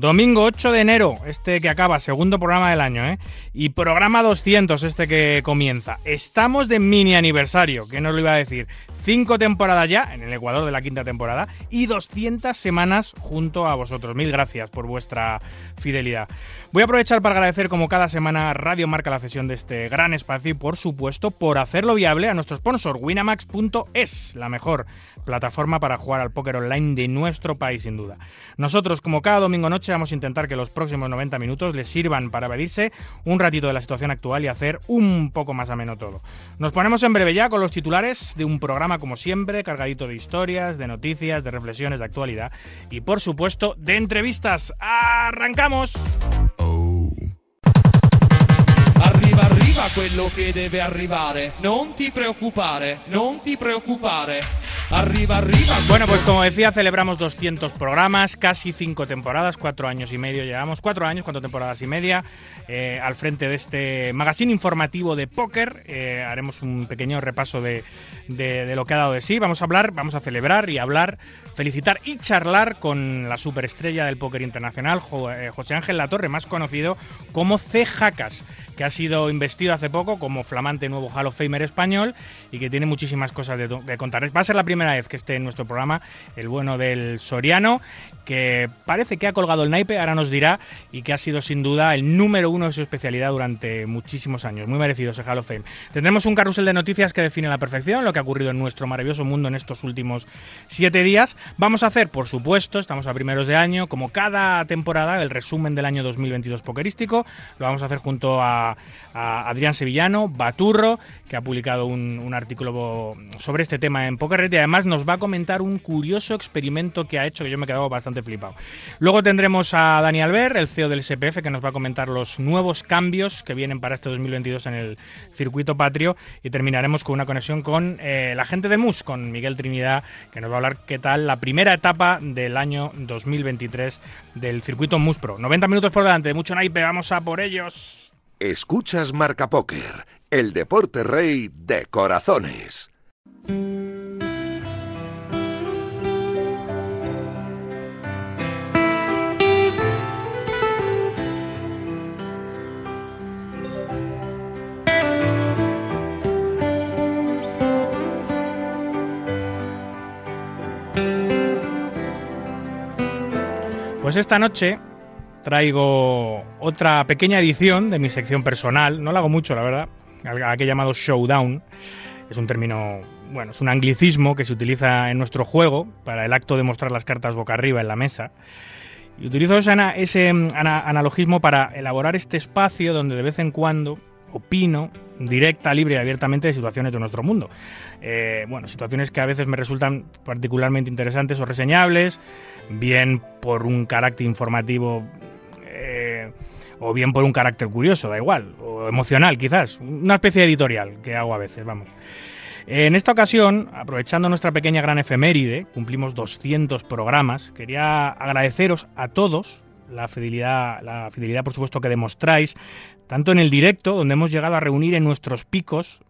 Domingo 8 de enero, este que acaba, segundo programa del año, ¿eh? Y programa 200, este que comienza. Estamos de mini aniversario, ¿qué nos lo iba a decir? Cinco temporadas ya, en el Ecuador de la quinta temporada, y 200 semanas junto a vosotros. Mil gracias por vuestra fidelidad. Voy a aprovechar para agradecer como cada semana Radio Marca la cesión de este gran espacio y por supuesto por hacerlo viable a nuestro sponsor Winamax.es, la mejor plataforma para jugar al póker online de nuestro país sin duda. Nosotros como cada domingo noche vamos a intentar que los próximos 90 minutos les sirvan para evadirse un ratito de la situación actual y hacer un poco más ameno todo. Nos ponemos en breve ya con los titulares de un programa como siempre, cargadito de historias, de noticias, de reflexiones de actualidad y por supuesto de entrevistas. ¡Arrancamos! Arriva, arriva quello che deve arrivare. Non ti preoccupare, non ti preoccupare. Arriva, arriva. Bueno, pues como decía, celebramos 200 programas, casi 5 temporadas, 4 años y medio llevamos, 4 años, 4 temporadas y media, eh, al frente de este magazine informativo de póker. Eh, haremos un pequeño repaso de, de, de lo que ha dado de sí. Vamos a hablar, vamos a celebrar y hablar, felicitar y charlar con la superestrella del póker internacional, eh, José Ángel Latorre, más conocido como C. Jacas, que ha sido investido hace poco como flamante nuevo Hall of Famer español y que tiene muchísimas cosas de, de contar. Va a ser la primera vez que esté en nuestro programa el bueno del Soriano, que parece que ha colgado el naipe, ahora nos dirá, y que ha sido sin duda el número uno de su especialidad durante muchísimos años. Muy merecido ese Hall of Fame. Tendremos un carrusel de noticias que define a la perfección lo que ha ocurrido en nuestro maravilloso mundo en estos últimos siete días. Vamos a hacer, por supuesto, estamos a primeros de año, como cada temporada, el resumen del año 2022 pokerístico. Lo vamos a hacer junto a, a Adrián Sevillano, Baturro, que ha publicado un, artículo sobre este tema en Pokerret y además nos va a comentar un curioso experimento que ha hecho que yo me he quedado bastante flipado. Luego tendremos a Dani Albert, el CEO del SPF, que nos va a comentar los nuevos cambios que vienen para este 2022 en el circuito patrio y terminaremos con una conexión con eh, la gente de MUS, con Miguel Trinidad, que nos va a hablar qué tal la primera etapa del año 2023 del circuito MUS Pro. 90 minutos por delante, mucho naipe, vamos a por ellos. Escuchas Marca Póker, el deporte rey de corazones. Pues esta noche traigo otra pequeña edición de mi sección personal. No la hago mucho, la verdad. La que he llamado Showdown. Es un término, bueno, es un anglicismo que se utiliza en nuestro juego para el acto de mostrar las cartas boca arriba en la mesa. Y utilizo ese, ese, mm, ana- analogismo para elaborar este espacio donde de vez en cuando opino directa, libre y abiertamente de situaciones de nuestro mundo. Eh, bueno, situaciones que a veces me resultan particularmente interesantes o reseñables, bien por un carácter informativo eh, o bien por un carácter curioso, da igual, o emocional quizás, una especie de editorial que hago a veces, vamos. En esta ocasión, aprovechando nuestra pequeña gran efeméride, cumplimos 200 programas, quería agradeceros a todos la fidelidad, la fidelidad por supuesto que demostráis, tanto en el directo, donde hemos llegado a reunir en nuestros picos,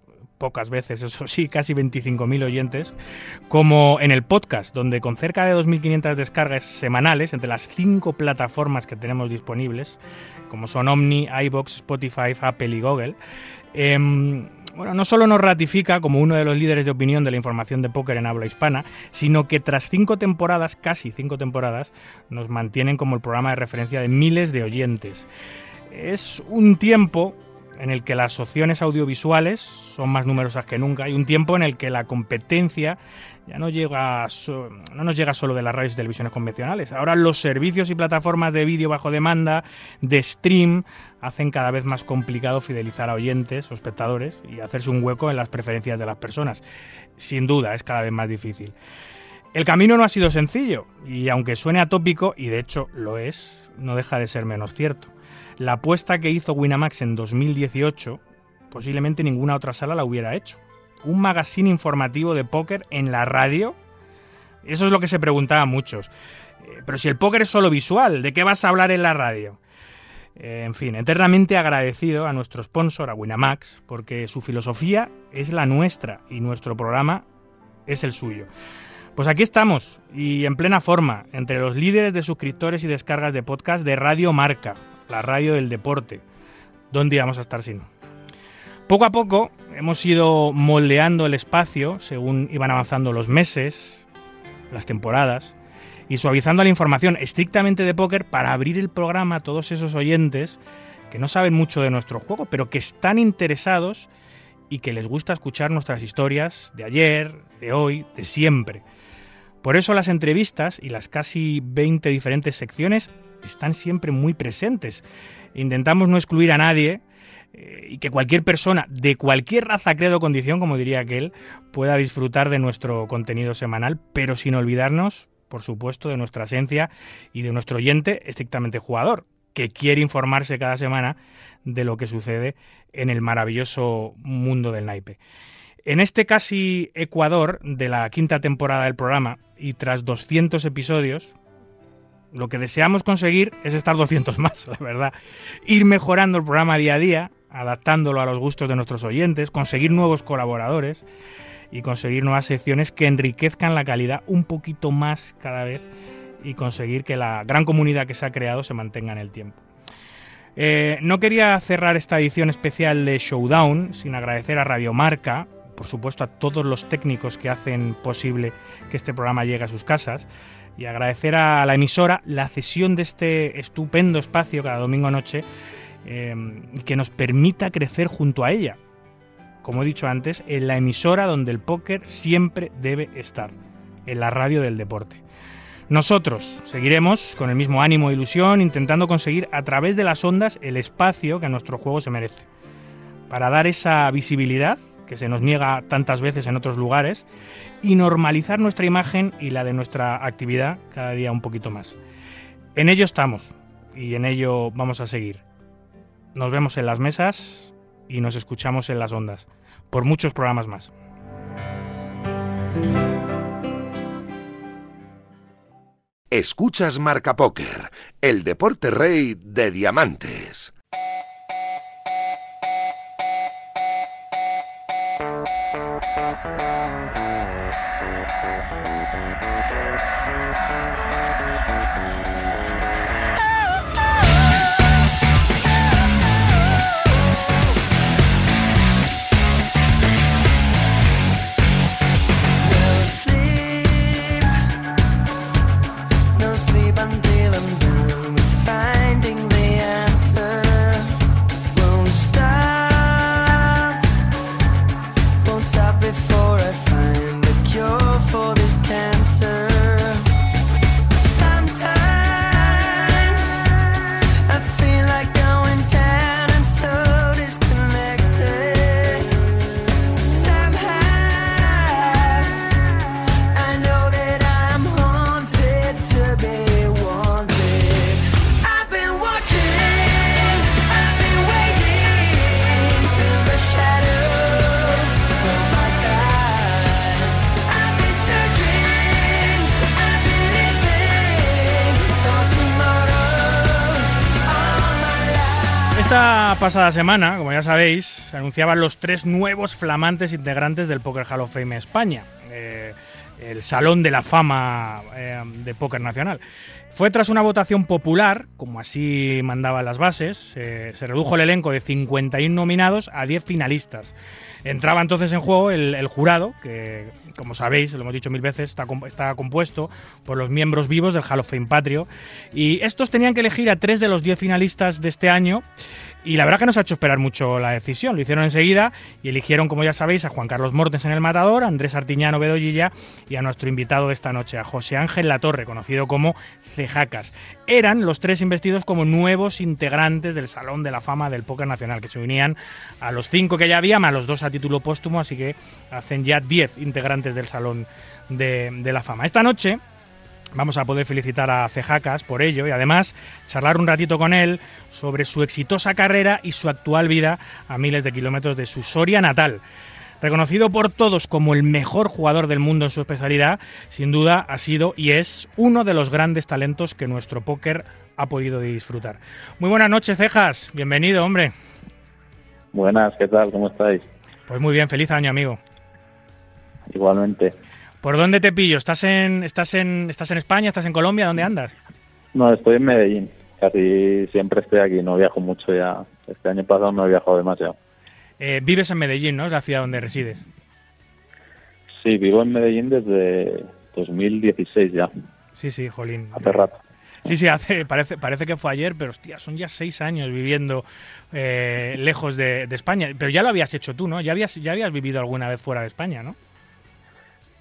pocas veces, eso sí, casi 25.000 oyentes, como en el podcast, donde con cerca de 2.500 descargas semanales entre las cinco plataformas que tenemos disponibles, como son Omni, iBox, Spotify, Apple y Google, em, bueno, no solo nos ratifica como uno de los líderes de opinión de la información de póker en habla hispana, sino que tras cinco temporadas, casi cinco temporadas, nos mantienen como el programa de referencia de miles de oyentes. Es un tiempo en el que las opciones audiovisuales son más numerosas que nunca y un tiempo en el que la competencia ya no nos llega solo de las radios y televisiones convencionales. Ahora los servicios y plataformas de vídeo bajo demanda, de stream, hacen cada vez más complicado fidelizar a oyentes o espectadores y hacerse un hueco en las preferencias de las personas. Sin duda, es cada vez más difícil. El camino no ha sido sencillo y aunque suene atópico, y de hecho lo es, no deja de ser menos cierto. La apuesta que hizo Winamax en 2018, posiblemente ninguna otra sala la hubiera hecho. Un magazine informativo de póker en la radio, Eso es lo que se preguntaban muchos. Eh, pero si el póker es solo visual, ¿de qué vas a hablar en la radio? Eh, en fin, eternamente agradecido a nuestro sponsor, a Winamax, porque su filosofía es la nuestra y nuestro programa es el suyo. Pues aquí estamos, y en plena forma, entre los líderes de suscriptores y descargas de podcast de Radio Marca, la radio del deporte. ¿Dónde íbamos a estar sin? Poco a poco hemos ido moldeando el espacio según iban avanzando los meses, las temporadas, y suavizando la información estrictamente de póker para abrir el programa a todos esos oyentes que no saben mucho de nuestro juego, pero que están interesados y que les gusta escuchar nuestras historias de ayer, de hoy, de siempre. Por eso las entrevistas y las casi 20 diferentes secciones están siempre muy presentes. Intentamos no excluir a nadie eh, y que cualquier persona de cualquier raza, credo o condición, como diría aquel, pueda disfrutar de nuestro contenido semanal, pero sin olvidarnos por supuesto, de nuestra esencia y de nuestro oyente estrictamente jugador, que quiere informarse cada semana de lo que sucede en el maravilloso mundo del naipe. En este casi Ecuador de la quinta temporada del programa y tras 200 episodios, lo que deseamos conseguir es estar 200 más, la verdad. Ir mejorando el programa día a día, adaptándolo a los gustos de nuestros oyentes, conseguir nuevos colaboradores y conseguir nuevas secciones que enriquezcan la calidad un poquito más cada vez y conseguir que la gran comunidad que se ha creado se mantenga en el tiempo. Eh, no quería cerrar esta edición especial de Showdown sin agradecer a Radio Marca, por supuesto a todos los técnicos que hacen posible que este programa llegue a sus casas, y agradecer a la emisora la cesión de este estupendo espacio cada domingo noche eh, que nos permita crecer junto a ella, como he dicho antes, en la emisora donde el póker siempre debe estar, en la radio del deporte. Nosotros seguiremos con el mismo ánimo e ilusión intentando conseguir a través de las ondas el espacio que a nuestro juego se merece, para dar esa visibilidad que se nos niega tantas veces en otros lugares y normalizar nuestra imagen y la de nuestra actividad cada día un poquito más. En ello estamos y en ello vamos a seguir. Nos vemos en las mesas y nos escuchamos en las ondas, por muchos programas más. Escuchas Marca Póker, el deporte rey de diamantes. Thank you. Pasada semana, como ya sabéis, se anunciaban los tres nuevos flamantes integrantes del Poker Hall of Fame España, eh, el Salón de la Fama eh, de Póker Nacional. Fue tras una votación popular, como así mandaban las bases, se redujo el elenco de 51 nominados a 10 finalistas. Entraba entonces en juego el, jurado, que como sabéis, lo hemos dicho mil veces, está, está, compuesto por los miembros vivos del Hall of Fame Patrio. Y estos tenían que elegir a tres de los 10 finalistas de este año. Y la verdad que nos ha hecho esperar mucho la decisión. Lo hicieron enseguida y eligieron, como ya sabéis, a Juan Carlos Mortes en el matador, a Andrés Artiñano Bedollilla y a nuestro invitado de esta noche, a José Ángel Latorre, conocido como Cejacas. Eran los tres investidos como nuevos integrantes del Salón de la Fama del Póker Nacional, que se unían a los cinco que ya había, más los dos a título póstumo, así que hacen ya diez integrantes del Salón de la Fama. Esta noche Vamos a poder felicitar a Cejacas por ello y además charlar un ratito con él sobre su exitosa carrera y su actual vida a miles de kilómetros de su Soria natal. reconocido por todos como el mejor jugador del mundo en su especialidad, sin duda ha sido y es uno de los grandes talentos que nuestro póker ha podido disfrutar. Muy buenas noches, Cejas. Bienvenido, hombre. Buenas, ¿qué tal? ¿Cómo estáis? Pues muy bien, feliz año, amigo. Igualmente. ¿Por dónde te pillo? ¿Estás en, estás en, estás en España? ¿Estás en Colombia? ¿Dónde andas? No, estoy en Medellín. Casi siempre estoy aquí, no viajo mucho ya. Este año pasado no he viajado demasiado. Eh, vives en Medellín, ¿no? Es la ciudad donde resides. Sí, vivo en Medellín desde 2016 ya. Sí, sí, jolín. Hace rato. Sí, sí, hace, parece, parece que fue ayer, pero hostia, son ya seis años viviendo eh, lejos de, España. Pero ya lo habías hecho tú, ¿no? Ya habías, ya habías vivido alguna vez fuera de España, ¿no?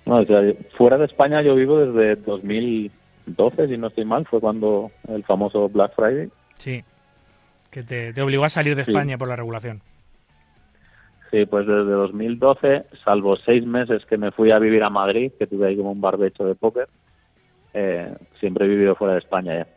No, o sea, fuera de España yo vivo desde 2012, si no estoy mal, fue cuando el famoso Black Friday. Sí, que te, obligó a salir de España por la regulación. Sí, pues desde 2012, salvo seis meses que me fui a vivir a Madrid, que tuve ahí como un barbecho de póker, eh, siempre he vivido fuera de España ya.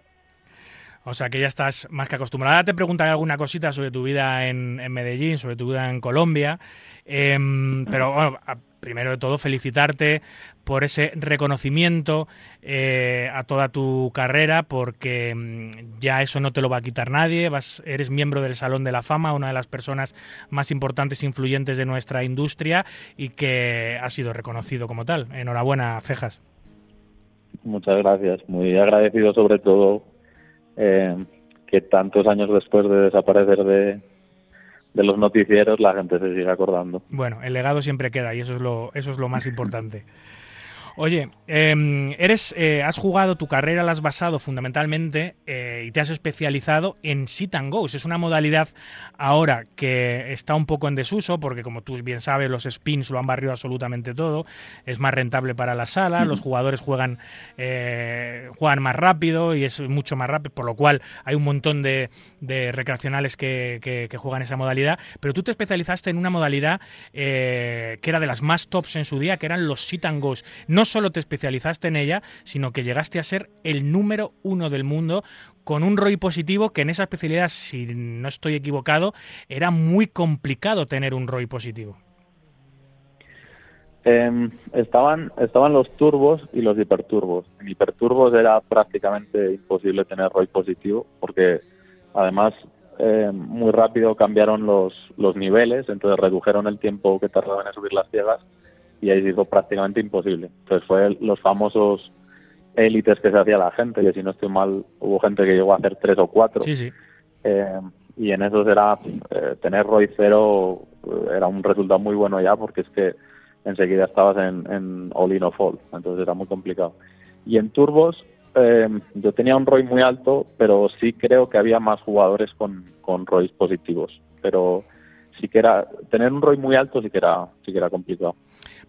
O sea que ya estás más que acostumbrada. Te preguntaré alguna cosita sobre tu vida en, Medellín, sobre tu vida en Colombia. Em, pero bueno, primero de todo felicitarte por ese reconocimiento eh, a toda tu carrera, porque mm, ya eso no te lo va a quitar nadie. Vas, eres miembro del Salón de la Fama, una de las personas más importantes e influyentes de nuestra industria y que ha sido reconocido como tal. Enhorabuena, Cejas. Muchas gracias. Muy agradecido sobre todo eh, que tantos años después de desaparecer de, de los noticieros la gente se sigue acordando. Bueno, el legado siempre queda y eso es lo, eso es lo más importante. Oye, em, eres, eh, has jugado tu carrera, la has basado fundamentalmente eh, y te has especializado en sit and goes. Es una modalidad ahora que está un poco en desuso porque, como tú bien sabes, los spins lo han barrido absolutamente todo. Es más rentable para la sala, los jugadores juegan, eh, juegan más rápido y es mucho más rápido, por lo cual hay un montón de, recreacionales que, que, juegan esa modalidad. Pero tú te especializaste en una modalidad que era de las más tops en su día, que eran los sit and goes. No no solo te especializaste en ella, sino que llegaste a ser el número uno del mundo con un ROI positivo que en esa especialidad, si no estoy equivocado, era muy complicado tener un ROI positivo. Em, estaban, estaban los turbos y los hiperturbos. En hiperturbos era prácticamente imposible tener ROI positivo porque además em, muy rápido cambiaron los, los niveles, entonces redujeron el tiempo que tardaban en subir las ciegas y ahí se hizo prácticamente imposible. Entonces fue los famosos élites que se hacía la gente, que si no estoy mal, hubo gente que llegó a hacer tres o cuatro. Sí, sí. Eh, y en esos era eh, tener ROI cero eh, era un resultado muy bueno ya porque es que enseguida estabas en, en all in o fall, entonces era muy complicado. Y en turbos yo tenía un ROI muy alto, pero sí creo que había más jugadores con, con ROIs positivos, pero sí que era tener un ROI muy alto sí que era sí que era complicado.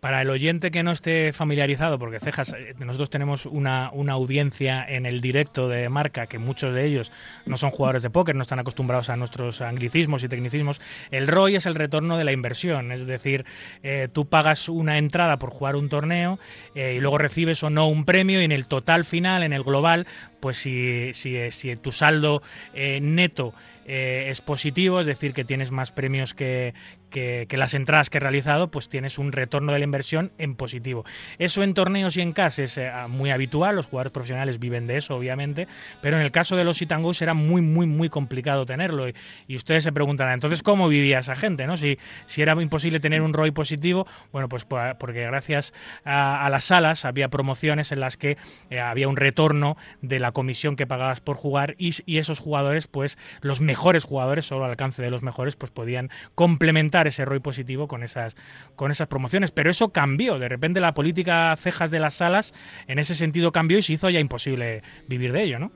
Para el oyente que no esté familiarizado, porque Cejas, eh, nosotros tenemos una, audiencia en el directo de marca, que muchos de ellos no son jugadores de póker, no están acostumbrados a nuestros anglicismos y tecnicismos. El ROI es el retorno de la inversión, es decir, eh, tú pagas una entrada por jugar un torneo eh, y luego recibes o no un premio y en el total final, en el global, pues si, si, si tu saldo neto es positivo, es decir, que tienes más premios que, que, las entradas que he realizado, pues tienes un retorno de la inversión en positivo. Eso en torneos y en CAS es eh, muy habitual, los jugadores profesionales viven de eso, obviamente, pero en el caso de los Itangos era muy, muy, muy complicado tenerlo. Y, ustedes se preguntarán, entonces, ¿cómo vivía esa gente? ¿no? Si, si era imposible tener un ROI positivo, bueno, pues porque gracias a, las salas había promociones en las que eh, había un retorno de la comisión que pagabas por jugar y, y esos jugadores, pues los jugadores, solo al alcance de los mejores, pues podían complementar ese ROI positivo con esas, con esas promociones. Pero eso cambió. De repente la política cejas de las salas en ese sentido cambió y se hizo ya imposible vivir de ello, ¿no?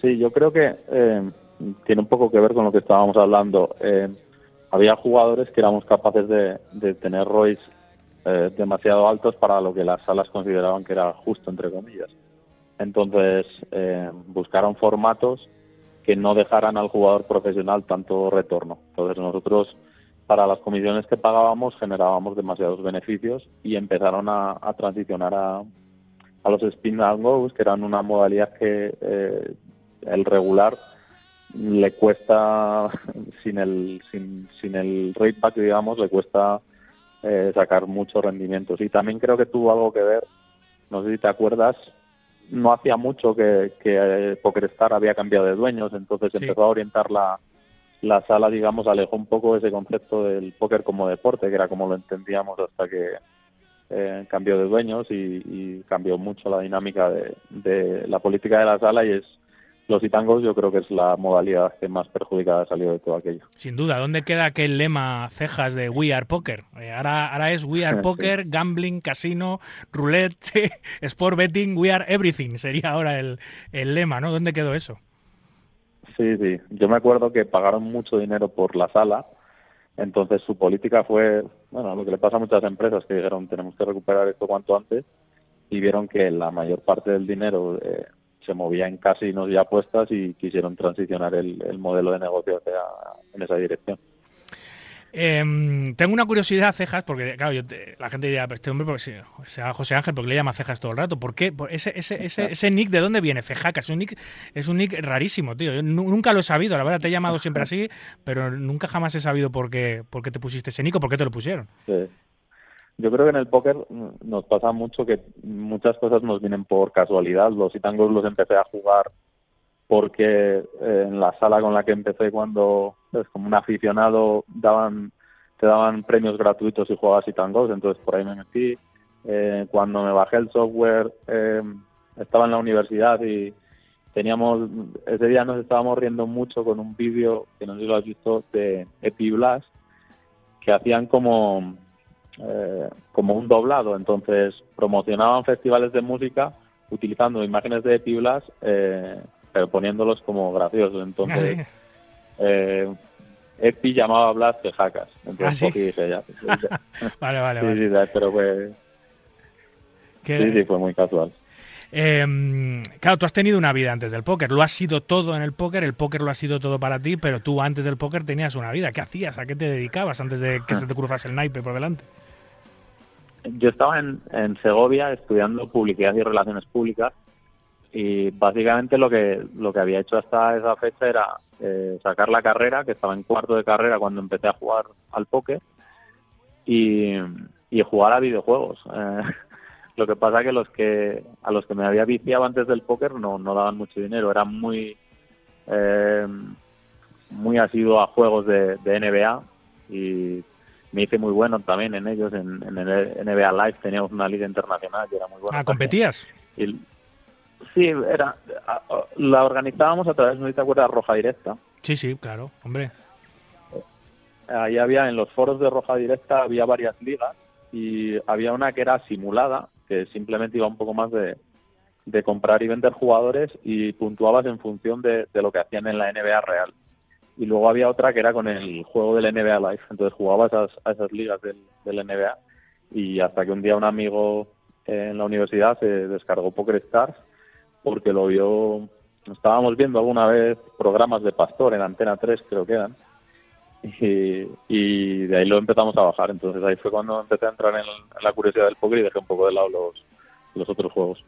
Sí, yo creo que eh, tiene un poco que ver con lo que estábamos hablando. Eh, había jugadores que éramos capaces de, tener ROIs eh, demasiado altos para lo que las salas consideraban que era justo, entre comillas. Entonces, buscaron formatos que no dejaran al jugador profesional tanto retorno. Entonces nosotros para las comisiones que pagábamos generábamos demasiados beneficios y empezaron a, transicionar a, a, los spin and goes, que eran una modalidad que eh, el regular le cuesta, sin el, sin, sin el rate back, digamos, le cuesta eh, sacar muchos rendimientos. Y también creo que tuvo algo que ver, no sé si te acuerdas, no hacía mucho que, que eh, PokerStar había cambiado de dueños, entonces empezó a orientar la, la sala, digamos, alejó un poco ese concepto del póker como deporte, que era como lo entendíamos hasta que eh, cambió de dueños y, y, cambió mucho la dinámica de, de, la política de la sala y es los itangos yo creo que es la modalidad que más perjudicada ha salido de todo aquello. Sin duda, ¿dónde queda aquel lema cejas de We Are Poker? Eh, ahora, ahora es We Are Poker, sí. gambling, casino, roulette, sport betting, We Are Everything, sería ahora el, el lema, ¿no? ¿Dónde quedó eso? Sí, sí. Yo me acuerdo que pagaron mucho dinero por la sala, entonces su política fue, bueno, lo que le pasa a muchas empresas que dijeron tenemos que recuperar esto cuanto antes y vieron que la mayor parte del dinero eh, se movía en casinos y apuestas y quisieron transicionar el, el modelo de negocio hacia, en esa dirección. Eh, tengo una curiosidad, Cejas, porque claro, yo te, la gente diría, este hombre, porque sea José Ángel, porque le llama Cejas todo el rato. ¿Por qué? Por ese, ese, ese, ese, nick, ¿de dónde viene? Cejaca, es un nick, es un nick rarísimo, tío. Yo nunca lo he sabido, la verdad, te he llamado siempre así, pero nunca jamás he sabido por qué, por qué te pusiste ese nick o por qué te lo pusieron. Sí. Yo creo que en el póker nos pasa mucho que muchas cosas nos vienen por casualidad. Los itangos los empecé a jugar porque eh, en la sala con la que empecé cuando es como un aficionado daban te daban premios gratuitos y jugabas y tangos entonces por ahí me metí eh, cuando me bajé el software eh, estaba en la universidad y teníamos ese día nos estábamos riendo mucho con un vídeo que no sé si lo has visto de EpiBlast que hacían como eh, como un doblado entonces promocionaban festivales de música utilizando imágenes de EpiBlast eh, pero poniéndolos como graciosos. Entonces, eh, Epi llamaba a Blas que jacas. Entonces, ¿Ah, sí? dije, ya. vale, vale, sí, vale. Sí, pero fue. ¿Qué? Sí, sí, fue muy casual. Eh, claro, tú has tenido una vida antes del póker, lo has sido todo en el póker, el póker lo ha sido todo para ti, pero tú antes del póker tenías una vida. ¿Qué hacías? ¿A qué te dedicabas antes de que se te cruzase el naipe por delante? Yo estaba en, en Segovia estudiando publicidad y relaciones públicas y básicamente lo que lo que había hecho hasta esa fecha era eh, sacar la carrera que estaba en cuarto de carrera cuando empecé a jugar al póker y, y jugar a videojuegos. Eh, lo que pasa que los que a los que me había viciado antes del póker no no daban mucho dinero eran muy eh, muy asiduo a juegos de, de, NBA y me hice muy bueno también en ellos en, en el NBA Live teníamos una liga internacional y era muy bueno ah competías y, Sí, era, la organizábamos a través, no te acuerdas, Roja Directa. Sí, sí, claro, hombre. Ahí había, en los foros de Roja Directa, había varias ligas y había una que era simulada, que simplemente iba un poco más de, de comprar y vender jugadores y puntuabas en función de, de, lo que hacían en la NBA real. Y luego había otra que era con el juego del NBA Live, entonces jugabas a, a esas ligas del, NBA y hasta que un día un amigo en la universidad se descargó Poker Stars porque lo vio, estábamos viendo alguna vez programas de Pastor en Antena 3, creo que eran, y, de ahí lo empezamos a bajar. Entonces ahí fue cuando empecé a entrar en, la curiosidad del póker y dejé un poco de lado los otros juegos.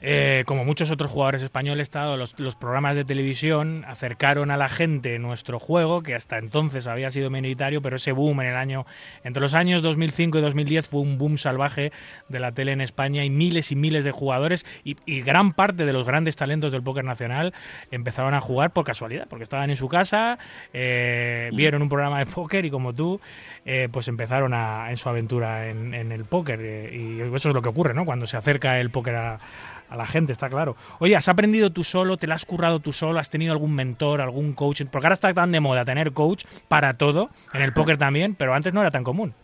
Eh, como muchos otros jugadores españoles, los, los, programas de televisión acercaron a la gente nuestro juego, que hasta entonces había sido minoritario, pero ese boom en el año, entre los años 2005 y 2010 fue un boom salvaje de la tele en España y miles y miles de jugadores y, y gran parte de los grandes talentos del póker nacional empezaron a jugar por casualidad, porque estaban en su casa, eh, vieron un programa de póker y como tú, eh, pues empezaron a, en su aventura en, en el póker. Y eso es lo que ocurre, ¿no? Cuando se acerca el póker a a la gente, está claro. Oye, ¿has aprendido tú solo? ¿Te la has currado tú solo? ¿Has tenido algún mentor, algún coach? Porque ahora está tan de moda tener coach para todo, en el póker también, pero antes no era tan común.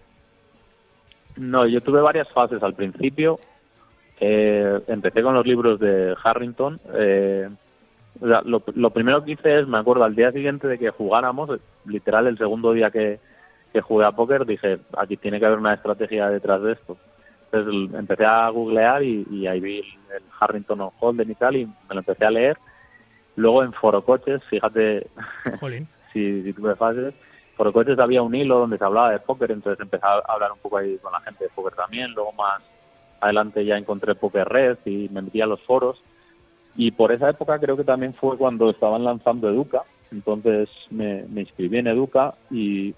No, yo tuve varias fases al principio. Eh, empecé con los libros de Harrington. Eh, o sea, lo, lo, primero que hice es, me acuerdo, al día siguiente de que jugáramos, literal el segundo día que, que jugué a póker, dije, aquí tiene que haber una estrategia detrás de esto. Entonces empecé a googlear y, y ahí vi el, Harrington on Holden y tal y me lo empecé a leer. Luego en Forocoches, fíjate si, si tuve fases, Forocoches había un hilo donde se hablaba de póker, entonces empecé a hablar un poco ahí con la gente de póker también. Luego más adelante ya encontré Poker Red y me metí a los foros. Y por esa época creo que también fue cuando estaban lanzando Educa, entonces me, me inscribí en Educa y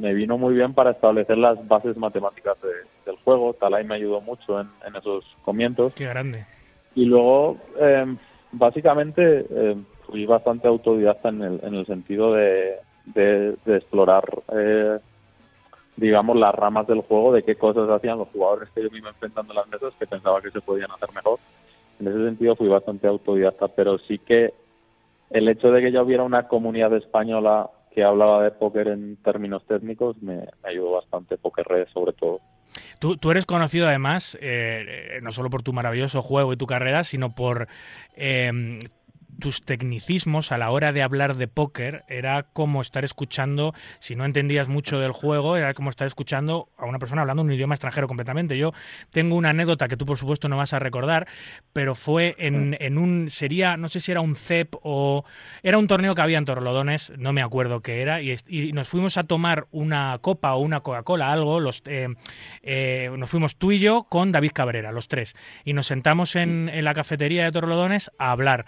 me vino muy bien para establecer las bases matemáticas del juego. Talay me ayudó mucho en, esos comienzos. Qué grande. Y luego, eh, básicamente, eh, fui bastante autodidacta en el, en el sentido de, de, explorar, eh, digamos, las ramas del juego, de qué cosas hacían los jugadores que yo me iba enfrentando en las mesas que pensaba que se podían hacer mejor. En ese sentido fui bastante autodidacta, pero sí que el hecho de que ya hubiera una comunidad española que hablaba de póker en términos técnicos me, ayudó bastante, Poker Red sobre todo. Tú, tú eres conocido además, eh, no solo por tu maravilloso juego y tu carrera, sino por eh, tus tecnicismos a la hora de hablar de póker era como estar escuchando, si no entendías mucho del juego, era como estar escuchando a una persona hablando un idioma extranjero completamente. Yo tengo una anécdota que tú por supuesto no vas a recordar, pero fue en, en un, sería, no sé si era un CEP o era un torneo que había en Torlodones, no me acuerdo qué era, y, nos fuimos a tomar una copa o una Coca-Cola, algo, los, eh, eh, nos fuimos tú y yo con David Cabrera, los tres, y nos sentamos en, en la cafetería de Torlodones a hablar.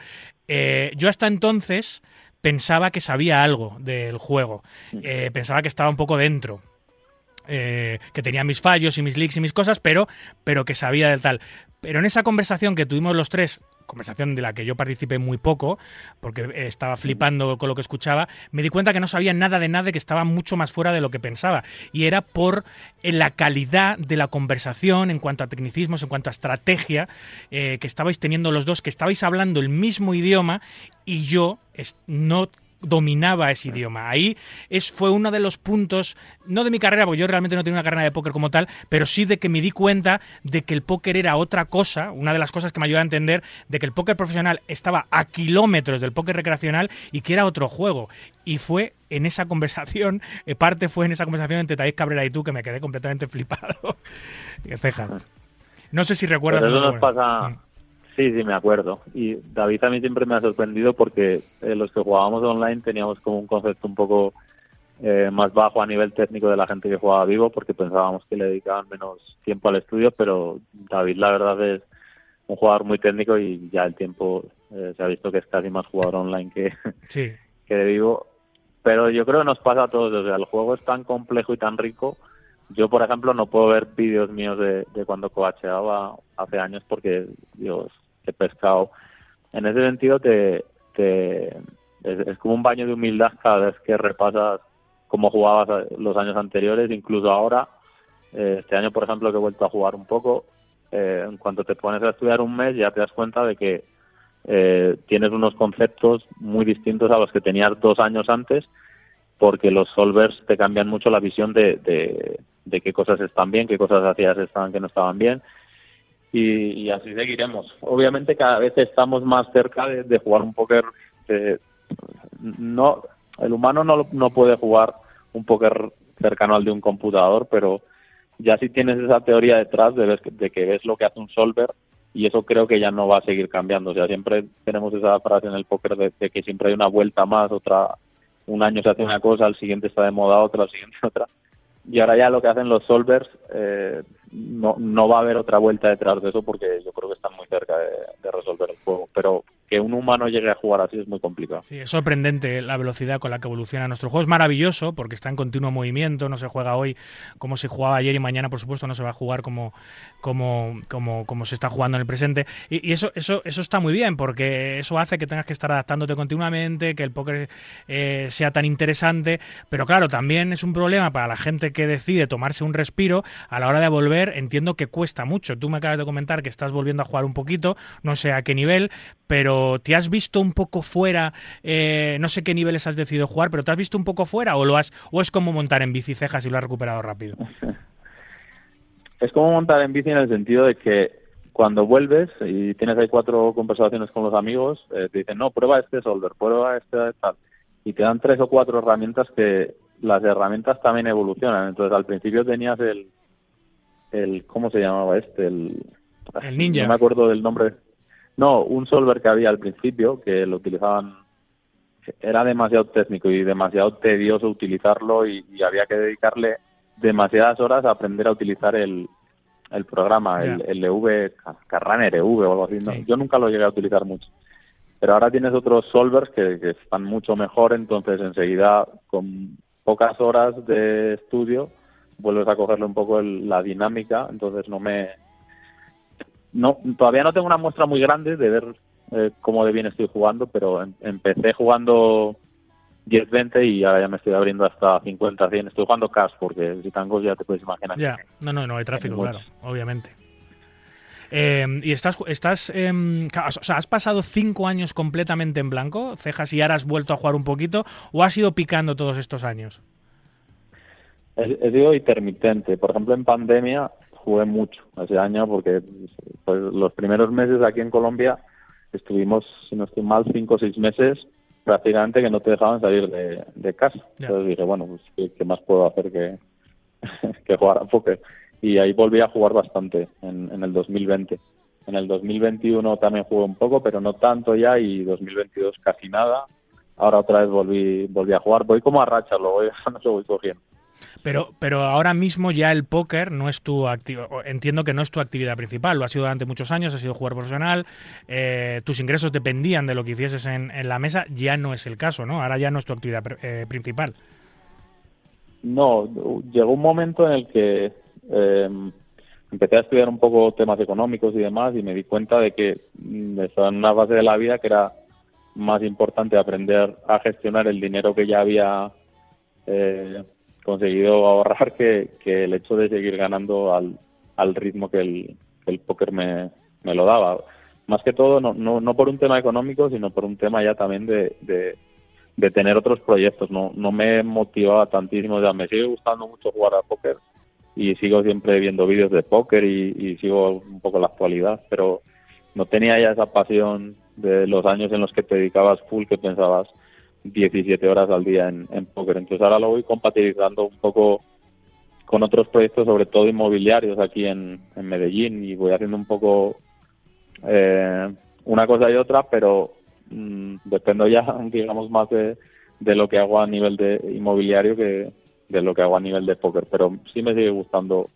Eh, yo hasta entonces pensaba que sabía algo del juego, eh, pensaba que estaba un poco dentro. Eh, que tenía mis fallos y mis leaks y mis cosas, pero, pero que sabía del tal. Pero en esa conversación que tuvimos los tres, conversación de la que yo participé muy poco, porque estaba flipando con lo que escuchaba, me di cuenta que no sabía nada de nada, que estaba mucho más fuera de lo que pensaba. Y era por eh, la calidad de la conversación en cuanto a tecnicismos, en cuanto a estrategia eh, que estabais teniendo los dos, que estabais hablando el mismo idioma y yo no dominaba ese idioma. Ahí es, fue uno de los puntos, no de mi carrera, porque yo realmente no tengo una carrera de póker como tal, pero sí de que me di cuenta de que el póker era otra cosa, una de las cosas que me ayudó a entender de que el póker profesional estaba a kilómetros del póker recreacional y que era otro juego. Y fue en esa conversación, eh, parte fue en esa conversación entre Taís Cabrera y tú que me quedé completamente flipado. Cejas. No sé si recuerdas. Pero eso nos pasa... Sí, sí, me acuerdo. Y David a mí siempre me ha sorprendido porque eh, los que jugábamos online teníamos como un concepto un poco eh, más bajo a nivel técnico de la gente que jugaba vivo porque pensábamos que le dedicaban menos tiempo al estudio, pero David la verdad es un jugador muy técnico y ya el tiempo eh, se ha visto que es casi más jugador online que, que de vivo. Pero yo creo que nos pasa a todos, o sea, el juego es tan complejo y tan rico. Yo, por ejemplo, no puedo ver vídeos míos de, de cuando coacheaba hace años porque, Dios, he pescado. En ese sentido, te, te es, como un baño de humildad cada vez que repasas cómo jugabas los años anteriores, incluso ahora. Eh, este año, por ejemplo, que he vuelto a jugar un poco, eh, en cuanto te pones a estudiar un mes ya te das cuenta de que eh, tienes unos conceptos muy distintos a los que tenías dos años antes, porque los solvers te cambian mucho la visión de, de, de qué cosas están bien, qué cosas hacías estaban que no estaban bien, y, así seguiremos. Obviamente cada vez estamos más cerca de, jugar un póker. no, el humano no, no puede jugar un póker cercano al de un computador, pero ya si tienes esa teoría detrás de, de que ves lo que hace un solver y eso creo que ya no va a seguir cambiando. O sea, siempre tenemos esa frase en el póker de, de que siempre hay una vuelta más, otra, un año se hace una cosa, al siguiente está de moda otra, al siguiente otra. Y ahora ya lo que hacen los solvers eh, no, no va a haber otra vuelta detrás de eso porque yo creo que están muy cerca de, resolver el juego. Pero que un humano llegue a jugar así es muy complicado. Sí, es sorprendente la velocidad con la que evoluciona nuestro juego. Es maravilloso porque está en continuo movimiento, no se juega hoy como se jugaba ayer y mañana, por supuesto, no se va a jugar como, como, como, como se está jugando en el presente. Y, eso, eso, eso está muy bien porque eso hace que tengas que estar adaptándote continuamente, que el póker eh, sea tan interesante. Pero claro, también es un problema para la gente que decide tomarse un respiro a la hora de volver entiendo que cuesta mucho. Tú me acabas de comentar que estás volviendo a jugar un poquito, no sé a qué nivel, pero ¿te has visto un poco fuera? Eh, no sé qué niveles has decidido jugar, pero ¿te has visto un poco fuera o lo has o es como montar en bici cejas y lo has recuperado rápido? Es como montar en bici en el sentido de que cuando vuelves y tienes ahí cuatro conversaciones con los amigos, eh, te dicen, no, prueba este solver, prueba este tal. Y te dan tres o cuatro herramientas que las herramientas también evolucionan. Entonces, al principio tenías el, el ¿cómo se llamaba este? El, el ninja. No me acuerdo del nombre. No, un solver que había al principio que lo utilizaban era demasiado técnico y demasiado tedioso utilizarlo y, había que dedicarle demasiadas horas a aprender a utilizar el, el programa, el, el EV, Carran EV o algo así. Yo nunca lo llegué a utilizar mucho. pero ahora tienes otros solvers que, que están mucho mejor, entonces enseguida con pocas horas de estudio vuelves a cogerle un poco el- la dinámica, entonces no me no todavía no tengo una muestra muy grande de ver eh, cómo de bien estoy jugando, pero em- empecé jugando 10-20 y ahora ya me estoy abriendo hasta 50-100. Estoy jugando cash porque si tangos ya te puedes imaginar. Ya, no, no, no hay tráfico, claro, obviamente. Eh, y estás, estás em, ca- o sea, ¿has pasado cinco años completamente en blanco, cejas, y ahora has vuelto a jugar un poquito, o has ido picando todos estos años? He, he sido intermitente. Por ejemplo, en pandemia jugué mucho ese año porque pues, los primeros meses aquí en Colombia estuvimos, si no estoy mal, cinco o seis meses prácticamente que no te dejaban salir de, de casa. Entonces dije, bueno, pues ¿qué, qué más puedo hacer que, que jugar a póker? Y ahí volví a jugar bastante en, en el 2020. En el 2021 también jugué un poco, pero no tanto ya, y 2022 casi nada. Ahora otra vez volví, volví a jugar. Voy como a racha, lo voy, no lo voy cogiendo. Pero, pero ahora mismo ya el póker no es tu actividad, entiendo que no es tu actividad principal, lo ha sido durante muchos años, has sido jugador profesional, eh, tus ingresos dependían de lo que hicieses en, la mesa, ya no es el caso, ¿no? Ahora ya no es tu actividad eh, principal. No, llegó un momento en el que eh, empecé a estudiar un poco temas económicos y demás y me di cuenta de que mm, estaba en una fase de la vida que era más importante aprender a gestionar el dinero que ya había eh, conseguido ahorrar que, que el hecho de seguir ganando al, al ritmo que el, que el póker me, me lo daba. Más que todo, no, no, no por un tema económico, sino por un tema ya también de, de, tener otros proyectos. No, no me motivaba tantísimo. O sea, me sigue gustando mucho jugar a póker y sigo siempre viendo vídeos de póker y, y sigo un poco la actualidad, pero no tenía ya esa pasión de los años en los que te dedicabas full, que pensabas 17 horas al día en, en póker. Entonces ahora lo voy compatibilizando un poco con otros proyectos, sobre todo inmobiliarios aquí en, Medellín, y voy haciendo un poco eh, una cosa y otra, pero mm, dependo ya, digamos, más de, de lo que hago a nivel de inmobiliario que de lo que hago a nivel de póker. Pero sí me sigue gustando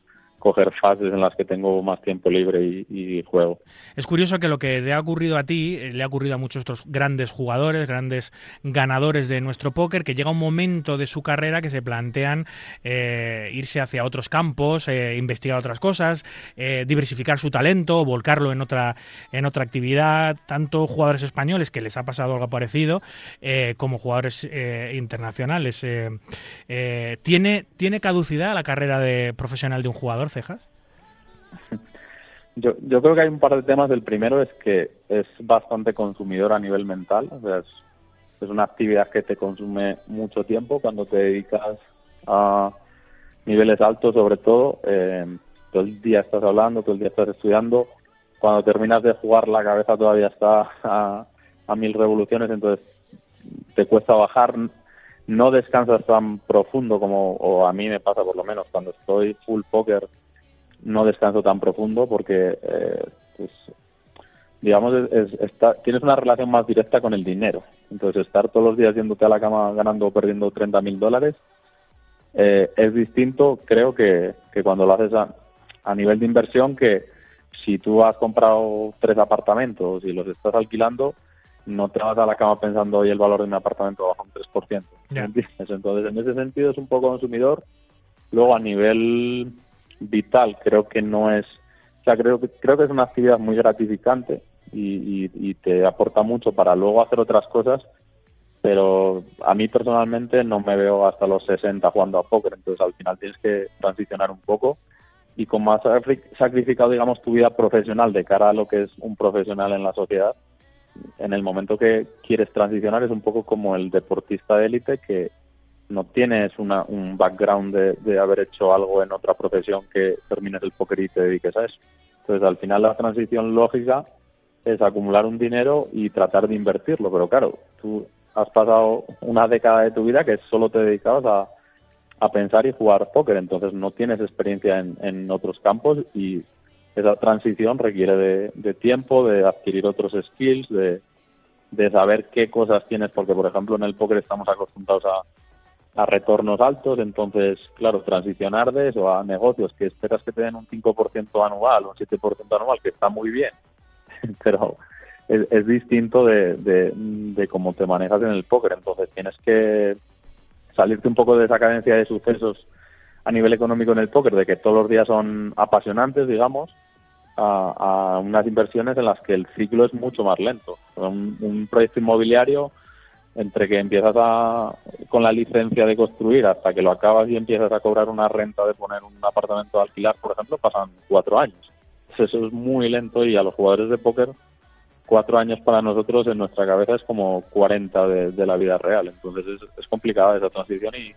fases en las que tengo más tiempo libre y, juego. Es curioso que lo que le ha ocurrido a ti eh, le ha ocurrido a muchos otros grandes jugadores, grandes ganadores de nuestro póker, que llega un momento de su carrera que se plantean eh, irse hacia otros campos, eh, investigar otras cosas, diversificar su talento, volcarlo en otra, en otra actividad. Tanto jugadores españoles que les ha pasado algo parecido, como jugadores internacionales. ¿tiene, ¿Tiene caducidad la carrera de profesional de un jugador, Cejas? Yo, yo creo que hay un par de temas. El primero es que es bastante consumidor a nivel mental. O sea, es, una actividad que te consume mucho tiempo cuando te dedicas a niveles altos, sobre todo. Eh, todo el día estás hablando, todo el día estás estudiando. Cuando terminas de jugar, la cabeza todavía está a, mil revoluciones, entonces te cuesta bajar. No descansas tan profundo como, a mí me pasa por lo menos, cuando estoy full poker no descanso tan profundo porque, eh, pues, digamos, es, es- está- tienes una relación más directa con el dinero. Entonces, estar todos los días yéndote a la cama ganando o perdiendo 30 mil dólares eh, es distinto, creo, que, que cuando lo haces a, a nivel de inversión, que si tú has comprado tres apartamentos y los estás alquilando, no te vas a la cama pensando hoy el valor de un apartamento baja un 3%. ¿me Ya. entiendes? Entonces, en ese sentido es un poco consumidor. Luego, a nivel vital, creo que no es, o sea, creo que, creo que es una actividad muy gratificante y, y, te aporta mucho para luego hacer otras cosas, pero a mí personalmente no me veo hasta los 60 jugando a póker, entonces al final tienes que transicionar un poco. Y como has sacri- sacrificado, digamos, tu vida profesional de cara a lo que es un profesional en la sociedad, en el momento que quieres transicionar es un poco como el deportista de élite que no tienes una, un background de, de haber hecho algo en otra profesión que termines el póker y te dediques a eso. Entonces, al final la transición lógica es acumular un dinero y tratar de invertirlo, pero claro, tú has pasado una década de tu vida que solo te dedicabas a, a pensar y jugar póker, entonces no tienes experiencia en, en otros campos y esa transición requiere de, de tiempo, de adquirir otros skills, de, de saber qué cosas tienes, porque por ejemplo en el póker estamos acostumbrados a, a retornos altos, entonces, claro, transicionar de eso a negocios que esperas que te den un 5% anual un 7% anual, que está muy bien, pero es, distinto de, de, cómo te manejas en el póker. Entonces tienes que salirte un poco de esa cadencia de sucesos a nivel económico en el póker, de que todos los días son apasionantes, digamos, a, unas inversiones en las que el ciclo es mucho más lento. Un, proyecto inmobiliario, entre que empiezas a, con la licencia de construir hasta que lo acabas y empiezas a cobrar una renta de poner un apartamento de alquilar, por ejemplo, pasan cuatro años. Eso es muy lento y a los jugadores de póker cuatro años para nosotros en nuestra cabeza es como 40 de, la vida real. Entonces es, complicada esa transición y,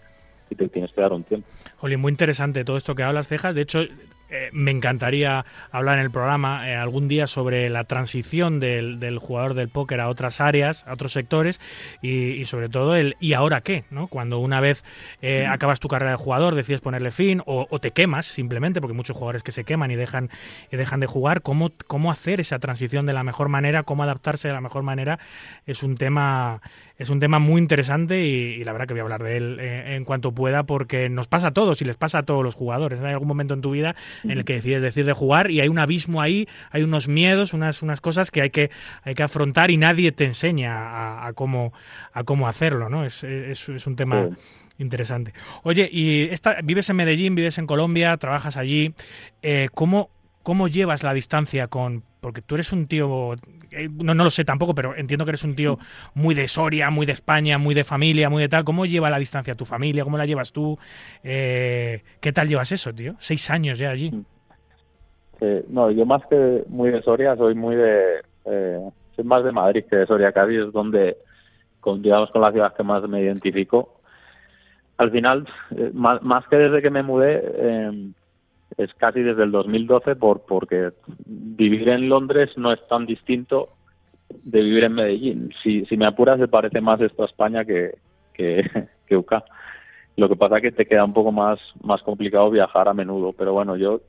y te tienes que dar un tiempo. Jolín, muy interesante todo esto que hablas, Cejas. De hecho, eh, me encantaría hablar en el programa eh, algún día sobre la transición del, del, jugador del póker a otras áreas, a otros sectores y, sobre todo el ¿y ahora qué? ¿no? Cuando una vez eh, acabas tu carrera de jugador, decides ponerle fin o, te quemas simplemente, porque muchos jugadores que se queman y dejan, y dejan de jugar, ¿cómo, ¿cómo hacer esa transición de la mejor manera? ¿Cómo adaptarse de la mejor manera? Es un tema es un tema muy interesante y, la verdad que voy a hablar de él eh, en cuanto pueda porque nos pasa a todos y les pasa a todos los jugadores. Hay algún momento en tu vida en el que decides decir de jugar y hay un abismo ahí, hay unos miedos, unas, unas cosas que hay que, hay que afrontar y nadie te enseña a, cómo, a cómo hacerlo, ¿no? Es, es, un tema... Interesante. Oye, y esta, vives en Medellín, vives en Colombia, trabajas allí. Eh, ¿cómo, ¿Cómo llevas la distancia con porque tú eres un tío, no, no lo sé tampoco, pero entiendo que eres un tío muy de Soria, muy de España, muy de familia, muy de tal. ¿Cómo lleva la distancia tu familia? ¿Cómo la llevas tú? Eh, ¿Qué tal llevas eso, tío? Seis años ya allí. no, yo más que muy de Soria, soy muy de... Eh, soy más de Madrid que de Soria, Cádiz es donde, con, digamos, con la ciudad que más me identifico. Al final, más, más, que desde que me mudé es casi desde el 2012 por, porque vivir en Londres no es tan distinto de vivir en Medellín. Si, si me apuras, se parece más esto a España que, que, que UK. Lo que pasa es que te queda un poco más, más complicado viajar a menudo, pero bueno, yo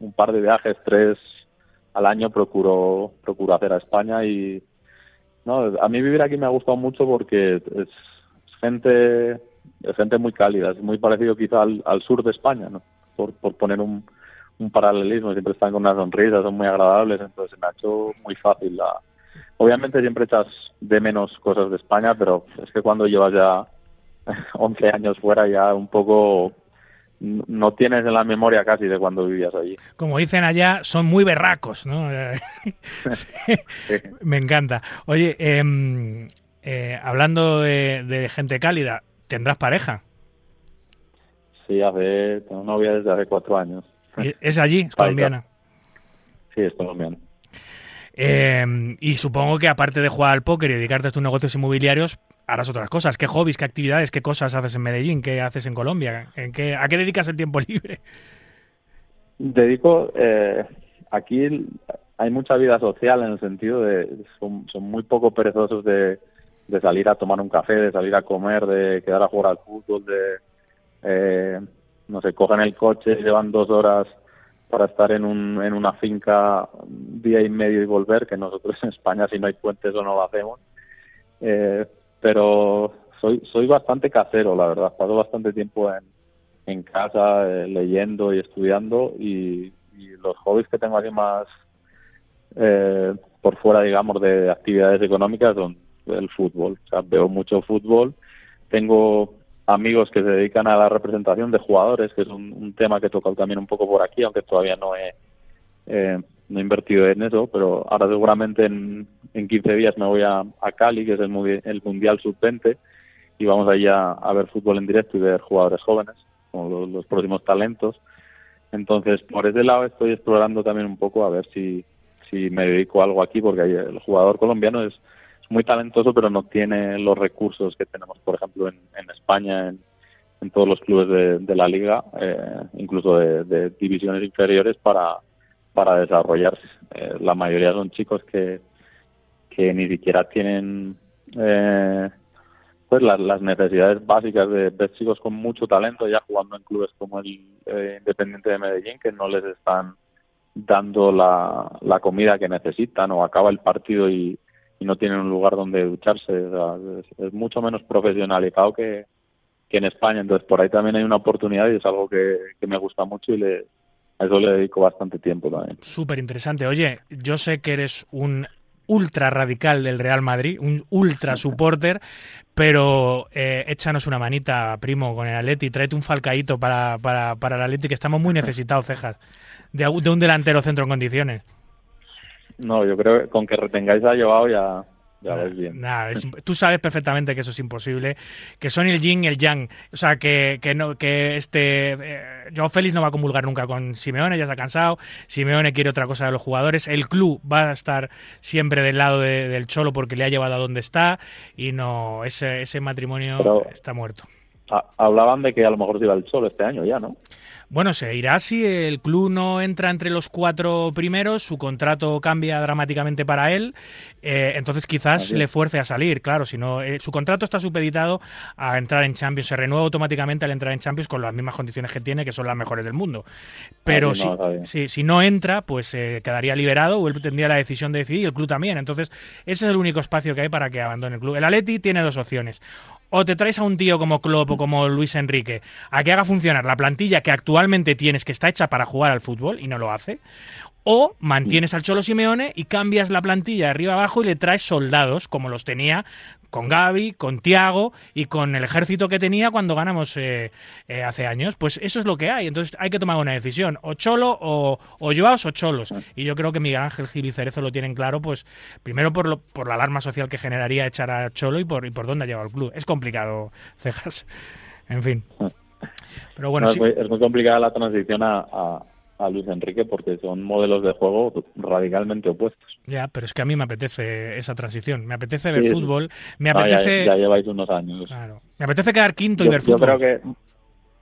un par de viajes, tres al año procuro, procuro hacer a España y no, a mí vivir aquí me ha gustado mucho porque es gente, es gente muy cálida, es muy parecido quizá al, al sur de España, ¿no? Por, poner un, paralelismo, siempre están con una sonrisa, son muy agradables, entonces me ha hecho muy fácil. La... Obviamente siempre echas de menos cosas de España, pero es que cuando llevas ya 11 años fuera ya un poco no tienes en la memoria casi de cuando vivías allí. Como dicen allá, son muy berracos, ¿no? Me encanta. Oye, em, eh, hablando de gente cálida, ¿tendrás pareja? Sí, hace, tengo novia desde hace cuatro años. ¿Es allí? ¿Es colombiana? Sí, es colombiana. Eh, y supongo que aparte de jugar al póker y dedicarte a tus negocios inmobiliarios, harás otras cosas. ¿Qué hobbies, qué actividades, qué cosas haces en Medellín? ¿Qué haces en Colombia? ¿En qué, ¿A qué dedicas el tiempo libre? Dedico, eh, aquí hay mucha vida social en el sentido de son, son muy poco perezosos de, de, salir a tomar un café, de salir a comer, de quedar a jugar al fútbol, de, eh, no sé, cogen el coche, llevan dos horas para estar en, un, en una finca día y medio y volver, que nosotros en España si no hay puentes o no lo hacemos. Eh, pero soy, soy bastante casero, la verdad. Paso bastante tiempo en, en casa eh, leyendo y estudiando y, los hobbies que tengo aquí más eh, por fuera, digamos, de actividades económicas son el fútbol. O sea, veo mucho fútbol. Tengo amigos que se dedican a la representación de jugadores, que es un, tema que he tocado también un poco por aquí, aunque todavía no he, eh, no he invertido en eso, pero ahora seguramente en, en 15 días me voy a, a Cali, que es el, el Mundial Sub-20, y vamos allí a, ver fútbol en directo y ver jugadores jóvenes, como los, próximos talentos. Entonces, por ese lado estoy explorando también un poco a ver si, si me dedico a algo aquí, porque el jugador colombiano es muy talentoso, pero no tiene los recursos que tenemos, por ejemplo, en, España, en, todos los clubes de, la liga, eh, incluso de, divisiones inferiores, para, para desarrollarse. Eh, la mayoría son chicos que, que ni siquiera tienen eh, pues las, necesidades básicas de, de, chicos con mucho talento ya jugando en clubes como el Independiente de Medellín que no les están dando la, la comida que necesitan o acaba el partido y, y no tienen un lugar donde ducharse. es, mucho menos profesionalizado que, que, en España. Entonces, por ahí también hay una oportunidad y es algo que, que me gusta mucho y le, a eso le dedico bastante tiempo también. Súper interesante. Oye, yo sé que eres un ultra radical del Real Madrid, un ultra supporter, pero eh, échanos una manita, primo, con el Atleti, tráete un falcaíto para, para, para el Atleti, que estamos muy necesitados, cejas, de, de un delantero centro en condiciones. No, yo creo que con que retengáis a Joao ya, ya ves bien. Nada, es- tú sabes perfectamente que eso es imposible, que son el yin y el yang. O sea, que, que no, que este eh, Joao Félix no va a comulgar nunca con Simeone, ya se ha cansado. Simeone quiere otra cosa de los jugadores. El club va a estar siempre del lado de- del Cholo porque le ha llevado a donde está y no, ese, ese matrimonio Pero- está muerto. Ha- hablaban de que a lo mejor se iba el sol este año ya, ¿no? Bueno, se irá si el club no entra entre los cuatro primeros, su contrato cambia dramáticamente para él, eh, entonces quizás Así le fuerce a salir, claro, si no, eh, su contrato está supeditado a entrar en Champions, se renueva automáticamente al entrar en Champions con las mismas condiciones que tiene, que son las mejores del mundo. Pero Así si, no, si no entra, pues eh, quedaría liberado o él tendría la decisión de decidir y el club también. Entonces, ese es el único espacio que hay para que abandone el club. El Atleti tiene dos opciones. O te traes a un tío como Klopp o como Luis Enrique a que haga funcionar la plantilla que actualmente tienes, que está hecha para jugar al fútbol y no lo hace. O mantienes al Cholo Simeone y cambias la plantilla de arriba abajo y le traes soldados, como los tenía con Gaby, con Tiago y con el ejército que tenía cuando ganamos eh, eh, hace años. Pues eso es lo que hay. Entonces hay que tomar una decisión. O Cholo o, o Joaos o Cholos. Y yo creo que Miguel Ángel Gil y Cerezo lo tienen claro, pues primero por, lo, por la alarma social que generaría echar a Cholo y por, y por dónde ha llegado el club. Es complicado, Cejas. En fin. Pero bueno, No, es, muy, es muy complicada la transición a, a- a Luis Enrique porque son modelos de juego radicalmente opuestos. Ya, pero es que a mí me apetece esa transición. Me apetece ver Sí. fútbol. Me ya- apetece. ya, lleváis unos años. Claro. Me apetece quedar quinto y Yo, ver yo fútbol. creo que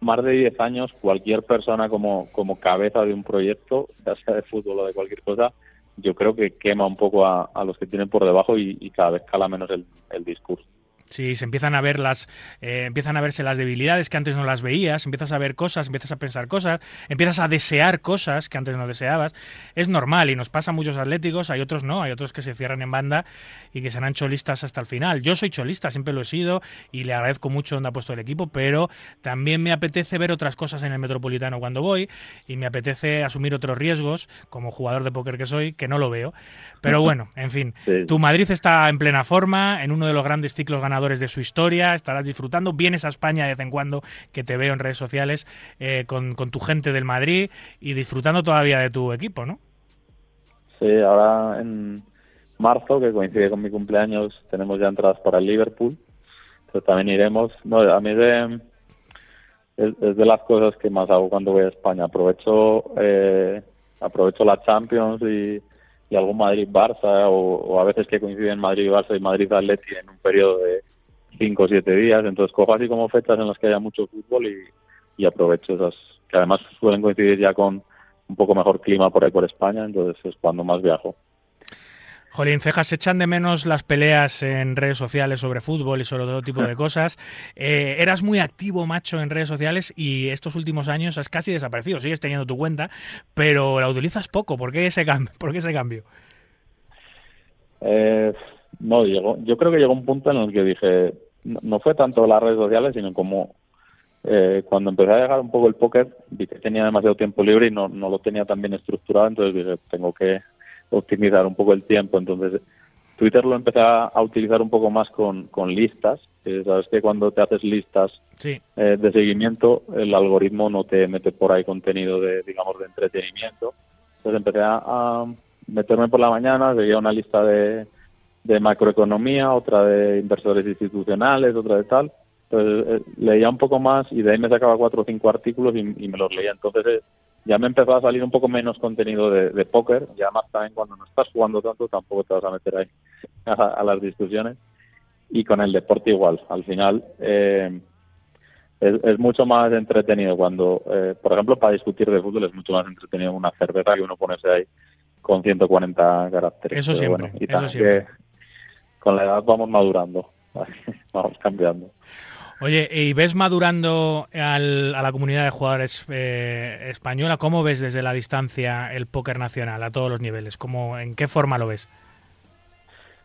más de 10 años, cualquier persona como, como cabeza de un proyecto, ya sea de fútbol o de cualquier cosa, yo creo que quema un poco a, a los que tienen por debajo y, y cada vez cala menos el, el discurso. Sí, se empiezan a ver las, eh, empiezan a verse las debilidades que antes no las veías, empiezas a ver cosas, empiezas a pensar cosas, empiezas a desear cosas que antes no deseabas. Es normal y nos pasa a muchos atléticos, hay otros no, hay otros que se cierran en banda y que serán cholistas hasta el final. Yo soy cholista, siempre lo he sido y le agradezco mucho donde ha puesto el equipo, pero también me apetece ver otras cosas en el Metropolitano cuando voy y me apetece asumir otros riesgos como jugador de póker que soy, que no lo veo. Pero bueno, en fin, Sí. tu Madrid está en plena forma, en uno de los grandes ciclos ganadores de su historia, estarás disfrutando, vienes a España de vez en cuando, que te veo en redes sociales, eh, con, con tu gente del Madrid y disfrutando todavía de tu equipo, ¿no? Sí, ahora en marzo, que coincide con mi cumpleaños, tenemos ya entradas para el Liverpool. Entonces también iremos. No, a mí de, es, es de las cosas que más hago cuando voy a España. Aprovecho eh, aprovecho la Champions y, y algún Madrid-Barça o, a veces que coinciden Madrid-Barça y Madrid-Atleti en un periodo de cinco o siete días. Entonces cojo así como fechas en las que haya mucho fútbol y, y aprovecho esas, que además suelen coincidir ya con un poco mejor clima por ahí por España, entonces es cuando más viajo. Jolín, Cejas, se echan de menos las peleas en redes sociales sobre fútbol y sobre todo tipo de cosas. Eh, eras muy activo, macho, en redes sociales y estos últimos años has casi desaparecido. Sigues teniendo tu cuenta, pero la utilizas poco. ¿Por qué ese, cam ¿Por qué ese cambio? Eh, no, llegó, yo creo que llegó un punto en el que dije, no, no fue tanto las redes sociales, sino como eh, cuando empecé a dejar un poco el póker, vi que tenía demasiado tiempo libre y no, no lo tenía tan bien estructurado, entonces dije, tengo que optimizar un poco el tiempo. Entonces, Twitter lo empecé a, utilizar un poco más con, con listas. que Sabes que cuando te haces listas Sí, eh, de seguimiento, el algoritmo no te mete por ahí contenido de, digamos, de entretenimiento. Entonces empecé a, a meterme por la mañana, seguía una lista de, de macroeconomía, otra de inversores institucionales, otra de tal. Entonces eh, leía un poco más y de ahí me sacaba cuatro o cinco artículos y, y me los leía. Entonces eh, ya me empezó a salir un poco menos contenido de, de póker y además también cuando no estás jugando tanto tampoco te vas a meter ahí a, a las discusiones. Y con el deporte igual. Al final... Eh, es, es, mucho más entretenido cuando, eh, por ejemplo, para discutir de fútbol es mucho más entretenido una cerveza que uno ponerse ahí con 140 caracteres. Eso siempre, bueno, y eso también siempre. que con la edad vamos madurando, vamos cambiando. Oye, ¿y ves madurando al, a la comunidad de jugadores eh, española? ¿Cómo ves desde la distancia el póker nacional a todos los niveles? ¿Cómo, ¿En qué forma lo ves?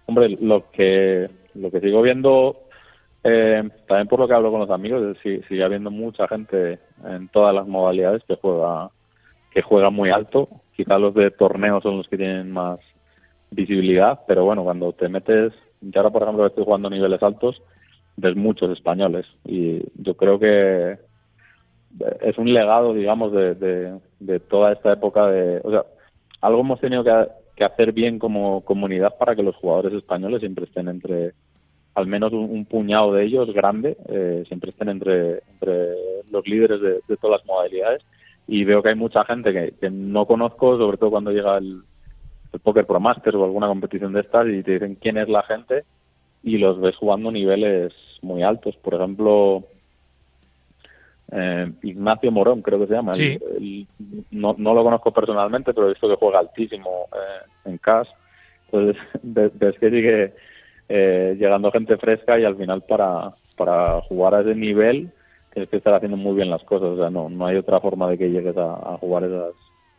Hombre, lo que, lo que sigo viendo eh, también por lo que hablo con los amigos, sí, sigue habiendo mucha gente en todas las modalidades que juega que juega muy alto. Quizá los de torneos son los que tienen más visibilidad, pero bueno, cuando te metes, yo ahora por ejemplo estoy jugando a niveles altos, ves muchos españoles y yo creo que es un legado, digamos, de, de, toda esta época de, o sea, algo hemos tenido que, hacer bien como comunidad para que los jugadores españoles siempre estén entre, al menos un, puñado de ellos grande, eh, siempre estén entre, entre los líderes de, de, todas las modalidades. Y veo que hay mucha gente que, que no conozco, sobre todo cuando llega el, el Poker Pro Masters o alguna competición de estas y te dicen quién es la gente y los ves jugando niveles muy altos. Por ejemplo, eh, Ignacio Morón, creo que se llama. no, no, lo conozco personalmente, pero he visto que juega altísimo eh, en CAS. Entonces, ves que sigue eh, llegando gente fresca y al final para, para jugar a ese nivel tienes que estar haciendo muy bien las cosas. O sea, no, no hay otra forma de que llegues a, a jugar esas,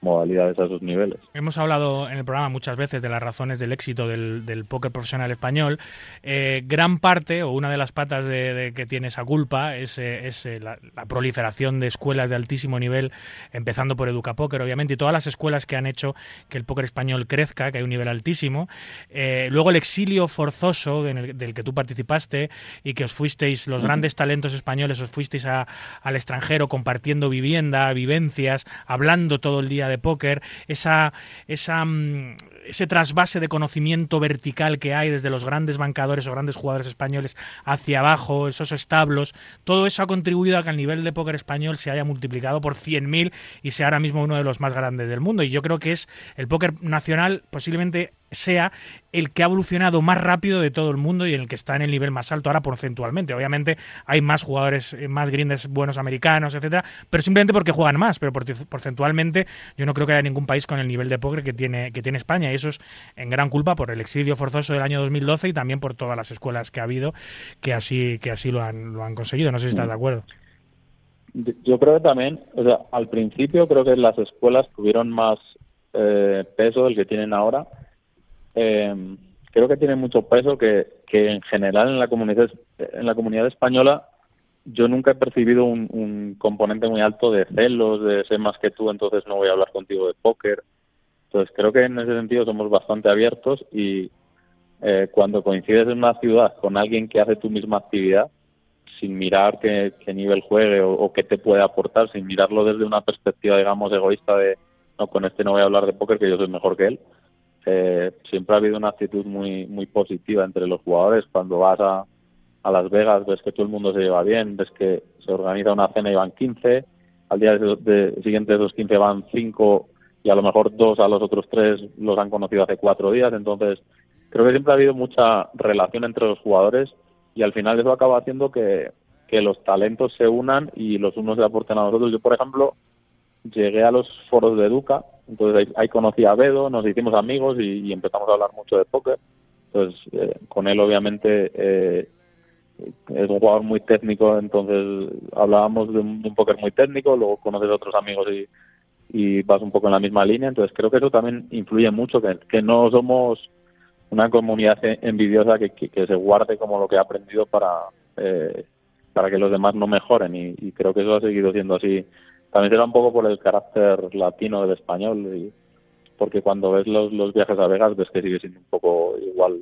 modalidades a sus niveles. Hemos hablado en el programa muchas veces de las razones del éxito del, del póker profesional español. Eh, gran parte o una de las patas de, que tiene esa culpa es, eh, es eh, la, proliferación de escuelas de altísimo nivel, empezando por Educapóker, obviamente, y todas las escuelas que han hecho que el póker español crezca, que hay un nivel altísimo. luego el exilio forzoso en el, del que tú participaste y que os fuisteis, los grandes talentos españoles, os fuisteis al extranjero compartiendo vivienda, vivencias, hablando todo el día de póker, esa, esa, mm, ese trasvase de conocimiento vertical que hay desde los grandes bancadores o grandes jugadores españoles hacia abajo, esos establos, todo eso ha contribuido a que el nivel de póker español se haya multiplicado por 100.000 y sea ahora mismo uno de los más grandes del mundo. Y yo creo que es el póker nacional posiblemente sea el que ha evolucionado más rápido de todo el mundo y el que está en el nivel más alto ahora porcentualmente. Obviamente hay más jugadores, eh, más grindes buenos americanos, etcétera, pero simplemente porque juegan más, pero porcentualmente yo no creo que haya ningún país con el nivel de póker que tiene, que tiene España y eso es en gran culpa por el exilio forzoso del año 2012 y también por todas las escuelas que ha habido que así, que así lo han, lo han conseguido. No sé si estás de acuerdo. Yo creo que también, o sea, al principio creo que las escuelas tuvieron más eh, peso del que tienen ahora eh, creo que tiene mucho peso que, que en general en la comunidad en la comunidad española yo nunca he percibido un, componente muy alto de celos, de ser más que tú, entonces no voy a hablar contigo de póker. Entonces creo que en ese sentido somos bastante abiertos y eh, cuando coincides en una ciudad con alguien que hace tu misma actividad, sin mirar qué, nivel juegue o, o, qué te puede aportar, sin mirarlo desde una perspectiva, digamos, egoísta de, no, con este no voy a hablar de póker, que yo soy mejor que él, eh, siempre ha habido una actitud muy muy positiva entre los jugadores. Cuando vas a, a Las Vegas ves que todo el mundo se lleva bien, ves que se organiza una cena y van 15, al día de, siguiente de esos 15 van 5 y a lo mejor dos a los otros tres los han conocido hace cuatro días. Entonces, creo que siempre ha habido mucha relación entre los jugadores y al final eso acaba haciendo que, que los talentos se unan y los unos se aporten a nosotros. Yo, por ejemplo, llegué a los foros de Educa, entonces ahí, conocí a Bedo, nos hicimos amigos y, empezamos a hablar mucho de póker. Entonces, eh, con él obviamente eh, es un jugador muy técnico, entonces hablábamos de un, póker muy técnico, luego conoces a otros amigos y, vas un poco en la misma línea, entonces creo que eso también influye mucho, que, no somos una comunidad envidiosa que, que, se guarde como lo que ha aprendido para, eh, para que los demás no mejoren y creo que eso ha seguido siendo así también será un poco por el carácter latino del español, y porque cuando ves los, los viajes a Vegas ves que sigue siendo un poco igual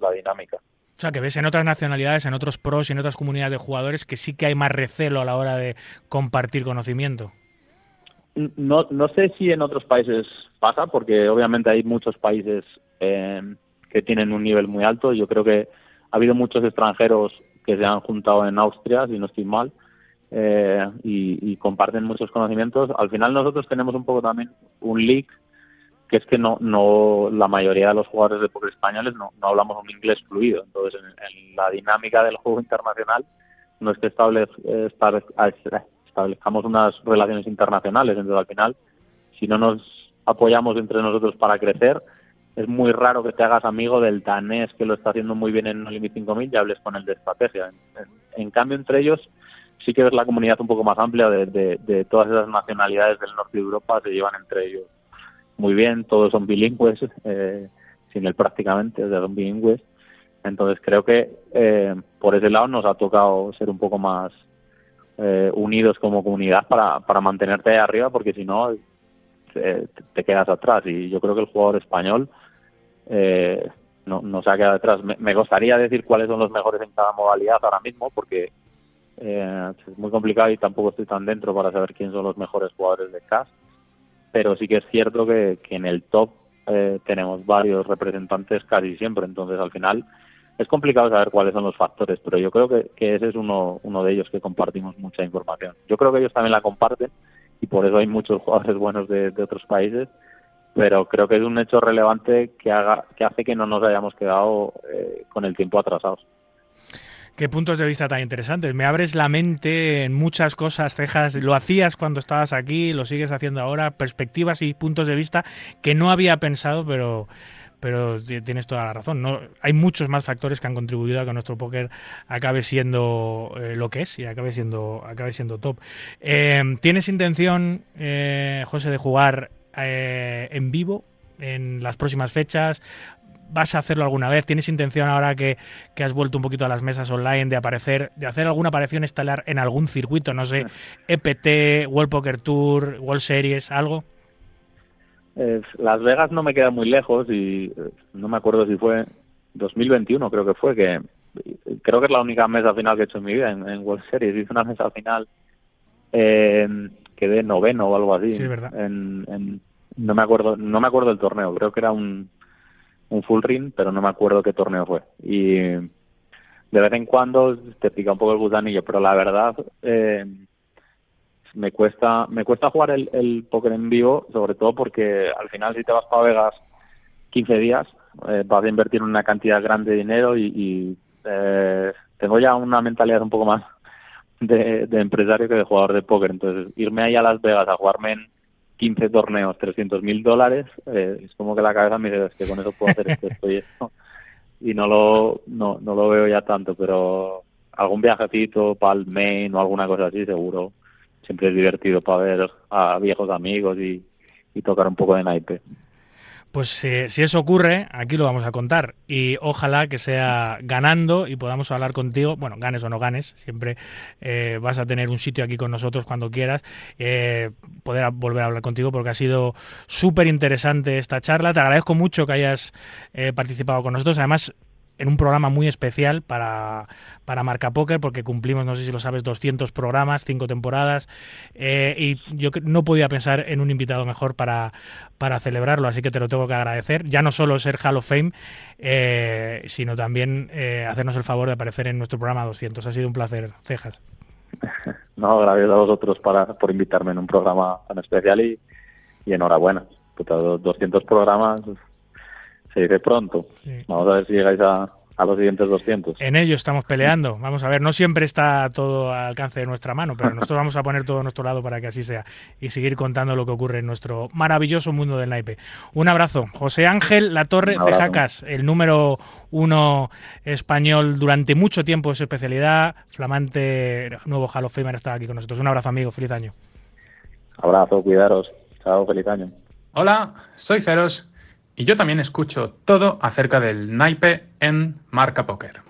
la dinámica. O sea, que ves en otras nacionalidades, en otros pros y en otras comunidades de jugadores que sí que hay más recelo a la hora de compartir conocimiento. No, no sé si en otros países pasa, porque obviamente hay muchos países eh, que tienen un nivel muy alto. Yo creo que ha habido muchos extranjeros que se han juntado en Austria, si no estoy mal, eh, y, comparten muchos conocimientos. Al final nosotros tenemos un poco también un leak que es que no, no la mayoría de los jugadores de póker españoles no, no hablamos un inglés fluido. Entonces, en, la dinámica del juego internacional no es que establezcamos unas relaciones internacionales. Entonces, al final, si no nos apoyamos entre nosotros para crecer, es muy raro que te hagas amigo del danés que lo está haciendo muy bien en No Limit 5000 y hables con el de estrategia. en cambio, entre ellos sí que ves la comunidad un poco más amplia de, de, todas esas nacionalidades del norte de Europa, se llevan entre ellos muy bien, todos son bilingües, eh, sin él prácticamente, o sea, son bilingües. Entonces creo que eh, por ese lado nos ha tocado ser un poco más eh, unidos como comunidad para, para mantenerte ahí arriba, porque si no te, te, quedas atrás. Y yo creo que el jugador español eh, no, no se ha quedado detrás. Me, me gustaría decir cuáles son los mejores en cada modalidad ahora mismo, porque eh, es muy complicado y tampoco estoy tan dentro para saber quiénes son los mejores jugadores de CAS. Pero sí que es cierto que, en el top eh, tenemos varios representantes casi siempre. Entonces, al final, es complicado saber cuáles son los factores, pero yo creo que, que ese es uno, uno de ellos que compartimos mucha información. Yo creo que ellos también la comparten y por eso hay muchos jugadores buenos de, de otros países pero creo que es un hecho relevante que haga que hace que no nos hayamos quedado eh, con el tiempo atrasados. Qué puntos de vista tan interesantes. Me abres la mente en muchas cosas, Cejas. Lo hacías cuando estabas aquí, lo sigues haciendo ahora. Perspectivas y puntos de vista que no había pensado, pero, pero tienes toda la razón. No, hay muchos más factores que han contribuido a que nuestro póker acabe siendo eh, lo que es y acabe siendo, acabe siendo top. Eh, ¿Tienes intención, eh, José, de jugar eh, en vivo en las próximas fechas? ¿Vas a hacerlo alguna vez? ¿Tienes intención ahora que, que, has vuelto un poquito a las mesas online de aparecer, de hacer alguna aparición estelar en algún circuito? No sé, EPT, World Poker Tour, World Series, algo. Eh, las Vegas no me queda muy lejos y eh, no me acuerdo si fue 2021, creo que fue, que creo que es la única mesa final que he hecho en mi vida en, en World Series. Hice una mesa final, eh, quedé noveno o algo así. Sí, verdad. En, en, no me acuerdo, no me acuerdo del torneo, creo que era un, un full ring, pero no me acuerdo qué torneo fue. Y de vez en cuando te pica un poco el gusanillo, pero la verdad eh, me cuesta me cuesta jugar el, el póker en vivo, sobre todo porque al final si te vas para Vegas 15 días, eh, vas a invertir una cantidad grande de dinero y, y eh, tengo ya una mentalidad un poco más de, de empresario que de jugador de póker. Entonces, irme ahí a Las Vegas a jugarme en 15 torneos, 300 mil dólares, eh, es como que la cabeza me dice, es que con eso puedo hacer esto, esto y esto. Y no lo, no, no lo veo ya tanto, pero algún viajecito para el Maine o alguna cosa así, seguro. Siempre es divertido para ver a viejos amigos y, y tocar un poco de naipe. Pues eh, si eso ocurre, aquí lo vamos a contar. Y ojalá que sea ganando y podamos hablar contigo. Bueno, ganes o no ganes, siempre eh, vas a tener un sitio aquí con nosotros cuando quieras. Eh, poder volver a hablar contigo porque ha sido súper interesante esta charla. Te agradezco mucho que hayas eh, participado con nosotros. Además, en un programa muy especial para, para Marca Póker, porque cumplimos, no sé si lo sabes, 200 programas, 5 temporadas, eh, y yo no podía pensar en un invitado mejor para, para celebrarlo, así que te lo tengo que agradecer. Ya no solo ser Hall of Fame, eh, sino también eh, hacernos el favor de aparecer en nuestro programa 200. Ha sido un placer, Cejas. No, gracias a vosotros para, por invitarme en un programa tan especial y, y enhorabuena. Puta, 200 programas se dice pronto. Sí. Vamos a ver si llegáis a, a los siguientes 200. En ello estamos peleando. Vamos a ver, no siempre está todo al alcance de nuestra mano, pero nosotros vamos a poner todo a nuestro lado para que así sea y seguir contando lo que ocurre en nuestro maravilloso mundo del naipe. Un abrazo. José Ángel La Torre Cejacas, el número uno español durante mucho tiempo de su especialidad, flamante nuevo Hall of Famer, está aquí con nosotros. Un abrazo, amigo. Feliz año. Abrazo, cuidaros. Chao, feliz año. Hola, soy Ceros y yo también escucho todo acerca del naipe en Marca Póker.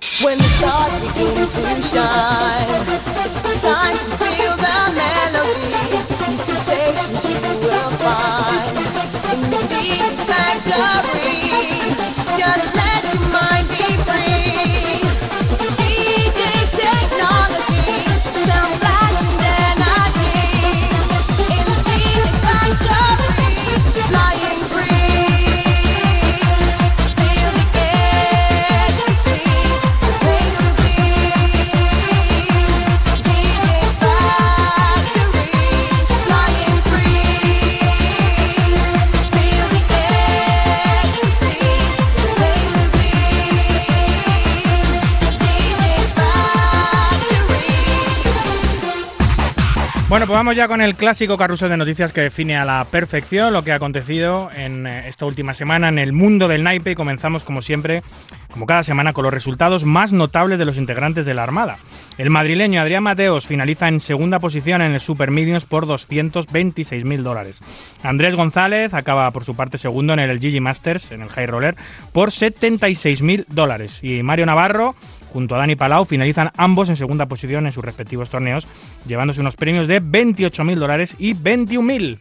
Bueno, pues vamos ya con el clásico carrusel de noticias que define a la perfección lo que ha acontecido en esta última semana en el mundo del naipe y comenzamos como siempre, como cada semana, con los resultados más notables de los integrantes de la Armada. El madrileño Adrián Mateos finaliza en segunda posición en el Super Millions por 226.000 dólares. Andrés González acaba por su parte segundo en el Gigi Masters, en el High Roller, por 76.000 dólares. Y Mario Navarro junto a Dani Palau, finalizan ambos en segunda posición en sus respectivos torneos, llevándose unos premios de 28.000 dólares y 21.000.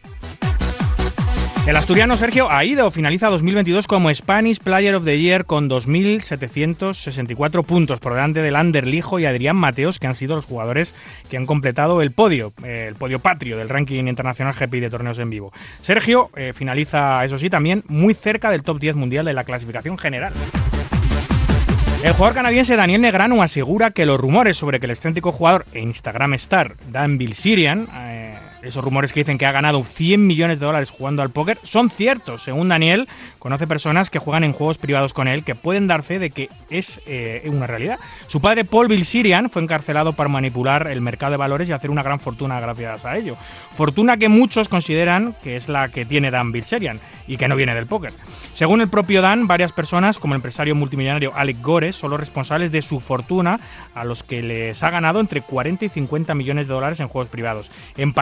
El asturiano Sergio Aido finaliza 2022 como Spanish Player of the Year con 2.764 puntos por delante del Anderlijo y Adrián Mateos, que han sido los jugadores que han completado el podio, el podio patrio del ranking internacional GPI de torneos en vivo. Sergio eh, finaliza, eso sí, también muy cerca del top 10 mundial de la clasificación general. El jugador canadiense Daniel Negrano asegura que los rumores sobre que el excéntrico jugador e Instagram star Dan Bilzerian eh, esos rumores que dicen que ha ganado 100 millones de dólares jugando al póker son ciertos. Según Daniel, conoce personas que juegan en juegos privados con él que pueden dar fe de que es eh, una realidad. Su padre, Paul Bilzerian, fue encarcelado por manipular el mercado de valores y hacer una gran fortuna gracias a ello. Fortuna que muchos consideran que es la que tiene Dan Bilzerian y que no viene del póker. Según el propio Dan, varias personas, como el empresario multimillonario Alec Gore, son los responsables de su fortuna, a los que les ha ganado entre 40 y 50 millones de dólares en juegos privados. En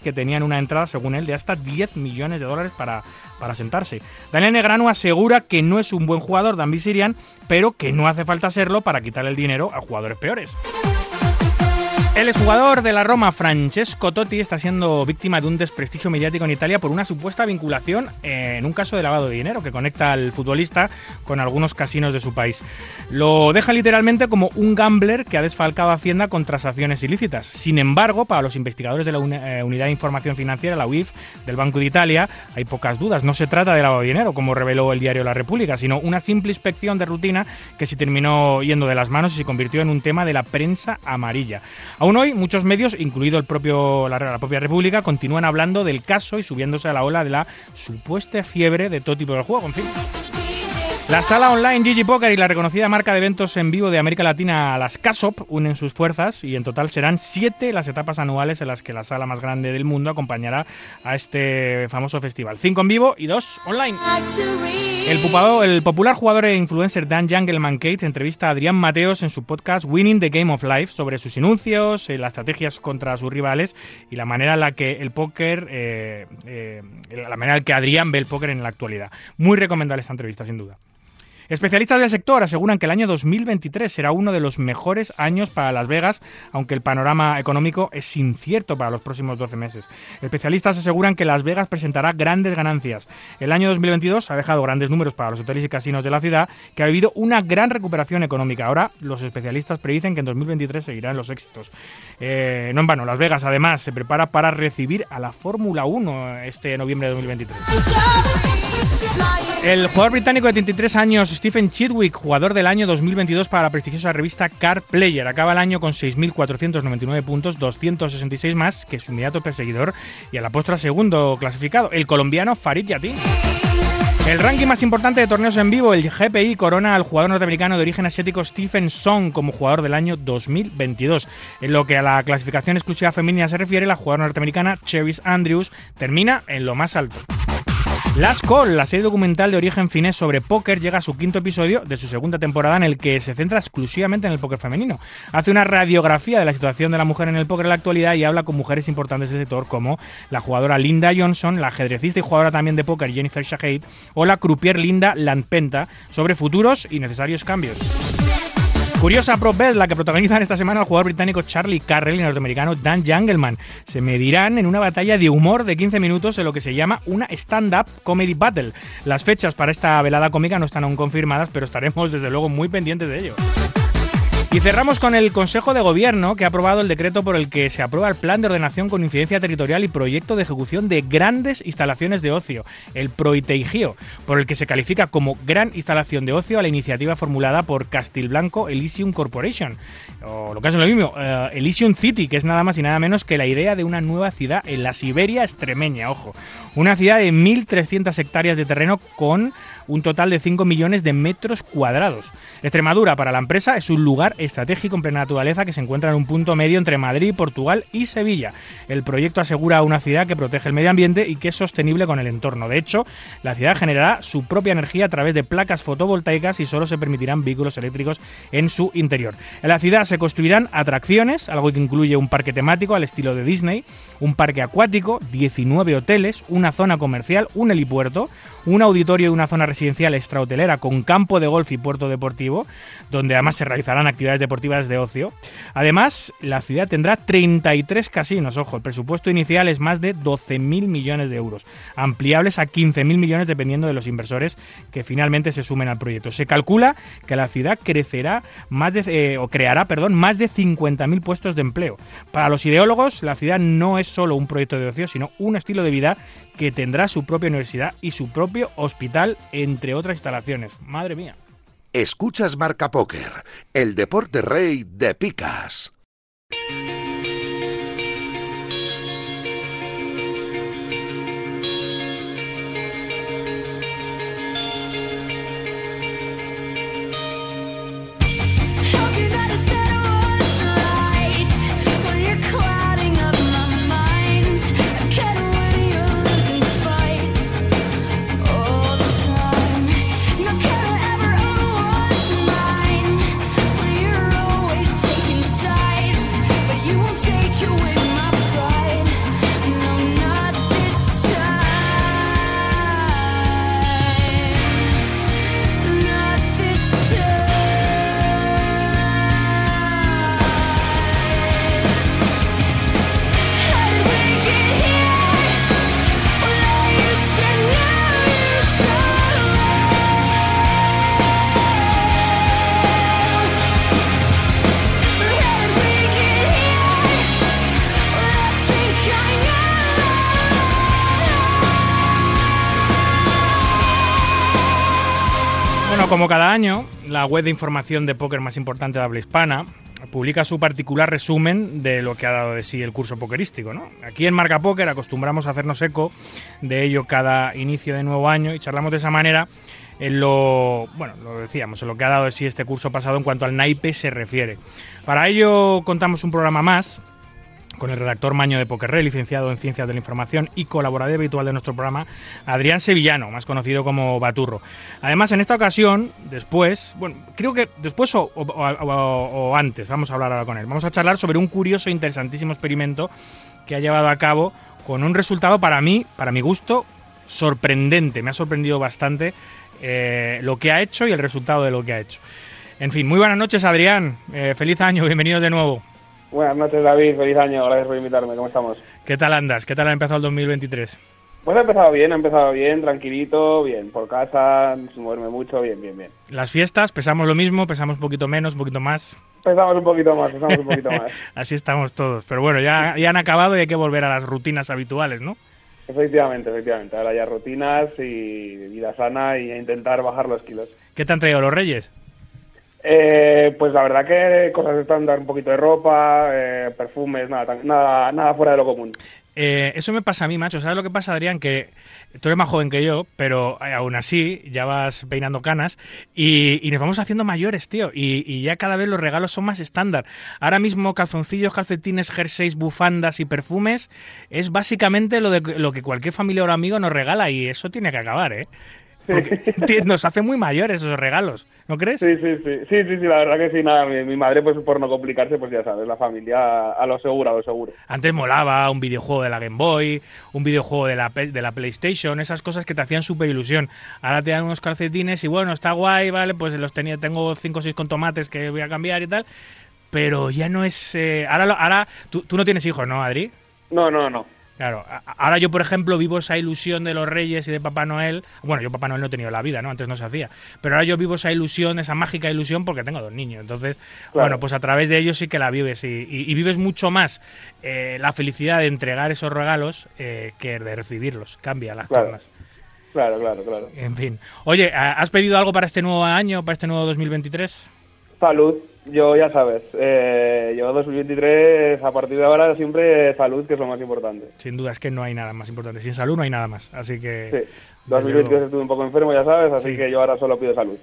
que tenían una entrada, según él, de hasta 10 millones de dólares para, para sentarse. Daniel Negrano asegura que no es un buen jugador, Dan Sirian, pero que no hace falta serlo para quitar el dinero a jugadores peores. El exjugador de la Roma, Francesco Totti, está siendo víctima de un desprestigio mediático en Italia por una supuesta vinculación en un caso de lavado de dinero que conecta al futbolista con algunos casinos de su país. Lo deja literalmente como un gambler que ha desfalcado Hacienda con transacciones ilícitas. Sin embargo, para los investigadores de la eh, Unidad de Información Financiera, la UIF, del Banco de Italia, hay pocas dudas. No se trata de lavado de dinero, como reveló el diario La República, sino una simple inspección de rutina que se terminó yendo de las manos y se convirtió en un tema de la prensa amarilla. Aún hoy, muchos medios, incluido el propio, la, propia República, continúan hablando del caso y subiéndose a la ola de la supuesta fiebre de todo tipo de juego. En fin. La sala online GG Poker y la reconocida marca de eventos en vivo de América Latina, las CASOP, unen sus fuerzas y en total serán siete las etapas anuales en las que la sala más grande del mundo acompañará a este famoso festival. Cinco en vivo y dos online. El, el popular jugador e influencer Dan Jungleman Kate entrevista a Adrián Mateos en su podcast Winning the Game of Life sobre sus inuncios, eh, las estrategias contra sus rivales y la manera en la que el póker, eh, eh, la manera en la que Adrián ve el póker en la actualidad. Muy recomendable esta entrevista, sin duda. Especialistas del sector aseguran que el año 2023 será uno de los mejores años para Las Vegas, aunque el panorama económico es incierto para los próximos 12 meses. Especialistas aseguran que Las Vegas presentará grandes ganancias. El año 2022 ha dejado grandes números para los hoteles y casinos de la ciudad, que ha vivido una gran recuperación económica. Ahora los especialistas predicen que en 2023 seguirán los éxitos. Eh, no en vano, Las Vegas además se prepara para recibir a la Fórmula 1 este noviembre de 2023. El jugador británico de 33 años, Stephen Chidwick, jugador del año 2022 para la prestigiosa revista Car Player, acaba el año con 6.499 puntos, 266 más que su inmediato perseguidor y a la postra segundo clasificado, el colombiano Farid Yatin. El ranking más importante de torneos en vivo, el GPI, corona al jugador norteamericano de origen asiático Stephen Song como jugador del año 2022. En lo que a la clasificación exclusiva femenina se refiere, la jugadora norteamericana Cherise Andrews termina en lo más alto. Last Call, la serie documental de origen finés sobre póker, llega a su quinto episodio de su segunda temporada en el que se centra exclusivamente en el póker femenino. Hace una radiografía de la situación de la mujer en el póker en la actualidad y habla con mujeres importantes del sector como la jugadora Linda Johnson, la ajedrecista y jugadora también de póker Jennifer Shahade o la croupier Linda Landpenta sobre futuros y necesarios cambios. Curiosa prop bet la que protagonizan esta semana el jugador británico Charlie Carrell y el norteamericano Dan Jungleman. Se medirán en una batalla de humor de 15 minutos en lo que se llama una stand-up comedy battle. Las fechas para esta velada cómica no están aún confirmadas, pero estaremos desde luego muy pendientes de ello. Y cerramos con el Consejo de Gobierno, que ha aprobado el decreto por el que se aprueba el Plan de Ordenación con Incidencia Territorial y Proyecto de Ejecución de Grandes Instalaciones de Ocio, el PROITEIGIO, por el que se califica como gran instalación de ocio a la iniciativa formulada por Castilblanco Elysium Corporation, o lo que es lo mismo, uh, Elysium City, que es nada más y nada menos que la idea de una nueva ciudad en la Siberia extremeña, ojo. Una ciudad de 1.300 hectáreas de terreno con un total de 5 millones de metros cuadrados. Extremadura para la empresa es un lugar estratégico en plena naturaleza que se encuentra en un punto medio entre Madrid, Portugal y Sevilla. El proyecto asegura una ciudad que protege el medio ambiente y que es sostenible con el entorno. De hecho, la ciudad generará su propia energía a través de placas fotovoltaicas y solo se permitirán vehículos eléctricos en su interior. En la ciudad se construirán atracciones, algo que incluye un parque temático al estilo de Disney, un parque acuático, 19 hoteles, una zona comercial, un helipuerto, un auditorio y una zona residencial extrahotelera con campo de golf y puerto deportivo, donde además se realizarán actividades deportivas de ocio. Además, la ciudad tendrá 33 casinos, ojo, el presupuesto inicial es más de 12.000 millones de euros, ampliables a 15.000 millones dependiendo de los inversores que finalmente se sumen al proyecto. Se calcula que la ciudad crecerá más de, eh, o creará, perdón, más de 50.000 puestos de empleo. Para los ideólogos, la ciudad no es solo un proyecto de ocio, sino un estilo de vida que tendrá su propia universidad y su propio hospital, entre otras instalaciones. Madre mía. Escuchas Marca Póker, el deporte rey de picas. Como cada año, la web de información de póker más importante de habla hispana publica su particular resumen de lo que ha dado de sí el curso pokerístico. ¿no? Aquí en Marca Póker acostumbramos a hacernos eco de ello cada inicio de nuevo año y charlamos de esa manera en lo, bueno, lo decíamos, en lo que ha dado de sí este curso pasado en cuanto al naipe se refiere. Para ello contamos un programa más con el redactor Maño de Pokerrey, licenciado en Ciencias de la Información y colaborador habitual de nuestro programa, Adrián Sevillano, más conocido como Baturro. Además, en esta ocasión, después, bueno, creo que después o, antes, vamos a hablar ahora con él, vamos a charlar sobre un curioso e interesantísimo experimento que ha llevado a cabo con un resultado para mí, para mi gusto, sorprendente. Me ha sorprendido bastante eh, lo que ha hecho y el resultado de lo que ha hecho. En fin, muy buenas noches, Adrián. Eh, feliz año, bienvenido de nuevo. Buenas noches, David. Feliz año. Gracias por invitarme. ¿Cómo estamos? ¿Qué tal andas? ¿Qué tal ha empezado el 2023? Pues ha empezado bien, ha empezado bien, tranquilito, bien, por casa, sin moverme mucho, bien, bien, bien. Las fiestas, pesamos lo mismo, pesamos un poquito menos, un poquito más. Pesamos un poquito más, pesamos un poquito más. Así estamos todos. Pero bueno, ya, ya han acabado y hay que volver a las rutinas habituales, ¿no? Efectivamente, efectivamente. Ahora ya rutinas y vida sana y a intentar bajar los kilos. ¿Qué te han traído los reyes? Eh, pues la verdad que cosas estándar, un poquito de ropa, eh, perfumes, nada, nada, nada fuera de lo común. Eh, eso me pasa a mí, macho. ¿Sabes lo que pasa, Adrián? Que tú eres más joven que yo, pero aún así ya vas peinando canas y, nos vamos haciendo mayores, tío. Y, ya cada vez los regalos son más estándar. Ahora mismo calzoncillos, calcetines, jerseys, bufandas y perfumes es básicamente lo, de, lo que cualquier familia o amigo nos regala y eso tiene que acabar, ¿eh? nos hace muy mayores esos regalos, ¿no crees? Sí, sí, sí, sí, sí, la verdad que sí, nada, mi, madre pues por no complicarse, pues ya sabes, la familia a lo seguro, a lo seguro. Antes molaba un videojuego de la Game Boy, un videojuego de la, de la PlayStation, esas cosas que te hacían súper ilusión. Ahora te dan unos calcetines y bueno, está guay, vale, pues los tenía, tengo 5 o 6 con tomates que voy a cambiar y tal, pero ya no es... Eh, ahora, ahora tú, tú no tienes hijos, ¿no, Adri? No, no, no. Claro, ahora yo, por ejemplo, vivo esa ilusión de los Reyes y de Papá Noel. Bueno, yo Papá Noel no he tenido la vida, ¿no? Antes no se hacía. Pero ahora yo vivo esa ilusión, esa mágica ilusión, porque tengo dos niños. Entonces, bueno, pues a través de ellos sí que la vives. Y, vives mucho más eh, la felicidad de entregar esos regalos eh, que de recibirlos. Cambia las claro. Claro, claro, claro. En fin. Oye, ¿has pedido algo para este nuevo año, para este nuevo 2023? Salud, yo ya sabes, eh, yo 2023 a partir de ahora siempre salud, que es lo más importante. Sin duda, es que no hay nada más importante. Sin salud no hay nada más, así que... Sí, 2023 estuve un poco enfermo, ya sabes, así que yo ahora solo pido salud.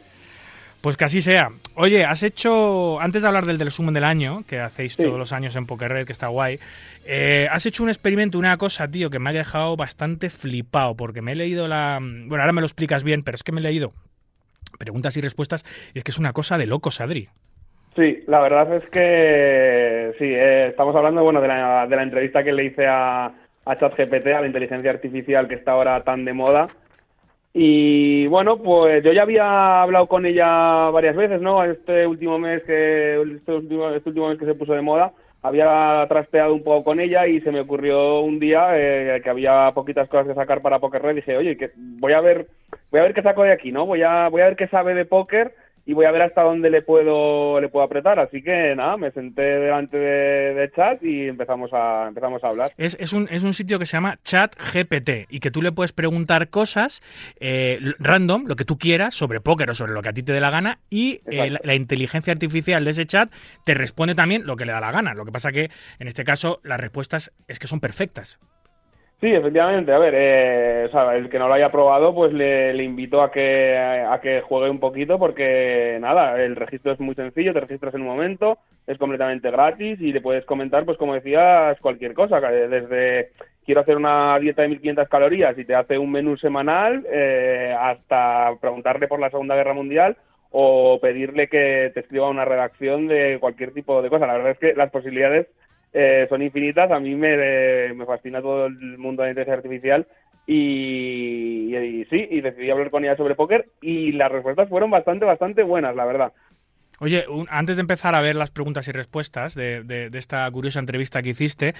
Pues que así sea. Oye, has hecho, antes de hablar del, resumen del año, que hacéis todos los años en Pokerred, que está guay, eh, has hecho un experimento, una cosa, tío, que me ha dejado bastante flipado, porque me he leído la... Bueno, ahora me lo explicas bien, pero es que me he leído preguntas y respuestas, y es que es una cosa de locos, Adri. Sí, la verdad es que sí, eh, estamos hablando bueno, de, la, de la entrevista que le hice a, a ChatGPT, a la inteligencia artificial que está ahora tan de moda. Y bueno, pues yo ya había hablado con ella varias veces, ¿no? Este último mes que este último, este último mes que se puso de moda, había trasteado un poco con ella y se me ocurrió un día eh, que había poquitas cosas que sacar para Poker Red. Dije, oye, que voy a ver, voy a ver qué saco de aquí, ¿no? Voy a, voy a ver qué sabe de póker y voy a ver hasta dónde le puedo le puedo apretar. Así que nada me senté delante de, chat y empezamos a empezamos a hablar. Es, es, un, es un sitio que se llama chat GPT y que tú le puedes preguntar cosas eh, random lo que tú quieras sobre póker o sobre lo que a ti te dé la gana y eh, la, inteligencia artificial de ese chat te responde también lo que le da la gana. Lo que pasa que en este caso las respuestas es que son perfectas Sí, efectivamente. A ver, eh, o sea, el que no lo haya probado, pues le, invito a que, a que juegue un poquito porque, nada, el registro es muy sencillo, te registras en un momento, es completamente gratis y le puedes comentar, pues como decías, cualquier cosa, desde quiero hacer una dieta de 1500 calorías y te hace un menú semanal, eh, hasta preguntarle por la Segunda Guerra Mundial o pedirle que te escriba una redacción de cualquier tipo de cosa. La verdad es que las posibilidades eh, son infinitas. A mí me, me, fascina todo el mundo de la inteligencia artificial y, sí, y decidí hablar con ella sobre póker y las respuestas fueron bastante, bastante buenas, la verdad. Oye, antes de empezar a ver las preguntas y respuestas de, de, esta curiosa entrevista que hiciste,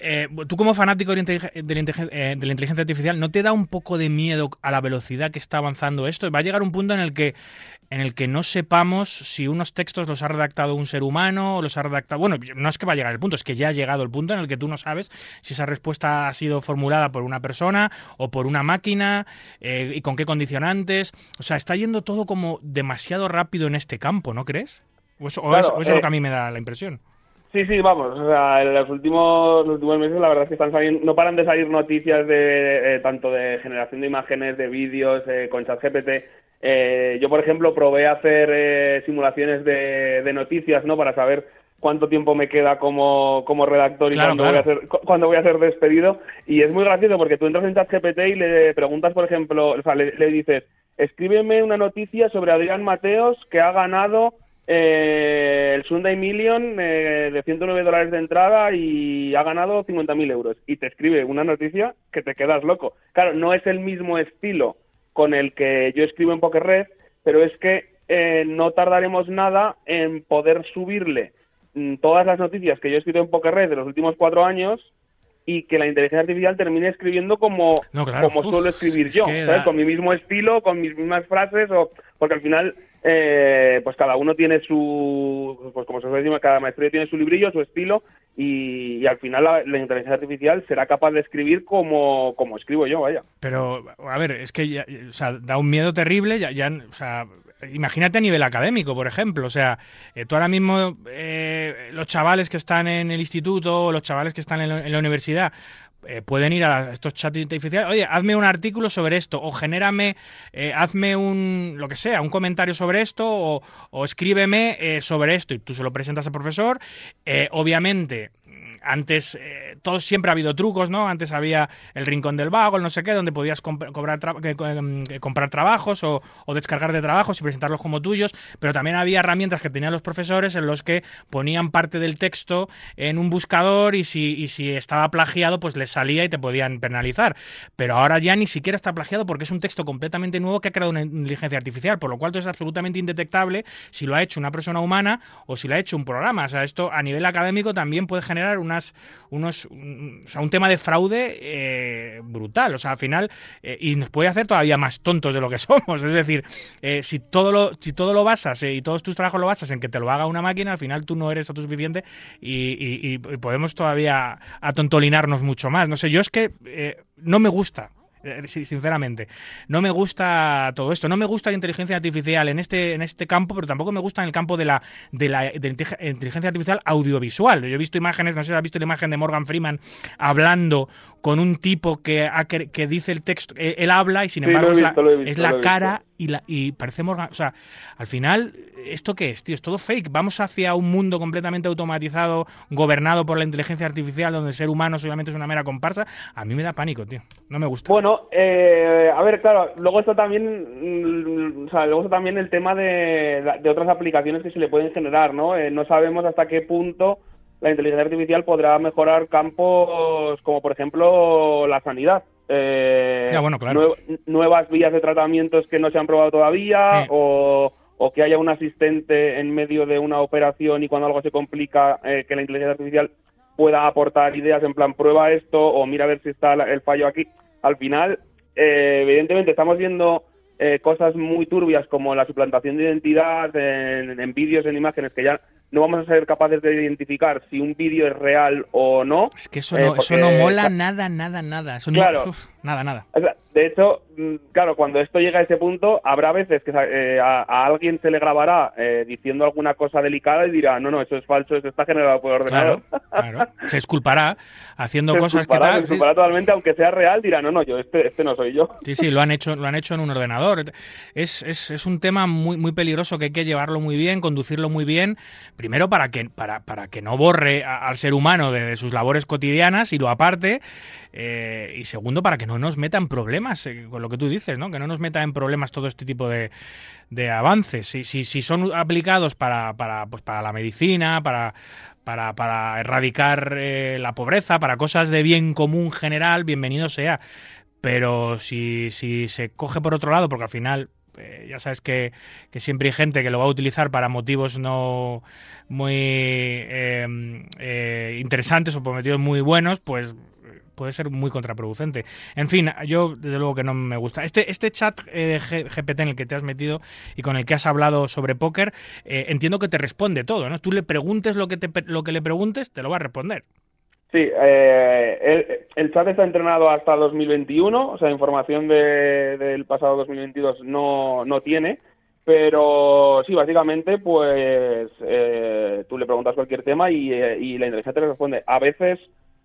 eh, tú como fanático de la, eh, de, la inteligencia artificial, ¿no te da un poco de miedo a la velocidad que está avanzando esto? Va a llegar un punto en el que en el que no sepamos si unos textos los ha redactado un ser humano o los ha redactado... Bueno, no es que va a llegar el punto, es que ya ha llegado el punto en el que tú no sabes si esa respuesta ha sido formulada por una persona o por una máquina eh, y con qué condicionantes. O sea, está yendo todo como demasiado rápido en este campo, ¿no crees? O eso, es, lo que a mí me da la impresión. Sí, sí, vamos. O sea, en los últimos, los últimos meses la verdad es que están saliendo, no paran de salir noticias de eh, tanto de generación de imágenes, de vídeos, eh, con ChatGPT. Eh, yo, por ejemplo, probé hacer eh, simulaciones de, de, noticias, ¿no? Para saber cuánto tiempo me queda como, como redactor y cuándo, Voy a ser, cuándo voy a ser despedido. Y es muy gracioso porque tú entras en ChatGPT y le preguntas, por ejemplo, o sea, le, le dices, escríbeme una noticia sobre Adrián Mateos que ha ganado eh, el Sunday Million eh, de 109 dólares de entrada y ha ganado 50.000 euros. Y te escribe una noticia que te quedas loco. Claro, no es el mismo estilo con el que yo escribo en Poker Red, pero es que eh, no tardaremos nada en poder subirle mm, todas las noticias que yo he escrito en Poker Red de los últimos cuatro años y que la inteligencia artificial termine escribiendo como, como suelo escribir yo, con mi mismo estilo, con mis mismas frases, o porque al final, eh, pues cada uno tiene su, pues como se suele decir, cada maestría tiene su librillo, su estilo, y, al final la, inteligencia artificial será capaz de escribir como, como escribo yo, vaya. Pero, a ver, es que o sea, da un miedo terrible, ya, ya imagínate a nivel académico, por ejemplo. O sea, eh, tú ahora mismo, eh, los chavales que están en el instituto los chavales que están en, la universidad, eh, pueden ir a estos chats artificiales, oye, hazme un artículo sobre esto, o genérame, hazme un, lo que sea, un comentario sobre esto, o, o escríbeme sobre esto, y tú se lo presentas al profesor. obviamente, antes, eh, todo siempre ha habido trucos, ¿no? Antes había el rincón del vago, el no sé qué, donde podías cobrar em, comprar trabajos o, descargar de trabajos y presentarlos como tuyos, pero también había herramientas que tenían los profesores en los que ponían parte del texto en un buscador y si, si estaba plagiado, pues les salía y te podían penalizar. Pero ahora ya ni siquiera está plagiado porque es un texto completamente nuevo que ha creado una inteligencia artificial, por lo cual es absolutamente indetectable si lo ha hecho una persona humana o si lo ha hecho un programa. O sea, esto a nivel académico también puede generar un unos, un, o sea, un tema de fraude eh, brutal. O sea, al final, eh, y nos puede hacer todavía más tontos de lo que somos. Es decir, eh, si, todo lo, si todo lo basas y todos tus trabajos lo basas en que te lo haga una máquina, al final tú no eres autosuficiente y, y, podemos todavía atontolinarnos mucho más. No sé, yo es que no me gusta eh, sinceramente. No me gusta todo esto. No me gusta la inteligencia artificial en este, en este campo, pero tampoco me gusta en el campo de la, de la inteligencia artificial audiovisual. Yo he visto imágenes, no sé si has visto la imagen de Morgan Freeman hablando con un tipo que, que dice el texto, eh, él habla y sin embargo es la, cara y, la, y parece Morgan. O sea, al final, ¿esto qué es, tío? Es todo fake. Vamos hacia un mundo completamente automatizado, gobernado por la inteligencia artificial, donde el ser humano solamente es una mera comparsa. A mí me da pánico, tío. No me gusta. Bueno, eh, a ver, claro, luego está también, mm, o sea, luego está también el tema de, de otras aplicaciones que se le pueden generar, ¿no? Eh, no sabemos hasta qué punto la inteligencia artificial podrá mejorar campos como por ejemplo la sanidad. eh, Ya, bueno, claro. nue- nuevas vías de tratamientos que no se han probado todavía o, o que haya un asistente en medio de una operación y cuando algo se complica eh, que la inteligencia artificial pueda aportar ideas en plan prueba esto o mira a ver si está el fallo aquí. Al final, eh, evidentemente estamos viendo eh, cosas muy turbias como la suplantación de identidad en, en vídeos, en imágenes que ya no vamos a ser capaces de identificar si un vídeo es real o no. Es que eso Eh, no, eso porque- no mola nada, nada, nada. Eso Claro. Nada, nada. De hecho, mm, claro, cuando esto llega a ese punto, habrá veces que eh, a, a alguien se le grabará eh, diciendo alguna cosa delicada y dirá, no, no, eso es falso, eso está generado por ordenador. Claro, claro. Se disculpará haciendo Se cosas que tal. se totalmente, aunque sea real, dirá, no, no, yo este, este no soy yo. Sí, sí, lo han hecho, lo han hecho en un ordenador. Es, es, es un tema muy, muy peligroso que hay que llevarlo muy bien, conducirlo muy bien. Primero para que, para, para que no borre a- al ser humano de, de sus labores cotidianas y lo aparte. eh, y segundo, para que no nos meta en problemas, eh, con lo que tú dices, ¿no? Que no nos meta en problemas todo este tipo de, de avances. Si, si, si son aplicados para, para, pues para la medicina, para, para, para erradicar eh, la pobreza, para cosas de bien común general, bienvenido sea. Pero si, si se coge por otro lado, porque al final eh, ya sabes que, que siempre hay gente que lo va a utilizar para motivos no muy eh, interesantes o por motivos muy buenos, pues puede ser muy contraproducente. En fin, yo desde luego que no me gusta. Este, este chat eh, GPT en el que te has metido y con el que has hablado sobre póker, eh, entiendo que te responde todo, ¿no? Tú le preguntes lo que, te, lo que le preguntes, te lo va a responder. Sí, eh, el, el chat está entrenado hasta 2021, o sea, información de- del pasado 2022 no, no tiene, pero sí, básicamente, pues eh, tú le preguntas cualquier tema y, eh, y la inteligencia te responde. A veces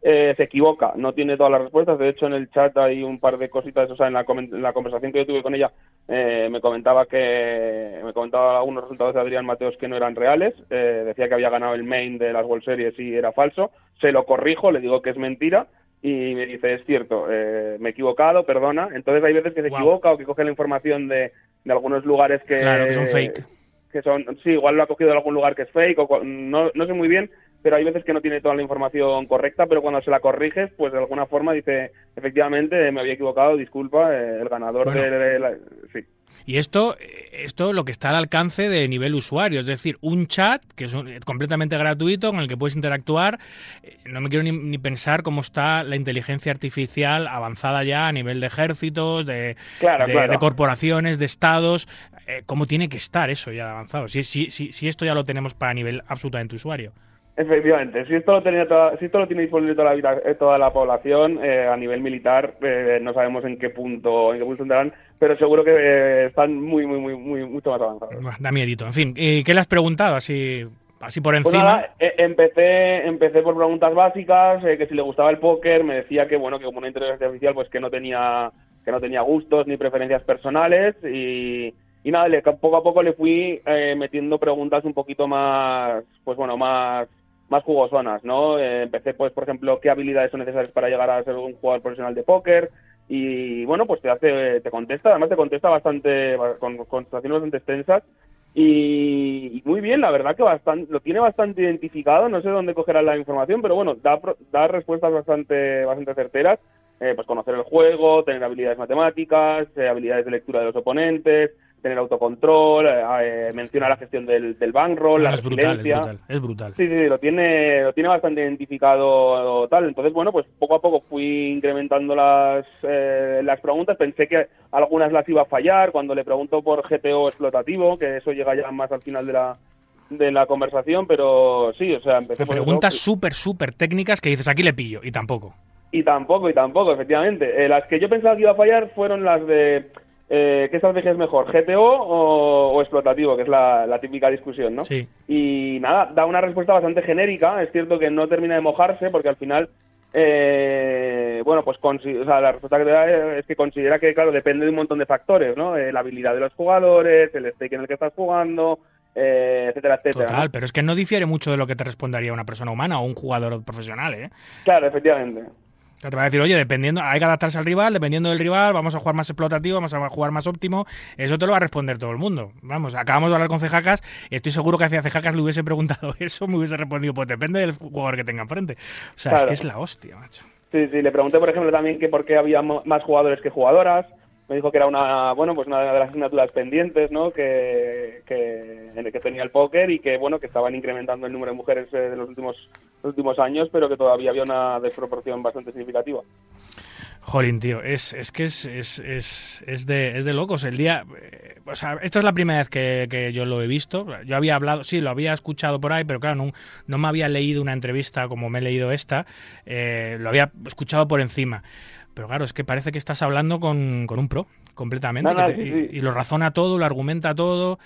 eh, se equivoca, no tiene todas las respuestas. De hecho, en el chat hay un par de cositas, o sea, en la, en la conversación que yo tuve con ella, eh, me comentaba que me comentaba algunos resultados de Adrián Mateos que no eran reales. Eh, decía que había ganado el main de las World Series y era falso. Se lo corrijo, le digo que es mentira. Y me dice, es cierto, eh, me he equivocado, perdona. Entonces hay veces que se equivoca o que coge la información de, de algunos lugares que, Claro, que son fake. que son, sí, igual lo ha cogido de algún lugar que es fake, o no, no sé muy bien, pero hay veces que no tiene toda la información correcta, pero cuando se la corriges, pues de alguna forma dice, efectivamente, me había equivocado, disculpa, eh, el ganador Bueno. de, de la... Sí. Y esto, esto lo que está al alcance de nivel usuario, es decir, un chat que es un- completamente gratuito con el que puedes interactuar. Eh, No me quiero ni, ni pensar cómo está la inteligencia artificial avanzada ya a nivel de ejércitos, de, Claro, de, claro. de corporaciones, de estados. eh, ¿Cómo tiene que estar eso ya avanzado? Si, si, si, si esto ya lo tenemos para nivel absolutamente usuario. Efectivamente, si esto lo, tenía toda- si esto lo tiene disponible toda la, eh, toda la población, eh, a nivel militar, eh, no sabemos en qué punto en qué punto estarán, pero seguro que eh, están muy, muy, muy, muy, mucho más avanzados. Da miedito. En fin, ¿y ¿qué le has preguntado así, así por Pues encima? nada, eh, empecé, empecé por preguntas básicas, eh, que si le gustaba el póker, me decía que bueno, que como una inteligencia artificial, pues que no tenía, que no tenía gustos ni preferencias personales y, y nada, le- poco a poco le fui eh, metiendo preguntas un poquito más, pues bueno, más, más jugosonas, ¿no? Eh, empecé, pues, por ejemplo, qué habilidades son necesarias para llegar a ser un jugador profesional de póker y bueno, pues te hace, te contesta, además te contesta bastante, con contestaciones bastante extensas. Y, muy bien, la verdad que bastante, lo tiene bastante identificado, no sé dónde cogerá la información, pero bueno, da, da respuestas bastante, bastante certeras, eh, pues conocer el juego, tener habilidades matemáticas, eh, habilidades de lectura de los oponentes, tener autocontrol, eh, eh, menciona la gestión del, del bankroll, No, la es brutal, es brutal, es brutal. Sí, sí, lo tiene, lo tiene bastante identificado tal. Entonces, bueno, pues poco a poco fui incrementando las, eh, las preguntas. Pensé que algunas las iba a fallar cuando le pregunto por GTO explotativo, que eso llega ya más al final de la, de la conversación, pero sí, o sea, empecé. Preguntas súper, súper técnicas que dices, aquí le pillo, y tampoco. Y tampoco, y tampoco, efectivamente. Eh, las que yo pensaba que iba a fallar fueron las de eh, qué estrategia es mejor, GTO o, o explotativo, que es la, la típica discusión, ¿no? Sí. Y nada, da una respuesta bastante genérica. Es cierto que no termina de mojarse porque al final, eh, bueno, pues consi- o sea, la respuesta que te da es que considera que, claro, depende de un montón de factores, ¿no? Eh, la habilidad de los jugadores, el stake en el que estás jugando, eh, etcétera, etcétera. Total, ¿no? pero es que no difiere mucho de lo que te respondería una persona humana o un jugador profesional, ¿eh? Claro, efectivamente. Te va a decir, oye, dependiendo, hay que adaptarse al rival, dependiendo del rival, vamos a jugar más explotativo, vamos a jugar más óptimo. Eso te lo va a responder todo el mundo. Vamos, acabamos de hablar con Cejacas y estoy seguro que si a Cejacas le hubiese preguntado eso, me hubiese respondido, pues depende del jugador que tenga enfrente. O sea, es Claro. que es la hostia, macho. Sí, sí, le pregunté, por ejemplo, también que por qué había más jugadores que jugadoras. Me dijo que era una, bueno, pues una de las asignaturas pendientes, ¿no? Que, que, en el que tenía el póker y que, bueno, que estaban incrementando el número de mujeres eh, de los últimos, últimos años, pero que todavía había una desproporción bastante significativa. Jolín, tío, es, es que es, es, es, es de, es de locos. El día. eh, o sea, esto es la primera vez que, que yo lo he visto. Yo había hablado, sí, lo había escuchado por ahí, pero claro, no, no me había leído una entrevista como me he leído esta. eh, lo había escuchado por encima. Pero claro, es que parece que estás hablando con, con un pro, completamente. No, no, que te- sí, y- sí. y lo razona todo, lo argumenta todo.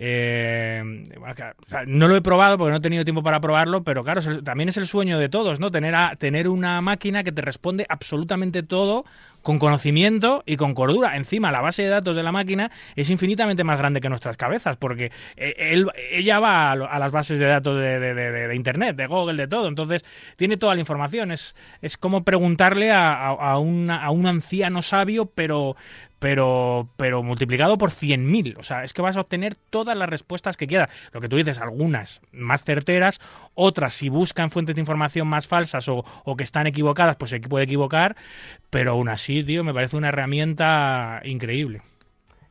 Eh, o sea, no lo he probado porque no he tenido tiempo para probarlo, pero claro, también es el sueño de todos, ¿no? Tener, tener una máquina que te responde absolutamente todo con conocimiento y con cordura. Encima, la base de datos de la máquina es infinitamente más grande que nuestras cabezas, porque eh, él, ella va a, a las bases de datos de, de- Internet, de Google, de todo. Entonces, tiene toda la información. Es, es como preguntarle a- a una- a un anciano sabio, pero pero, pero multiplicado por 100.000. O sea, es que vas a obtener todas las respuestas que quieras. Lo que tú dices, algunas más certeras, otras si buscan fuentes de información más falsas o, o que están equivocadas, pues se puede equivocar, pero aún así, tío, me parece una herramienta increíble.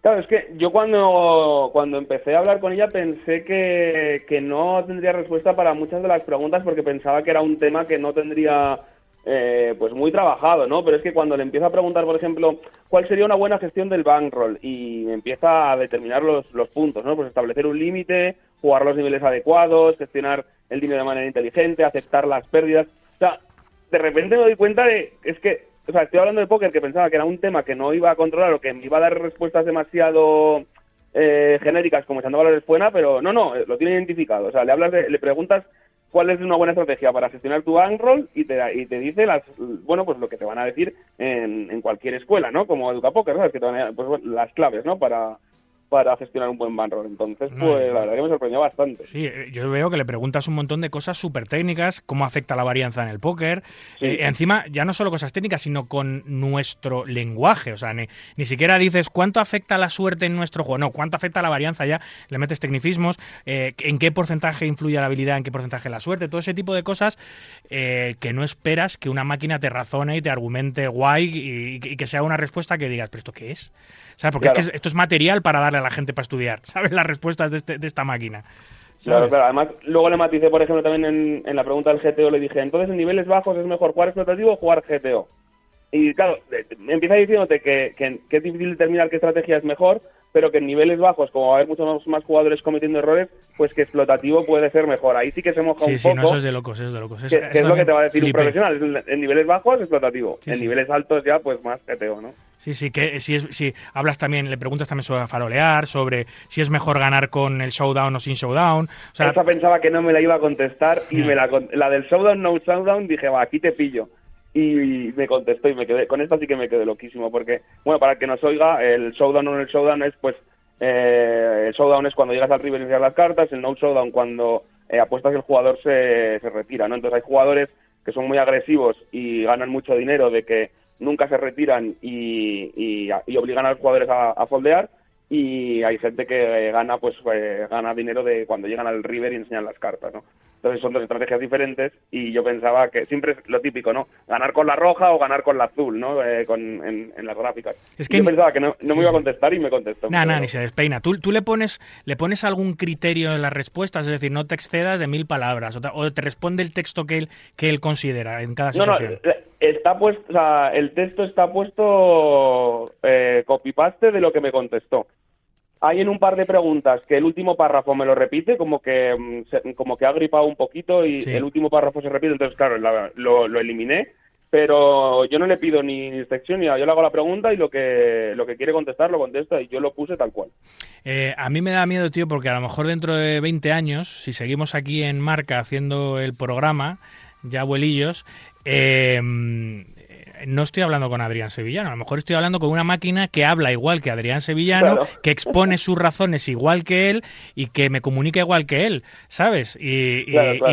Claro, es que yo cuando, cuando empecé a hablar con ella pensé que, que no tendría respuesta para muchas de las preguntas porque pensaba que era un tema que no tendría eh, pues muy trabajado, ¿no? Pero es que cuando le empiezo a preguntar, por ejemplo, cuál sería una buena gestión del bankroll y empieza a determinar los, los puntos, ¿no? Pues establecer un límite, jugar los niveles adecuados, gestionar el dinero de manera inteligente, aceptar las pérdidas. O sea, de repente me doy cuenta de es que, o sea, estoy hablando de póker que pensaba que era un tema que no iba a controlar o que me iba a dar respuestas demasiado eh, genéricas como echando valores fuera, pero no, no, eh, lo tiene identificado. O sea, le hablas de, le preguntas cuál es una buena estrategia para gestionar tu bankroll y te, y te dice las, bueno, pues lo que te van a decir en, en cualquier escuela, ¿no? Como EducaPoker, ¿sabes? Que te van a, pues, las claves, ¿no? Para, para gestionar un buen bankroll. Entonces, No, pues y- la verdad que me sorprendió bastante. Sí, eh, yo veo que le preguntas un montón de cosas súper técnicas, cómo afecta la varianza en el póker. Sí. Eh, encima, ya no solo cosas técnicas, sino con nuestro lenguaje. O sea, ni, ni siquiera dices cuánto afecta la suerte en nuestro juego. No, cuánto afecta la varianza ya. Le metes tecnicismos, eh, en qué porcentaje influye la habilidad, en qué porcentaje la suerte. Todo ese tipo de cosas eh, que no esperas que una máquina te razone y te argumente guay y, y que sea una respuesta que digas, ¿pero esto qué es? ¿Sabes? Porque Claro. es que esto es material para darle a la gente para estudiar. ¿Sabes? Las respuestas de, este- de esta máquina. Claro, claro. Además, luego le maticé, por ejemplo, también en, en la pregunta del GTO, le dije, entonces en niveles bajos es mejor jugar explotativo o jugar GTO. Y claro, empieza diciéndote que, que, que es difícil determinar qué estrategia es mejor, pero que en niveles bajos, como va a haber muchos más, jugadores cometiendo errores, pues que explotativo puede ser mejor. Ahí sí que se moja Sí, un sí, poco. no, eso es de locos, eso es de locos. que, que es lo que te va a decir un profesional. Es En niveles bajos, explotativo. Sí, en sí. niveles altos ya, pues más GTO, ¿no? Sí, sí, que si, es, si hablas también, le preguntas también sobre farolear, sobre si es mejor ganar con el showdown o sin showdown. O sea, Esa pensaba que no me la iba a contestar y me la, la del showdown, no showdown, dije, va, aquí te pillo. Y me contestó y me quedé, con esta sí que me quedé loquísimo, porque, bueno, para el que nos oiga, el showdown o el showdown es, pues, eh, el showdown es cuando llegas al river y enseñas las cartas, el no showdown cuando eh, apuestas que el jugador se, se retira, ¿no? Entonces hay jugadores que son muy agresivos y ganan mucho dinero de que nunca se retiran y, y, obligan a los jugadores a, a foldear, y hay gente que gana pues eh, gana dinero de cuando llegan al river y enseñan las cartas no entonces son dos estrategias diferentes y yo pensaba que siempre es lo típico no ganar con la roja o ganar con la azul no Eh, con en, en las gráficas. Es que yo ni- pensaba que no, no me iba a contestar y me contestó. Nada, nada, ni se despeina. ¿Tú, tú le pones le pones algún criterio en las respuestas, es decir, no te excedas de mil palabras, o te, o te responde el texto que él, que él considera en cada no no situación. eh, está puesto o sea, el texto está puesto eh, copy paste de lo que me contestó hay en un par de preguntas que el último párrafo me lo repite, como que mm, como que ha gripado un poquito y Sí. el último párrafo se repite, entonces claro, la- lo, lo eliminé, pero yo no le pido ni sección ni nada, yo le hago la pregunta y lo que lo que quiere contestar lo contesta y yo lo puse tal cual. Eh, a mí me da miedo, tío, porque a lo mejor dentro de 20 años, si seguimos aquí en Marca haciendo el programa, ya abuelillos, eh, no estoy hablando con Adrián Sevillano, a lo mejor estoy hablando con una máquina que habla igual que Adrián Sevillano, que expone sus razones igual que él y que me comunica igual que él, ¿sabes? Y,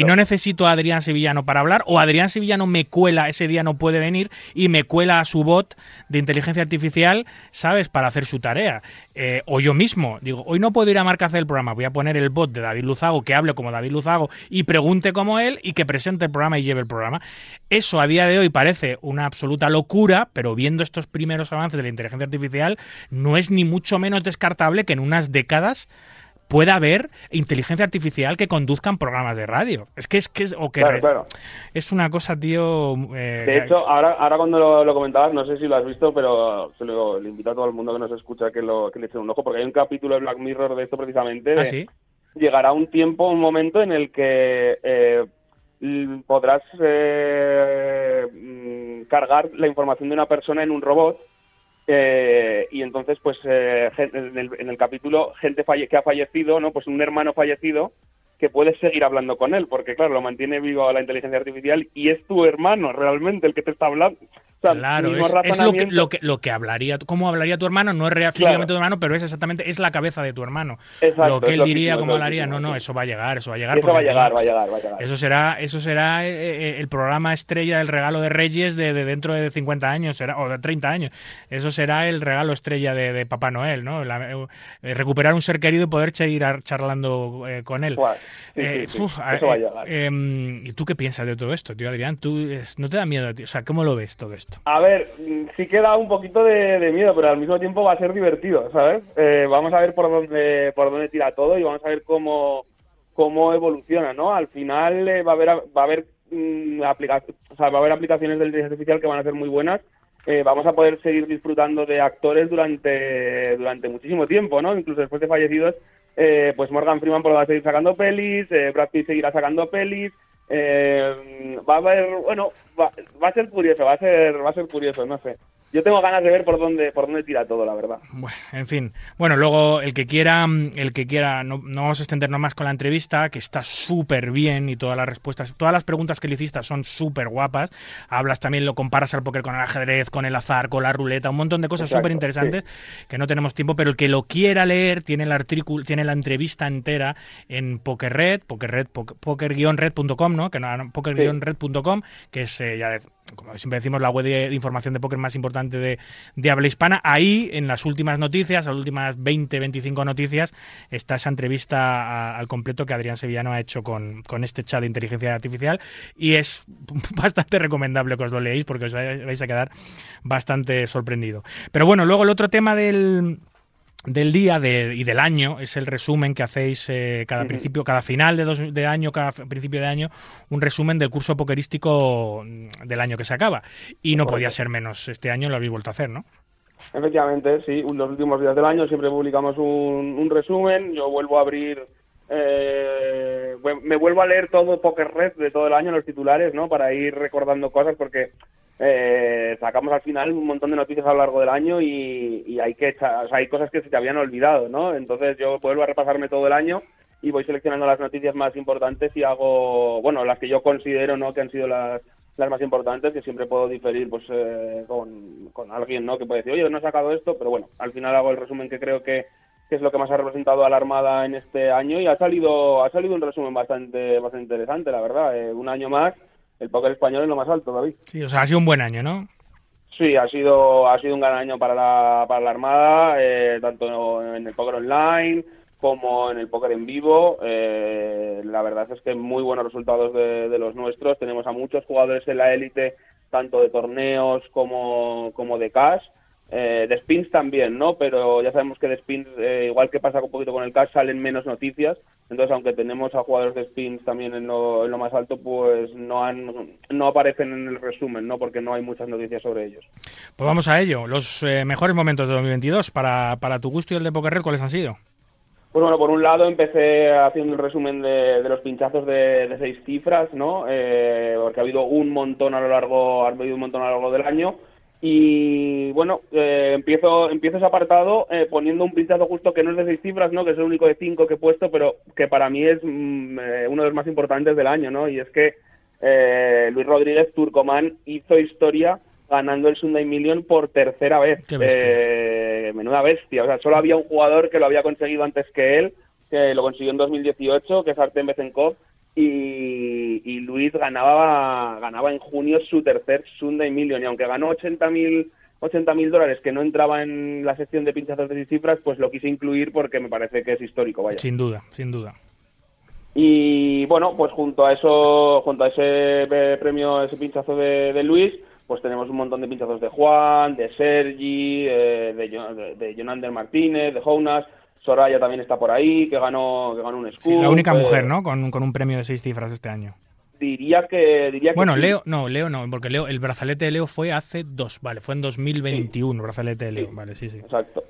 no necesito a Adrián Sevillano para hablar, o Adrián Sevillano me cuela, ese día no puede venir, y me cuela a su bot de inteligencia artificial, ¿sabes? Para hacer su tarea. Eh, o yo mismo, digo, hoy no puedo ir a Marca a hacer el programa, voy a poner el bot de David Luzago, que hable como David Luzago y pregunte como él y que presente el programa y lleve el programa. Eso a día de hoy parece una absoluta locura, pero viendo estos primeros avances de la inteligencia artificial, no es ni mucho menos descartable que en unas décadas pueda haber inteligencia artificial que conduzcan programas de radio. Es que es que es, o que es una cosa, tío. Eh, de hecho, ahora, ahora cuando lo, comentabas, no sé si lo has visto, pero se lo, le invito a todo el mundo que nos escucha que, lo, que le eche un ojo, porque hay un capítulo de Black Mirror de esto precisamente. ¿Ah, sí? Llegará un tiempo, un momento en el que eh, podrás eh, mm, cargar la información de una persona en un robot eh, y entonces, pues, eh, en, el, capítulo, gente que ha fallecido, ¿no? Pues un hermano fallecido que puedes seguir hablando con él, porque claro, lo mantiene vivo la inteligencia artificial y es tu hermano realmente el que te está hablando claro, es, lo, que, lo, que, lo que hablaría, cómo hablaría tu hermano, no es real, físicamente tu hermano, pero es exactamente, es la cabeza de tu hermano. lo que él diría, cómo hablaría, no, no, eso va a llegar, eso va a llegar. Eso va a llegar, va a llegar, va a llegar. Eso será, eso será eh, eh, el programa estrella del regalo de Reyes de, dentro de 50 años, será, o de 30 años. Eso será el regalo estrella de, Papá Noel, ¿no? Eh, recuperar un ser querido y poder seguir charlando con él. eso va a llegar. ¿Y tú qué piensas de todo esto, tío Adrián? ¿Tú, ¿No te da miedo? O sea, ¿cómo lo ves todo esto? A ver, sí que da un poquito de, miedo, pero al mismo tiempo va a ser divertido, ¿sabes? Eh, vamos a ver por dónde por dónde tira todo y vamos a ver cómo cómo evoluciona, ¿no? Al final eh, va a haber va a haber mm, o sea, va a haber aplicaciones de inteligencia artificial que van a ser muy buenas. Eh, vamos a poder seguir disfrutando de actores durante durante muchísimo tiempo, ¿no? Incluso después de fallecidos, pues Morgan Freeman va a seguir sacando pelis, Brad Pitt seguirá sacando pelis, eh, va a haber, bueno, va, va, a ser curioso, va a ser, va a ser curioso, no sé yo tengo ganas de ver por dónde por dónde tira todo, la verdad. Bueno, en fin. Bueno, luego el que quiera, el que quiera, no, vamos a extendernos más con la entrevista, que está súper bien y todas las respuestas, todas las preguntas que le hiciste son súper guapas. Hablas también, lo comparas al póker con el ajedrez, con el azar, con la ruleta, un montón de cosas súper interesantes que no tenemos tiempo, pero el que lo quiera leer tiene el artículo, tiene la entrevista entera en PokerRed, PokerRed, poker-red.com, ¿no? Que no, poker-red.com, que es eh, ya como siempre decimos, la web de, información de póker más importante de, habla hispana. Ahí, en las últimas noticias, las últimas 20, 25 noticias, está esa entrevista al completo que Adrián Sevillano ha hecho con, este chat de inteligencia artificial y es bastante recomendable que os lo leáis porque os vais a quedar bastante sorprendido. Pero bueno, luego el otro tema del del día y del año es el resumen que hacéis eh, cada principio, cada final de, dos, de año, cada principio de año, un resumen del curso pokerístico mm, del año que se acaba. Y no podía ser menos. Este año lo habéis vuelto a hacer, ¿no? Efectivamente, sí. Los últimos días del año siempre publicamos un, resumen. Yo vuelvo a abrir, eh, me vuelvo a leer todo Poker Red de todo el año, los titulares, ¿no? Para ir recordando cosas porque eh, sacamos al final un montón de noticias a lo largo del año y, hay que hay cosas que se te habían olvidado, ¿no? Entonces yo vuelvo a repasarme todo el año y voy seleccionando las noticias más importantes y hago, bueno, las que yo considero, ¿no? Que han sido las, las más importantes, que siempre puedo diferir, pues, eh, con, con alguien, ¿no? Que puede decir, oye, no he sacado esto, pero bueno, al final hago el resumen que creo que, que es lo que más ha representado a la Armada en este año y ha salido, ha salido un resumen bastante, bastante interesante, la verdad. Eh, un año más el póker español es lo más alto, David. Sí, o sea, ha sido un buen año, ¿no? Sí, ha sido, ha sido un gran año para la, para la Armada, eh, tanto en el póker online como en el póker en vivo. Eh, la verdad es que muy buenos resultados de, de, los nuestros. Tenemos a muchos jugadores en la élite, tanto de torneos como, como de cash. Eh, de spins también, ¿no? Pero ya sabemos que de spins, eh, igual que pasa un poquito con el cash, salen menos noticias. Entonces, aunque tenemos a jugadores de spins también en lo, en lo más alto, pues no han, no aparecen en el resumen, ¿no? Porque no hay muchas noticias sobre ellos. Pues vamos a ello. Los eh, mejores momentos de 2022 para, para tu gusto y el de Poker ¿cuáles han sido? Pues bueno, por un lado empecé haciendo un resumen de, de los pinchazos de, de, seis cifras, ¿no? porque ha habido un montón a lo largo, ha habido un montón a lo largo del año. Y bueno, eh, empiezo, empiezo ese apartado eh, poniendo un pinchazo justo que no es de seis cifras, ¿no? que es el único de cinco que he puesto, pero que para mí es mm, eh, uno de los más importantes del año, ¿no? Y es que Luis Rodríguez Turcomán hizo historia ganando el Sunday Million por tercera vez. Qué bestia. Eh, menuda bestia. O sea, solo había un jugador que lo había conseguido antes que él, que lo consiguió en 2018, que es Artem Bezenkov, y, y Luis ganaba, ganaba en junio su tercer Sunday Million, y aunque ganó 80.000 80 mil dólares que no entraba en la sección de pinchazos de cifras, pues lo quise incluir porque me parece que es histórico, vaya. Sin duda, sin duda. Y bueno, pues junto a eso, junto a ese eh, premio, ese pinchazo de, de Luis, pues tenemos un montón de pinchazos de Juan, de Sergi, eh, de, de, de Jonander Martínez, de Jounas, Soraya también está por ahí, que ganó, que ganó un Sí, scoop. la única eh, mujer, ¿no? Con, con un premio de seis cifras este año. Diría que, diría que Bueno, sí. Leo, no, Leo no, porque Leo, el brazalete de Leo fue hace dos, vale, fue en 2021, brazalete de Leo, Sí. vale, sí, sí. Exacto.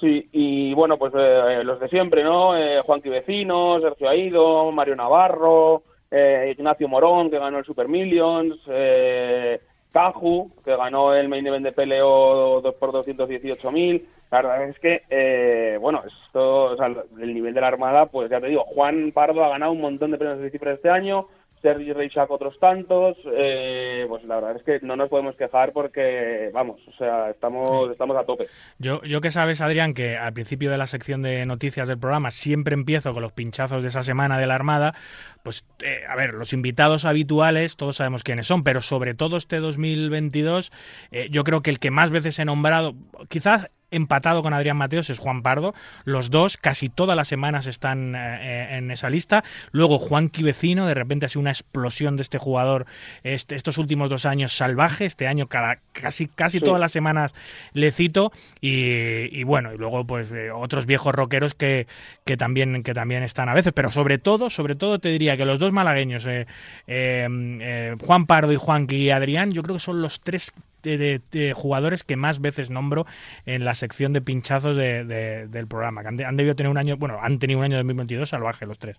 Sí, y bueno, pues eh, los de siempre, ¿no? Eh, Juanqui Vecino, Sergio Aido, Mario Navarro, eh, Ignacio Morón, que ganó el Super Millions, eh, Caju, que ganó el Main Event de PLO 2 por 218.000. La verdad es que, eh, bueno, esto, o sea, el nivel de la Armada, pues ya te digo, Juan Pardo ha ganado un montón de premios de cifras este año, Sergi Reixac otros tantos, eh, pues la verdad es que no nos podemos quejar porque, vamos, o sea, estamos, estamos a tope. Yo, yo que sabes, Adrián, que al principio de la sección de noticias del programa siempre empiezo con los pinchazos de esa semana de la Armada, pues, eh, a ver, los invitados habituales, todos sabemos quiénes son, pero sobre todo este 2022, eh, yo creo que el que más veces he nombrado, quizás empatado con Adrián Mateos es Juan Pardo. Los dos casi todas las semanas están eh, en esa lista. Luego Juan Vecino, de repente ha sido una explosión de este jugador este, estos últimos dos años salvaje. Este año cada, casi, casi Sí. todas las semanas le cito. Y, y bueno, y luego pues eh, otros viejos rockeros que, que, también, que también están a veces. Pero sobre todo, sobre todo te diría que los dos malagueños, eh, eh, eh, Juan Pardo y Juan y Adrián, yo creo que son los tres de, de- jugadores que más veces nombro en la sección de pinchazos de- de- del programa. Que han, han debido tener un año, bueno, han tenido un año 2022 salvaje los tres.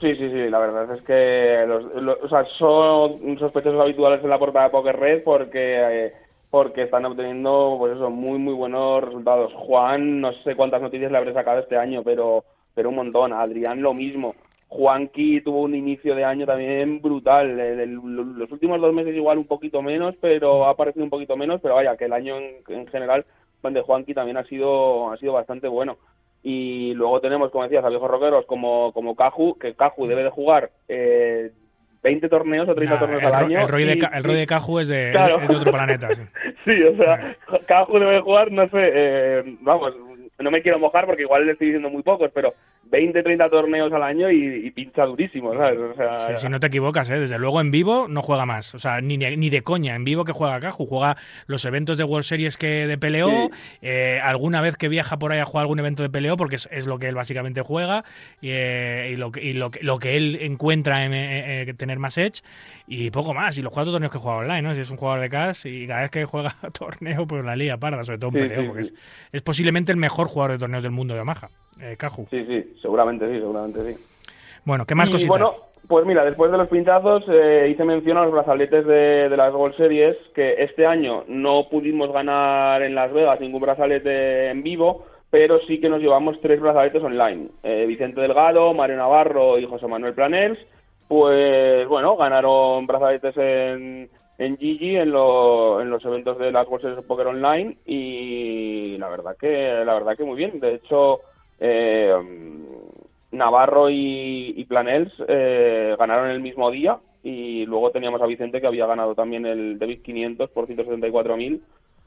Sí, sí, sí, la verdad es que los, los- o sea, son sospechosos habituales en la portada de Poker Red porque, porque están obteniendo pues eso, muy, muy buenos resultados. Juan, no sé cuántas noticias le habré sacado este año, pero, pero un montón. Adrián, lo mismo. Juanqui tuvo un inicio de año también brutal. Eh, del- los últimos dos meses igual un poquito menos, pero ha aparecido un poquito menos, pero vaya, que el año en, en general de Juanqui también ha sido, ha sido bastante bueno. Y luego tenemos, como decías, a viejos rockeros como, como Caju, que Caju debe de jugar eh, 20 torneos o 30 Nah, torneos el, al año. el Roy de, el Roy de Caju es de, Claro. es de otro planeta. sí. Sí, o sea, Caju debe de jugar, no sé, eh, vamos, no me quiero mojar porque igual le estoy diciendo muy pocos, pero 20, 30 torneos al año y, y pincha durísimo, ¿sabes? O sea, Sí, si no te equivocas, ¿eh? desde luego en vivo no juega más. O sea, ni, ni de coña. En vivo que juega Caju. Juega los eventos de World Series que de PLO. Sí. eh, alguna vez que viaja por ahí a jugar algún evento de PLO, porque es, es lo que él básicamente juega. Y, eh, y lo, que, y lo, que- lo que él encuentra en eh, eh, tener más edge. Y poco más. Y los cuatro torneos que juega online, ¿no? Si es un jugador de cash y cada vez que juega torneo, pues la liga parda, sobre todo en Sí, PLO, sí, porque. Es, es posiblemente el mejor jugador de torneos del mundo de Omaha. Eh, Caju. sí, sí, seguramente sí, seguramente sí. Bueno, ¿qué más y cositas? bueno, pues mira, después de los pintazos eh, hice mención a los brazaletes de, de las World Series, que este año no pudimos ganar en Las Vegas ningún brazalete en vivo, pero sí que nos llevamos tres brazaletes online. Eh, Vicente Delgado, Mario Navarro y José Manuel Planels, pues bueno, ganaron brazaletes en, en Gigi en, lo- en los eventos de las World Series of Poker Online y la verdad que la verdad que muy bien. De hecho, eh, Navarro y, y Planels eh, ganaron el mismo día y luego teníamos a Vicente que había ganado también el David 500 por 174.000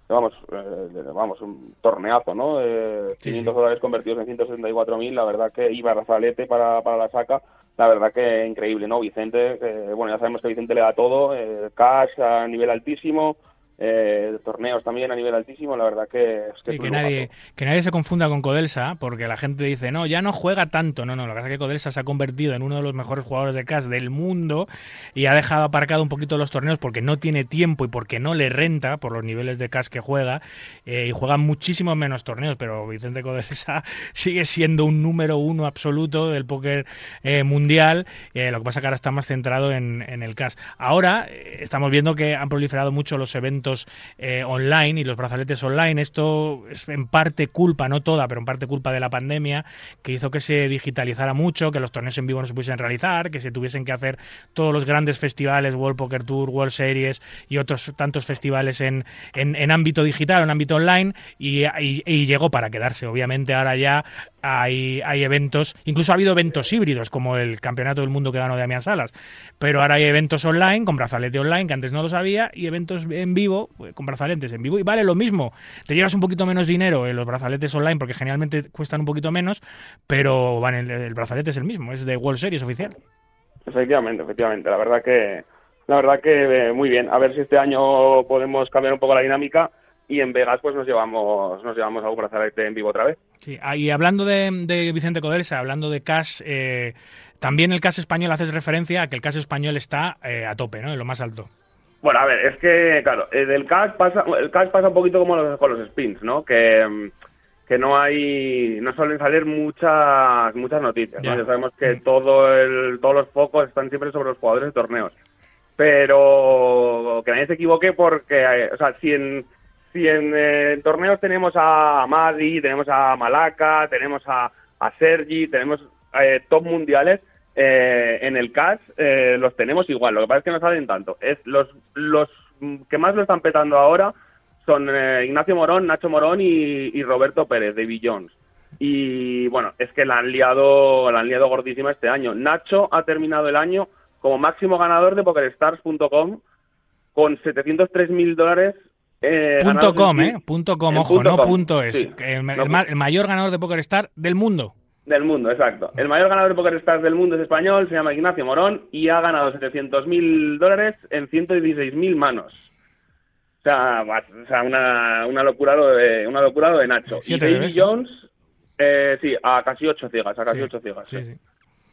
vamos eh, vamos un torneazo no eh, Sí, 500 sí. dólares convertidos en 174.000 la verdad que iba Razalete para, para la saca la verdad que increíble no Vicente que, bueno ya sabemos que Vicente le da todo eh, cash a nivel altísimo eh, torneos también a nivel altísimo la verdad que es que Sí, que nadie, que nadie se confunda con Codelsa, porque la gente dice, no, ya no juega tanto. No, no, lo que pasa es que Codelsa se ha convertido en uno de los mejores jugadores de cash del mundo y ha dejado aparcado un poquito los torneos porque no tiene tiempo y porque no le renta por los niveles de cash que juega. eh, y juega muchísimos menos torneos, pero Vicente Codelsa sigue siendo un número uno absoluto del póker eh, mundial. eh, lo que pasa es que ahora está más centrado en, en el cash. Ahora estamos viendo que han proliferado mucho los eventos eh, online y los brazaletes online. Esto es en parte culpa, no toda, pero en parte culpa de la pandemia, que hizo que se digitalizara mucho, que los torneos en vivo no se pudiesen realizar, que se tuviesen que hacer todos los grandes festivales, World Poker Tour, World Series y otros tantos festivales en, en, ámbito digital, en ámbito online, y, y llegó para quedarse. Obviamente ahora ya hay, hay eventos, incluso ha habido eventos híbridos, como el Campeonato del Mundo que ganó Damián Salas, pero ahora hay eventos online, con brazalete online, que antes no lo sabía, y eventos en vivo, pues, con brazaletes en vivo, y vale lo mismo. Te llevas un poquito menos dinero en los brazaletes online, porque generalmente cuestan un poquito menos, pero van el, brazalete es el mismo, es de World Series oficial. Efectivamente, efectivamente, la verdad que la verdad que eh, muy bien. A ver si este año podemos cambiar un poco la dinámica y en Vegas pues nos llevamos nos llevamos a un brazalete en vivo otra vez. Sí, ah, y hablando de, Vicente Codelsa, hablando de Cash, eh, también el Cash español haces referencia a que el Cash español está eh, a tope, ¿no? En lo más alto. Bueno, a ver, es que, claro, eh, del Cash pasa, el Cash pasa un poquito como los, con los spins, ¿no? Que, mm, que no hay, no suelen salir muchas muchas noticias, Ya sabemos que mm. todo el, todos los focos están siempre sobre los jugadores de torneos. Pero que nadie se equivoque porque, o sea, si en si eh, en, torneos tenemos a Madi, tenemos a Malaca, tenemos a, Sergi, tenemos eh, top mundiales, eh, en el CAS los tenemos igual. Lo que pasa es que no salen tanto. Es los, los que más lo están petando ahora son Ignacio Morón, Nacho Morón y, Roberto Pérez, de Jones. Y bueno, es que la han liado, la han liado gordísima este año. Nacho ha terminado el año como máximo ganador de PokerStars.com con 703 mil dólares eh, punto com, ¿eh? Punto com, ojo, no punto es. el, mayor ganador de PokerStar del mundo. Del mundo, exacto. El mayor ganador de PokerStars del mundo es español, se llama Ignacio Morón y ha ganado 700.000 dólares en 116.000 manos. O sea, o sea una, una, locura de, una locura de Nacho. y David Jones, eh, sí, a casi 8 ciegas, a casi 8 ciegas. Sí, sí.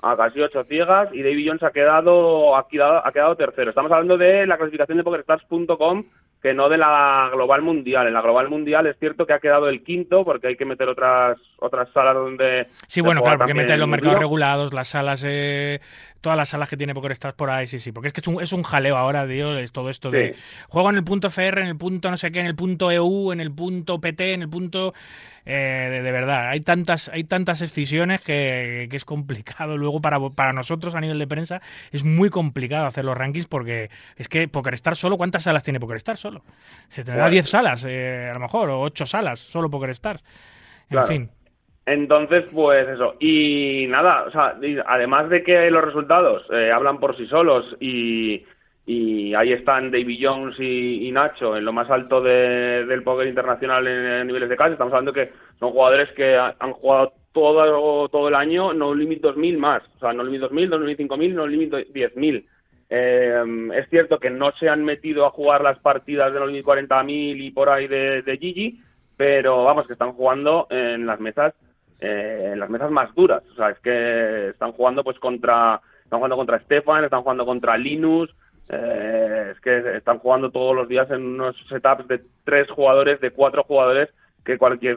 A casi 8 ciegas y David Jones ha quedado, ha quedado, ha quedado tercero. Estamos hablando de la clasificación de PokerStars.com que no de la global mundial. En la global mundial es cierto que ha quedado el quinto porque hay que meter otras otras salas donde... Sí, bueno, claro, porque meten los mercados regulados, las salas, eh, todas las salas que tiene PokerStars por ahí, sí, sí, porque es que es un, es un jaleo ahora, Dios, todo esto de... Juego en el punto FR, en el punto no sé qué, en el punto EU, en el punto PT, en el punto... Eh, de, verdad, hay tantas, hay tantas excisiones que, es complicado luego para, para nosotros a nivel de prensa, es muy complicado hacer los rankings porque es que PokerStars solo, ¿cuántas salas tiene PokerStars solo? Se tendrá 10 salas, eh, a lo mejor, o 8 salas, solo PokerStars. En fin. Entonces, pues eso. Y nada, o sea, además de que los resultados eh, hablan por sí solos y, y ahí están David Jones y, Nacho en lo más alto del póker internacional en, niveles de casa. Estamos hablando que son jugadores que han jugado todo, todo el año No Limit 2000 más. O sea, No Limit 2000, No Limit 5000, No Limit 10000. Eh, es cierto que no se han metido a jugar las partidas de No Limit 40000 y por ahí de, de Gigi, pero vamos, que están jugando en las mesas eh, en las mesas más duras. O sea, es que están jugando pues contra están jugando contra Stefan, están jugando contra Linus, eh, es que están jugando todos los días en unos setups de tres jugadores, de cuatro jugadores, que cualquier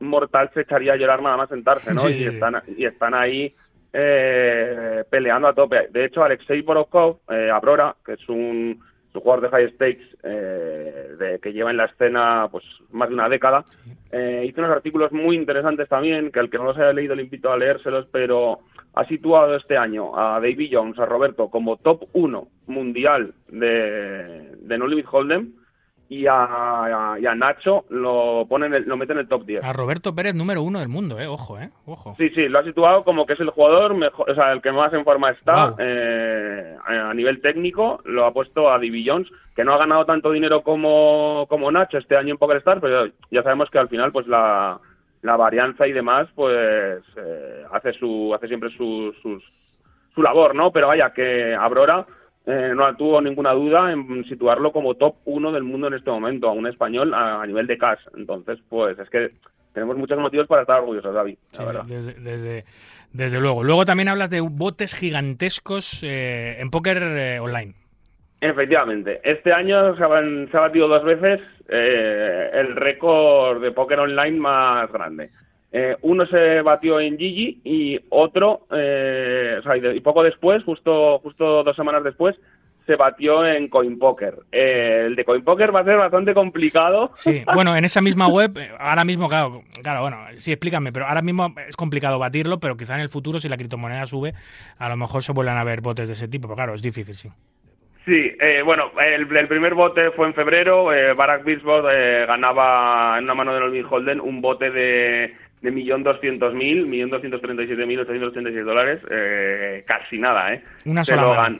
mortal se echaría a llorar nada más sentarse, ¿no? y, Están, y están ahí eh, peleando a tope. De hecho, Alexei Borokov, eh, Abrora, que es un, jugador de high stakes eh, de, que lleva en la escena pues más de una década, eh, hizo unos artículos muy interesantes también, que al que no los haya leído le invito a leérselos, pero ha situado este año a David Jones, a Roberto, como top 1 mundial de, de No Limit Hold'em, y a, Nacho lo pone lo mete en el top 10. A Roberto Pérez número uno del mundo, eh, ojo, eh, ojo. Sí, sí, lo ha situado como que es el jugador mejor, o sea, el que más en forma está eh, a nivel técnico, lo ha puesto a Divi Jones, que no ha ganado tanto dinero como, como Nacho este año en PokerStars, pero ya sabemos que al final pues la, la varianza y demás pues eh, hace su hace siempre su, su labor, ¿no? Pero vaya que Abrora eh, no tuvo ninguna duda en situarlo como top uno del mundo en este momento, a un español a, nivel de cash. Entonces, pues es que tenemos muchos motivos para estar orgullosos, David. Desde, desde, luego. Luego también hablas de botes gigantescos eh, en póker eh, online. Efectivamente. Este año se ha, batido dos veces el récord de póker online más grande. Eh, uno se batió en Gigi y otro, eh, o sea, y, poco después, justo, justo dos semanas después, se batió en CoinPoker. Eh, el de CoinPoker va a ser bastante complicado. Sí, bueno, en esa misma web, eh, ahora mismo, claro, claro, bueno, sí, explícame, pero ahora mismo es complicado batirlo, pero quizá en el futuro, si la criptomoneda sube, a lo mejor se vuelvan a ver botes de ese tipo, pero claro, es difícil, sí. Sí, eh, bueno, el, el, primer bote fue en febrero. Eh, Barack Beachbot eh, ganaba en una mano de Olvin Holden un bote de de millón doscientos mil, millón doscientos treinta y siete mil ochocientos treinta y seis dólares, eh, casi nada, ¿eh? Una sola mano.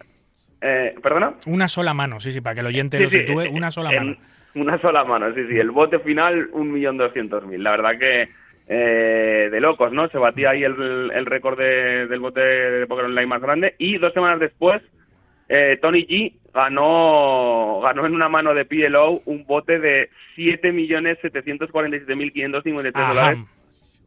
Eh, ¿Perdona? Una sola mano, sí, sí, para que el oyente Sí, lo sitúe, eh, una sola en- mano. Una sola mano, sí, sí. El bote final, un millón doscientos mil. La verdad que eh, de locos, ¿no? Se batía ahí el, el récord de- del bote de Poker Online más grande. Y dos semanas después, eh, Tony G ganó, ganó en una mano de PLO un bote de 7.747.553 Ajá. dólares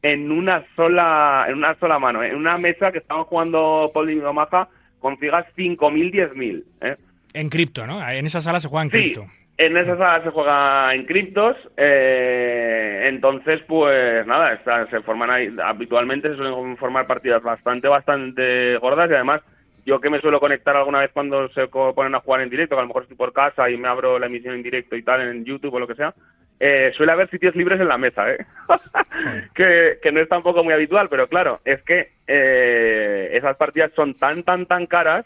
en una sola en una sola mano, ¿eh? en una mesa que estaban jugando Omaha con figas 5.000, 10.000. ¿eh? En cripto, ¿no? En esa sala se juega en Sí, cripto. en esa sala se juega en criptos, eh, entonces pues nada, está- se forman ahí, habitualmente se suelen formar partidas bastante, bastante gordas y además yo que me suelo conectar alguna vez cuando se ponen a jugar en directo, que a lo mejor estoy por casa y me abro la emisión en directo y tal en YouTube o lo que sea, eh, suele haber sitios libres en la mesa, ¿eh? que, no es tampoco muy habitual, pero claro, es que eh, esas partidas son tan, tan, tan caras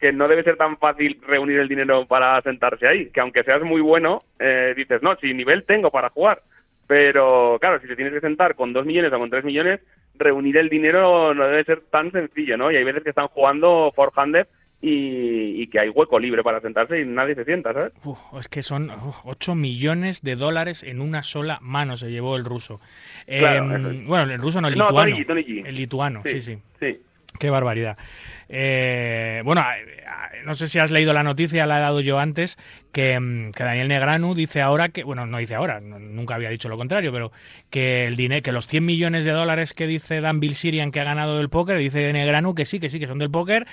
que no debe ser tan fácil reunir el dinero para sentarse ahí, que aunque seas muy bueno, eh, dices, no, si nivel tengo para jugar, pero claro, si te tienes que sentar con dos millones o con tres millones, reunir el dinero no debe ser tan sencillo, ¿no? Y hay veces que están jugando four-handed y, y que hay hueco libre para sentarse y nadie se sienta, ¿sabes? Uf, es que son uf, 8 millones de dólares en una sola mano se llevó el ruso. Claro, es. bueno, el ruso no, el No, lituano. Tony Tony. El lituano, sí, sí. Sí. Qué barbaridad. Eh, bueno, no sé si has leído la noticia, la he dado yo antes, que, mm, Daniel Negranu dice ahora que, bueno, no dice ahora, nunca había dicho lo contrario, pero que el dinero, que los 100 millones de dólares que dice Dan Bilzerian que ha ganado del póker, dice Negranu que sí, que sí, que son del póker,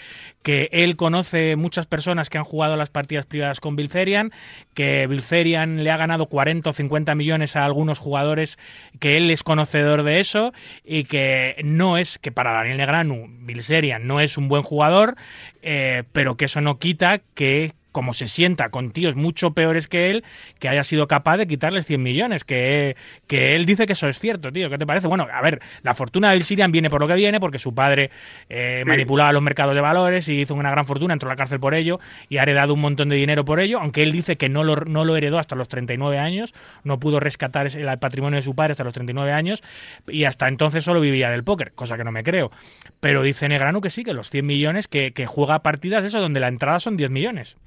que él conoce muchas personas que han jugado las partidas privadas con Bilzerian, que Bilzerian le ha ganado 40 o 50 millones a algunos jugadores, que él es conocedor de eso y que no es, que para Daniel Negranu, Bilzerian no es un buen jugador, eh, pero que eso no quita que como se sienta con tíos mucho peores que él, que haya sido capaz de quitarles 100 millones, que, que él dice que eso es cierto, tío. ¿Qué te parece? Bueno, a ver, la fortuna del Sirian viene por lo que viene, porque su padre eh, Sí. manipulaba los mercados de valores y hizo una gran fortuna, entró a la cárcel por ello y ha heredado un montón de dinero por ello, aunque él dice que no lo, no lo heredó hasta los 39 años, no pudo rescatar el patrimonio de su padre hasta los 39 años y hasta entonces solo vivía del póker, cosa que no me creo. Pero dice Negrano que sí, que los 100 millones, que, que juega partidas eso donde la entrada son 10 millones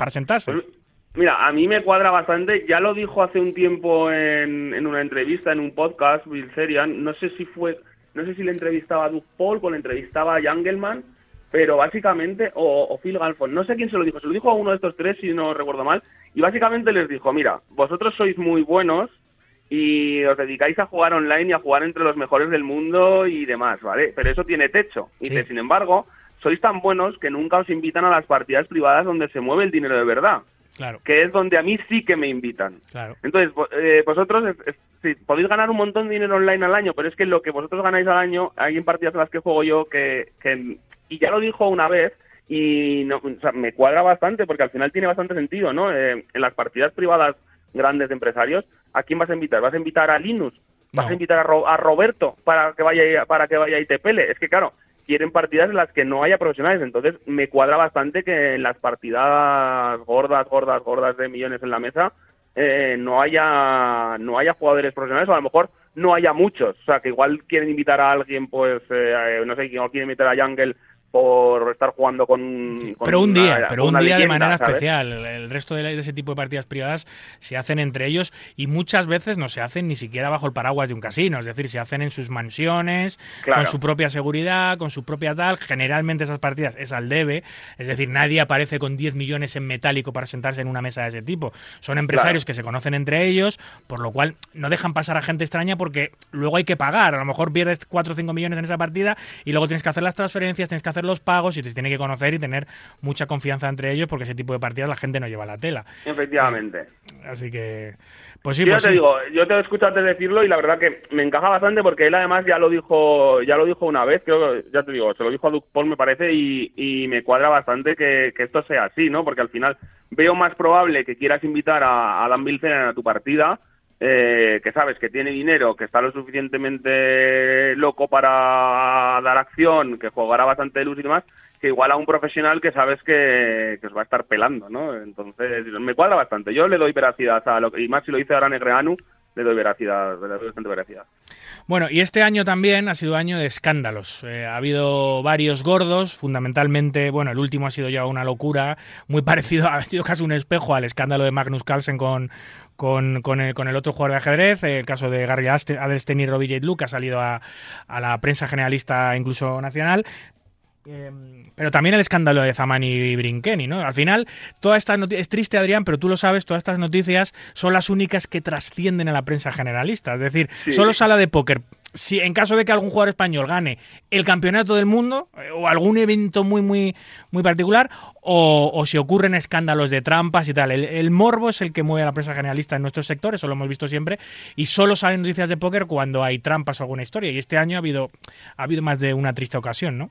Pues, Mira, a mí me cuadra bastante. Ya lo dijo hace un tiempo en, en una entrevista, en un podcast, Bill Serian. No sé si fue, no sé si le entrevistaba a Doug Polk o le entrevistaba a Jangelman, pero básicamente, o, o Phil Galfond, no sé quién se lo dijo. Se lo dijo a uno de estos tres, si no recuerdo mal. Y básicamente les dijo, mira, vosotros sois muy buenos y os dedicáis a jugar online y a jugar entre los mejores del mundo y demás, ¿vale? Pero eso tiene techo. Y Sí. sin embargo, sois tan buenos que nunca os invitan a las partidas privadas donde se mueve el dinero de verdad Claro, que es donde a mí sí que me invitan. claro. Entonces, eh, vosotros es- es- sí, podéis ganar un montón de dinero online al año, pero es que lo que vosotros ganáis al año, hay en partidas en las que juego yo que, que- y ya lo dijo una vez, y no, o sea, me cuadra bastante porque al final tiene bastante sentido, ¿no? Eh, en las partidas privadas grandes de empresarios, ¿a quién vas a invitar? ¿Vas a invitar a Linus? ¿Vas No. a invitar a, Ro- a Roberto para que vaya y- para que vaya y te pele? Es que claro, quieren partidas en las que no haya profesionales, entonces me cuadra bastante que en las partidas gordas, gordas, gordas de millones en la mesa eh, no haya no haya jugadores profesionales o a lo mejor no haya muchos, o sea que igual quieren invitar a alguien, pues eh, no sé, quién quieren invitar a Jungle por estar jugando con, con pero un día, pero un día de manera ¿sabes? especial. El, resto de, ese tipo de partidas privadas se hacen entre ellos y muchas veces no se hacen ni siquiera bajo el paraguas de un casino. Es decir, se hacen en sus mansiones, Claro. con su propia seguridad, con su propia tal. Generalmente esas partidas es al debe. Es decir, nadie aparece con 10 millones en metálico para sentarse en una mesa de ese tipo. Son empresarios Claro. que se conocen entre ellos, por lo cual no dejan pasar a gente extraña porque luego hay que pagar. A lo mejor pierdes 4 o 5 millones en esa partida y luego tienes que hacer las transferencias, tienes que hacer hacer los pagos y te tiene que conocer y tener mucha confianza entre ellos porque ese tipo de partidas la gente no lleva la tela. Efectivamente. Así que, pues sí, yo pues te sí. digo, yo te he escuchado antes decirlo y la verdad que me encaja bastante porque él además ya lo dijo, ya lo dijo una vez, creo que, ya te digo, se lo dijo a Duke Paul me parece y, y me cuadra bastante que, que esto sea así, ¿no? Porque al final veo más probable que quieras invitar a, a Dan Bilzerian a tu partida, eh, que sabes que tiene dinero, que está lo suficientemente loco para dar acción, que jugará bastante luz y demás, que igual a un profesional que sabes que, que os va a estar pelando, ¿no? Entonces, me cuadra bastante. Yo le doy veracidad a lo que, y más si lo dice ahora Negreanu, le doy veracidad, le doy bastante veracidad. Bueno, y este año también ha sido año de escándalos. Eh, ha habido varios gordos, fundamentalmente, bueno, el último ha sido ya una locura, muy parecido, ha sido casi un espejo al escándalo de Magnus Carlsen con, con, con, el, con el otro jugador de ajedrez, eh, el caso de Gary Adelstein y Robbie J. Luke, ha salido a la prensa generalista, incluso nacional. Eh, pero también el escándalo de Zamani y Brinkeni, ¿no? Al final, todas estas noticias, es triste Adrián, pero tú lo sabes, todas estas noticias son las únicas que trascienden a la prensa generalista. Es decir, Sí. solo sala de póker. Si en caso de que algún jugador español gane el campeonato del mundo eh, o algún evento muy muy muy particular o, o si ocurren escándalos de trampas y tal, el, el morbo es el que mueve a la prensa generalista en nuestro sector, eso lo hemos visto siempre y solo salen noticias de póker cuando hay trampas o alguna historia y este año ha habido ha habido más de una triste ocasión, ¿no?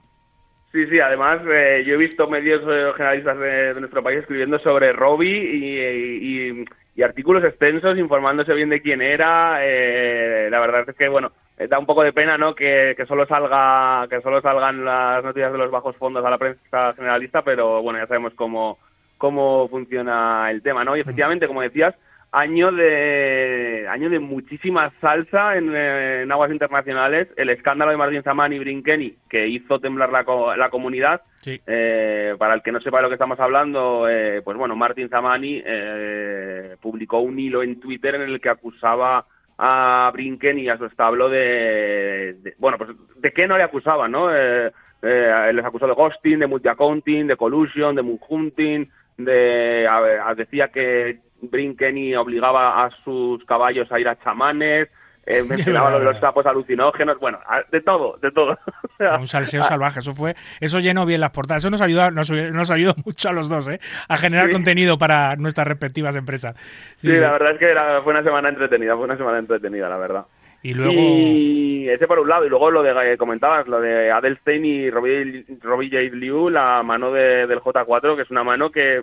Sí, sí, además eh, yo he visto medios eh, generalistas de, nuestro país escribiendo sobre Robbie y artículos extensos informándose bien de quién era. eh, la verdad es que, bueno, eh, da un poco de pena, ¿no? Que, que solo salga que solo salgan las noticias de los bajos fondos a la prensa generalista, pero bueno, ya sabemos cómo, cómo funciona el tema, ¿no? Y efectivamente, como decías, año de año de muchísima salsa en, eh, en aguas internacionales. El escándalo de Martín Zamán y Brinkeni, que hizo temblar la, la comunidad. Sí. Eh, para el que no sepa de lo que estamos hablando, eh, pues bueno, Martín Zamani eh, publicó un hilo en Twitter en el que acusaba a Brinken y a su establo de, de- bueno, pues de qué no le acusaban, ¿no? Eh, eh, les acusó de ghosting, de multi-accounting, de collusion, de moonhunting, de, a a- decía que Brinkeni obligaba a sus caballos a ir a chamanes, eh, mencionaba lo de los sapos alucinógenos, bueno, de todo, de todo. Un salseo salvaje, eso fue, eso llenó bien las portadas, eso nos ayudó, nos, nos ayudó mucho a los dos, ¿eh? a generar Sí. contenido para nuestras respectivas empresas. Sí, Sí, sí. la verdad es que era- fue una semana entretenida, fue una semana entretenida, la verdad. Y luego, Y ese por un lado, y luego lo de que comentabas, lo de Adelstein y Robbie, Robbie J. Liu, la mano de- del J4, que es una mano que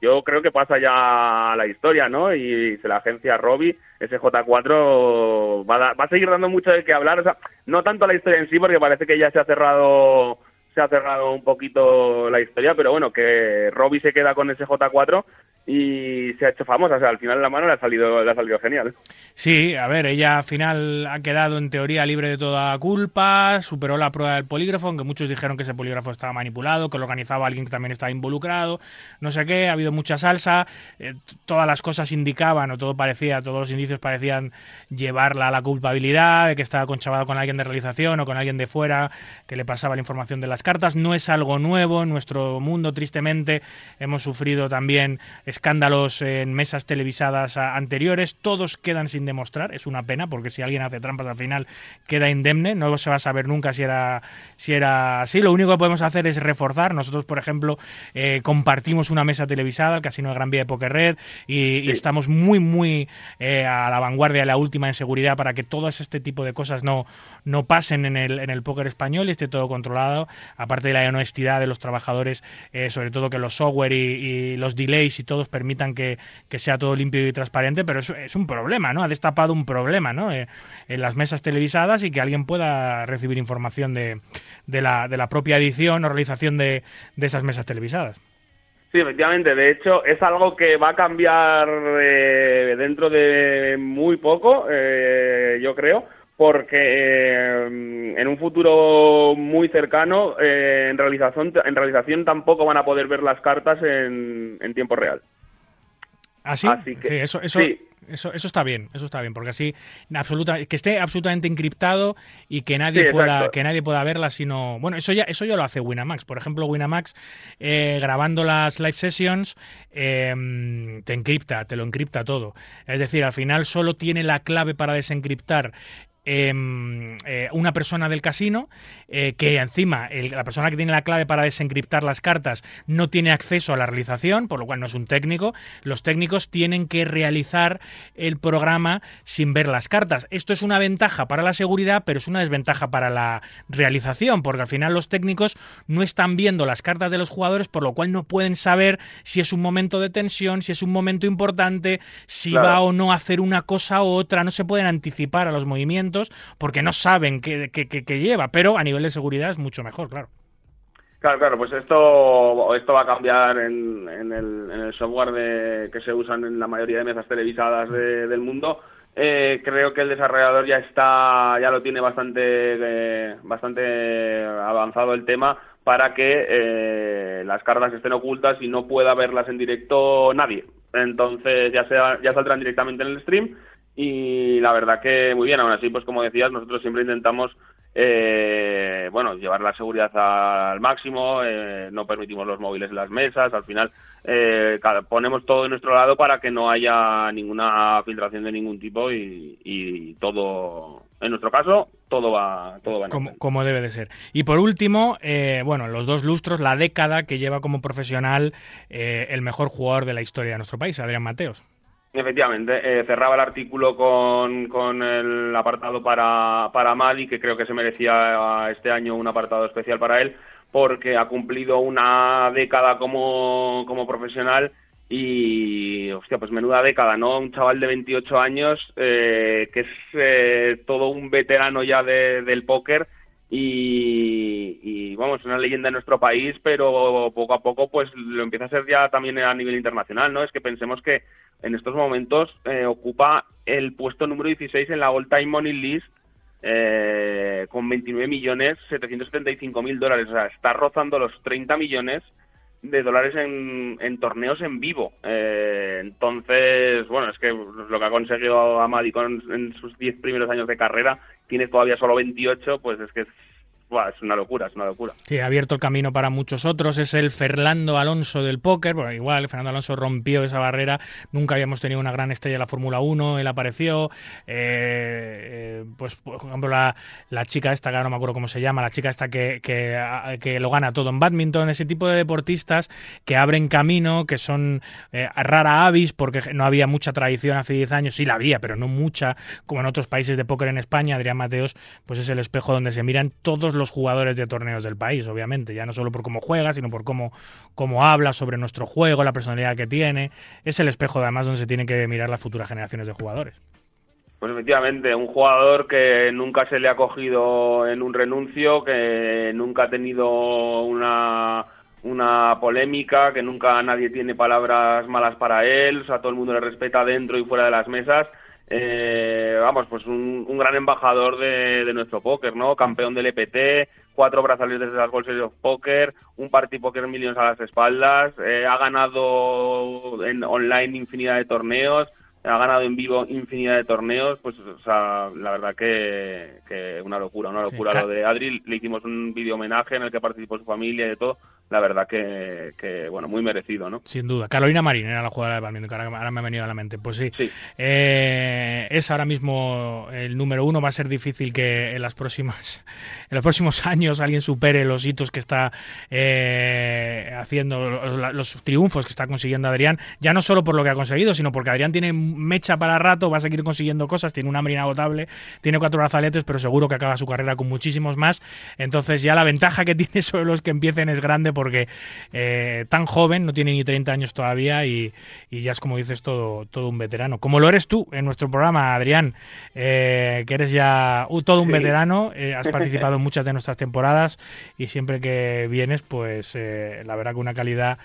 yo creo que pasa ya la historia, ¿no? Y se la agencia Robbie, ese J4 va a, va a seguir dando mucho de qué hablar, o sea, no tanto la historia en sí, porque parece que ya se ha cerrado se ha cerrado un poquito la historia, pero bueno, que Robbie se queda con ese J4 y se ha hecho famosa, o sea, al final la mano le ha salido, le ha salido genial. sí, a ver, ella al final ha quedado en teoría libre de toda culpa, superó la prueba del polígrafo, aunque muchos dijeron que ese polígrafo estaba manipulado, que lo organizaba alguien que también estaba involucrado, no sé qué, ha habido mucha salsa, eh, todas las cosas indicaban, o todo parecía, todos los indicios parecían llevarla a la culpabilidad, de que estaba conchavado con alguien de realización o con alguien de fuera que le pasaba la información de las cartas. No es algo nuevo en nuestro mundo, tristemente. Hemos sufrido también escándalos en mesas televisadas anteriores. Todos quedan sin demostrar. Es una pena porque si alguien hace trampas al final queda indemne. No se va a saber nunca si era, si era así. Lo único que podemos hacer es reforzar. Nosotros, por ejemplo, eh, compartimos una mesa televisada, el Casino de Gran Vía de Poker Red, y, y estamos muy, muy eh, a la vanguardia, a la última en seguridad para que todo este tipo de cosas no, no pasen en el, en el póker español y esté todo controlado. Aparte de la honestidad de los trabajadores, eh, sobre todo que los software y, y los delays y permitan que, que sea todo limpio y transparente, pero eso es un problema, ¿no? Ha destapado un problema, ¿no? Eh, en las mesas televisadas y que alguien pueda recibir información de, de, la, de la propia edición o realización de, de esas mesas televisadas. Sí, efectivamente. De hecho, es algo que va a cambiar eh, dentro de muy poco, eh, yo creo, porque eh, en un futuro muy cercano, eh, en realización, en realización tampoco van a poder ver las cartas en, en tiempo real. ¿Así? Así que- sí, eso, eso, sí. eso, eso está bien, eso está bien, porque así absoluta, que esté absolutamente encriptado y que nadie Sí, pueda, que nadie pueda verla sino. Bueno, eso ya, eso ya lo hace Winamax. Por ejemplo, Winamax, eh, grabando las live sessions, eh, te encripta, te lo encripta todo. Es decir, al final solo tiene la clave para desencriptar em, eh, una persona del casino eh, que encima la persona que tiene la clave para desencriptar las cartas no tiene acceso a la realización, por lo cual no es un técnico. Los técnicos tienen que realizar el programa sin ver las cartas. Esto es una ventaja para la seguridad, pero es una desventaja para la realización, porque al final los técnicos no están viendo las cartas de los jugadores, por lo cual no pueden saber si es un momento de tensión, si es un momento importante, si va o no a hacer una cosa u otra, no se pueden anticipar a los movimientos porque no saben qué, lleva, pero a nivel de seguridad es mucho mejor, claro. Claro, claro, pues esto, esto va a cambiar en, el, software que se usan en la mayoría de mesas televisadas del mundo. Eh, creo que el desarrollador ya está, ya lo tiene bastante, eh, bastante avanzado el tema para que eh, las cargas estén ocultas y no pueda verlas en directo nadie. Entonces ya, sea, ya saldrán directamente en el stream y la verdad que muy bien, aún así, pues como decías, nosotros siempre intentamos eh, bueno, llevar la seguridad al máximo, eh, no permitimos los móviles en las mesas, al final eh, ponemos todo de nuestro lado para que no haya ninguna filtración de ningún tipo y, todo, en nuestro caso, todo va, todo va como, como, debe de ser. Y por último, eh, bueno, los dos lustros, la década que lleva como profesional el mejor jugador de la historia de nuestro país, Adrián Mateos. Efectivamente, eh, cerraba el artículo con, con el apartado para, para Mali, que creo que se merecía este año un apartado especial para él, porque ha cumplido una década como, como profesional y, hostia, pues menuda década, ¿no? Un chaval de 28 años eh, que es eh, todo un veterano ya del póker y, y, vamos, una leyenda en nuestro país, pero poco a poco pues lo empieza a ser ya también a nivel internacional, ¿no? Es que pensemos que en estos momentos eh, ocupa el puesto número 16 en la All Time Money List eh, con 29 millones 775 mil dólares, o sea, está rozando los 30 millones de dólares en, en torneos en vivo. Eh, entonces, bueno, es que lo que ha conseguido Amadi con, en sus 10 primeros años de carrera, tiene todavía solo 28, pues es que es una locura, es una locura. Sí, ha abierto el camino para muchos otros. Es el Fernando Alonso del póker. Bueno, igual, Fernando Alonso rompió esa barrera. Nunca habíamos tenido una gran estrella de la Fórmula 1. Él apareció. Eh, eh, pues, por ejemplo, la, la, chica esta, que no me acuerdo cómo se llama, la chica esta que, que, lo gana todo en badminton. Ese tipo de deportistas que abren camino, que son eh, rara avis, porque no había mucha tradición hace 10 años. Sí la había, pero no mucha, como en otros países de póker en España. Adrián Mateos, pues es el espejo donde se miran todos los los jugadores de torneos del país, obviamente, ya no solo por cómo juega, sino por cómo, cómo habla sobre nuestro juego, la personalidad que tiene. Es el espejo, además, donde se tienen que mirar las futuras generaciones de jugadores. Pues efectivamente, un jugador que nunca se le ha cogido en un renuncio, que nunca ha tenido una, una polémica, que nunca nadie tiene palabras malas para él, o sea, todo el mundo le respeta dentro y fuera de las mesas eh, vamos, pues un, gran embajador de, nuestro póker, ¿no? Campeón del EPT, cuatro brazaletes de las Gold Series of Poker, un Party Poker Millions a las espaldas, eh, ha ganado en online infinidad de torneos, ha ganado en vivo infinidad de torneos, pues o sea, la verdad que, que una locura, una locura lo de Adri, le hicimos un video homenaje en el que participó su familia y de todo, la verdad que, bueno, muy merecido, ¿no? Sin duda. Carolina Marín era la jugadora de badminton, que ahora, me ha venido a la mente. Pues sí, eh, es ahora mismo el número uno. Va a ser difícil que en las próximas, en los próximos años alguien supere los hitos que está eh, haciendo, los, triunfos que está consiguiendo Adrián, ya no solo por lo que ha conseguido, sino porque Adrián tiene mecha para rato, va a seguir consiguiendo cosas, tiene una hambre inagotable, tiene cuatro brazaletes, pero seguro que acaba su carrera con muchísimos más. Entonces ya la ventaja que tiene sobre los que empiecen es grande porque eh, tan joven, no tiene ni 30 años todavía y, ya es como dices todo, todo un veterano. Como lo eres tú en nuestro programa, Adrián, eh, que eres ya todo un veterano, eh, has participado en muchas de nuestras temporadas y siempre que vienes, pues la verdad que una calidad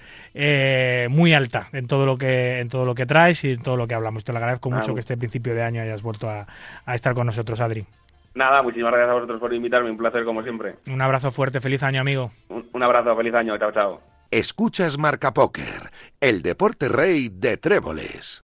muy alta en todo lo que en todo lo que traes y en todo lo que hablamos. Te lo agradezco mucho que este principio de año hayas vuelto a, estar con nosotros, Adri. Nada, muchísimas gracias a vosotros por invitarme, un placer como siempre. Un abrazo fuerte, feliz año, amigo. Un, abrazo, feliz año, chao, chao. Escuchas Marca Póker, el deporte rey de tréboles.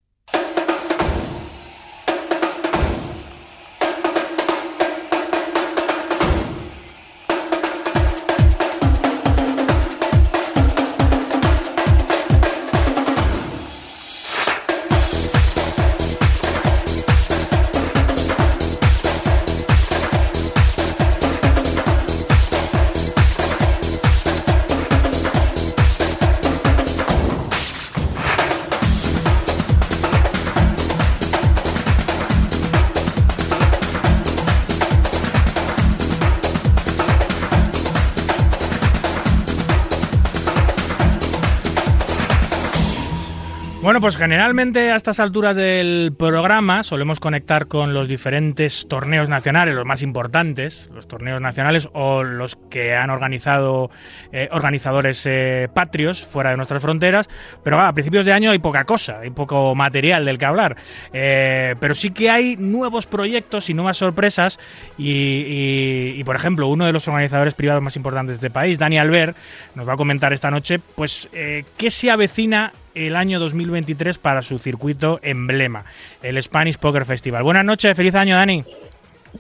Bueno, pues generalmente a estas alturas del programa solemos conectar con los diferentes torneos nacionales, los más importantes, los torneos nacionales o los que han organizado eh, organizadores eh, patrios fuera de nuestras fronteras, pero a principios de año hay poca cosa, hay poco material del que hablar, eh, pero sí que hay nuevos proyectos y nuevas sorpresas y, por ejemplo, uno de los organizadores privados más importantes de este país, Dani Albert, nos va a comentar esta noche, pues, qué se avecina el año 2023 para su circuito emblema, el Spanish Poker Festival. Buenas noches, feliz año, Dani.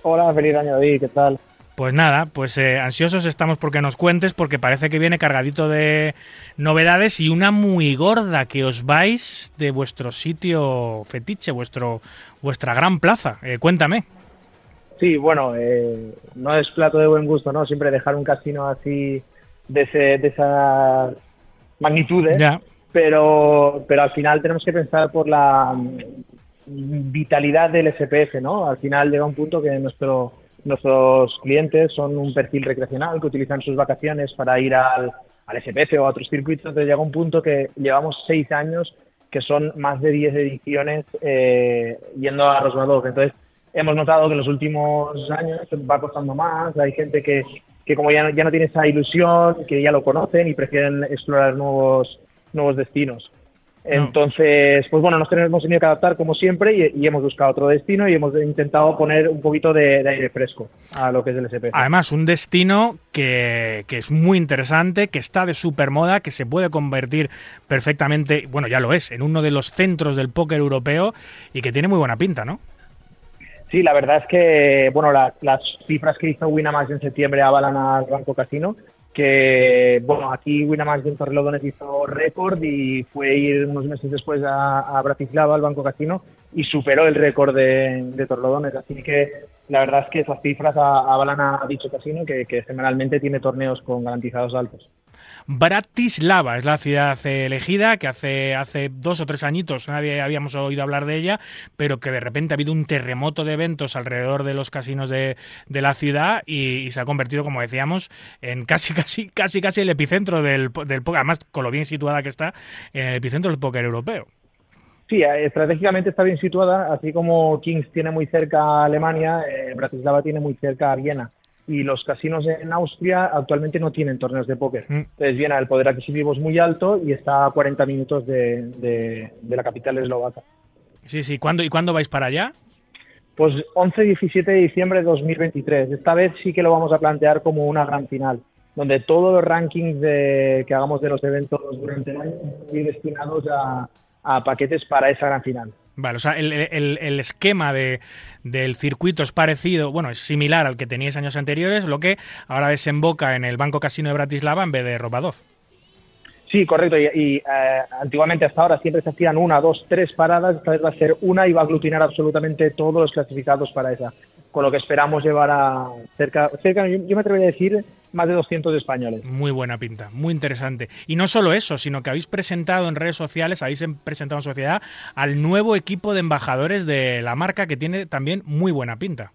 Hola, feliz año, David, ¿qué tal? Pues nada, pues eh, ansiosos estamos porque nos cuentes, porque parece que viene cargadito de novedades y una muy gorda que os vais de vuestro sitio fetiche, vuestro vuestra gran plaza. Eh, cuéntame. Sí, bueno, eh, no es plato de buen gusto, ¿no? Siempre dejar un casino así de, ese, de esa magnitud, Ya pero, pero al final tenemos que pensar por la vitalidad del SPF, ¿no? Al final llega un punto que nuestro, nuestros clientes son un perfil recreacional que utilizan sus vacaciones para ir al, al SPF o a otros circuitos, entonces llega un punto que llevamos seis años que son más de diez ediciones eh, yendo a Rosmadov. Entonces, hemos notado que en los últimos años va costando más, hay gente que, que como ya, ya no tiene esa ilusión, que ya lo conocen y prefieren explorar nuevos nuevos destinos. Entonces, pues bueno, nos hemos tenido que adaptar como siempre y, hemos buscado otro destino y hemos intentado poner un poquito de, aire fresco a lo que es el SP. Además, un destino que, que es muy interesante, que está de super moda, que se puede convertir perfectamente, bueno, ya lo es, en uno de los centros del póker europeo y que tiene muy buena pinta, ¿no? Sí, la verdad es que, bueno, las cifras que hizo Winamax en septiembre avalan al Banco Casino que bueno, aquí Winamax en Torrelodones hizo récord y fue ir unos meses después a, Bratislava, al Banco Casino, y superó el récord de, de Torrelodones. Así que la verdad es que esas cifras avalan a dicho casino que, que semanalmente tiene torneos con garantizados altos. Bratislava es la ciudad elegida, que hace, hace dos o tres añitos nadie habíamos oído hablar de ella, pero que de repente ha habido un terremoto de eventos alrededor de los casinos de, la ciudad y, se ha convertido, como decíamos, en casi, casi, casi, casi el epicentro del, del además con lo bien situada que está, en el epicentro del póker europeo. Sí, eh, estratégicamente está bien situada, así como Kings tiene muy cerca a Alemania, eh, Bratislava tiene muy cerca a Viena y los casinos en Austria actualmente no tienen torneos de póker. Mm. Entonces Viena el poder adquisitivo es muy alto y está a 40 minutos de, de, la capital eslovaca. Sí, sí. ¿Cuándo, ¿Y cuándo vais para allá? Pues 11 y 17 de diciembre de 2023. Esta vez sí que lo vamos a plantear como una gran final, donde todos los rankings de, que hagamos de los eventos durante el año están destinados a, a paquetes para esa gran final. Vale, o sea, el, esquema de, del circuito es parecido, bueno, es similar al que teníais años anteriores, lo que ahora desemboca en el Banco Casino de Bratislava en vez de Robadov. Sí, correcto. Y, eh, antiguamente hasta ahora siempre se hacían una, dos, tres paradas. Esta vez va a ser una y va a aglutinar absolutamente todos los clasificados para esa. Con lo que esperamos llevar a cerca, cerca yo, me atrevería a decir, más de 200 españoles. Muy buena pinta, muy interesante. Y no solo eso, sino que habéis presentado en redes sociales, habéis em, presentado en sociedad al nuevo equipo de embajadores de la marca que tiene también muy buena pinta.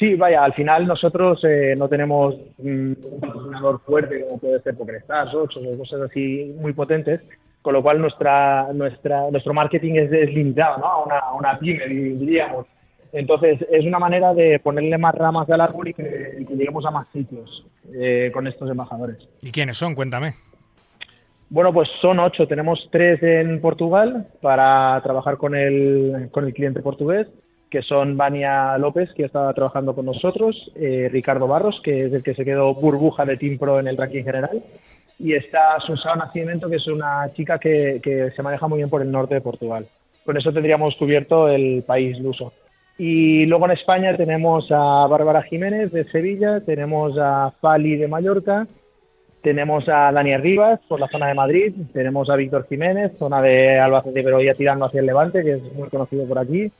Sí, vaya, al final nosotros eh, no tenemos un patrocinador fuerte como puede ser PokerStars, o cosas así muy potentes, con lo cual nuestra, nuestra, nuestro marketing es, limitado ¿no? a, una, a una pyme, diríamos. Entonces, es una manera de ponerle más ramas al árbol y que, lleguemos a más sitios eh, con estos embajadores. ¿Y quiénes son? Cuéntame. Bueno, pues son ocho. Tenemos tres en Portugal para trabajar con el, con el cliente portugués que son Vania López, que estaba trabajando con nosotros, eh, Ricardo Barros, que es el que se quedó burbuja de Team Pro en el ranking general, y está Susana Nacimiento, que es una chica que, se maneja muy bien por el norte de Portugal. Con eso tendríamos cubierto el país luso. Y luego en España tenemos a Bárbara Jiménez de Sevilla, tenemos a Fali de Mallorca, tenemos a Daniel Rivas por la zona de Madrid, tenemos a Víctor Jiménez, zona de Albacete, pero ya tirando hacia el Levante, que es muy conocido por aquí,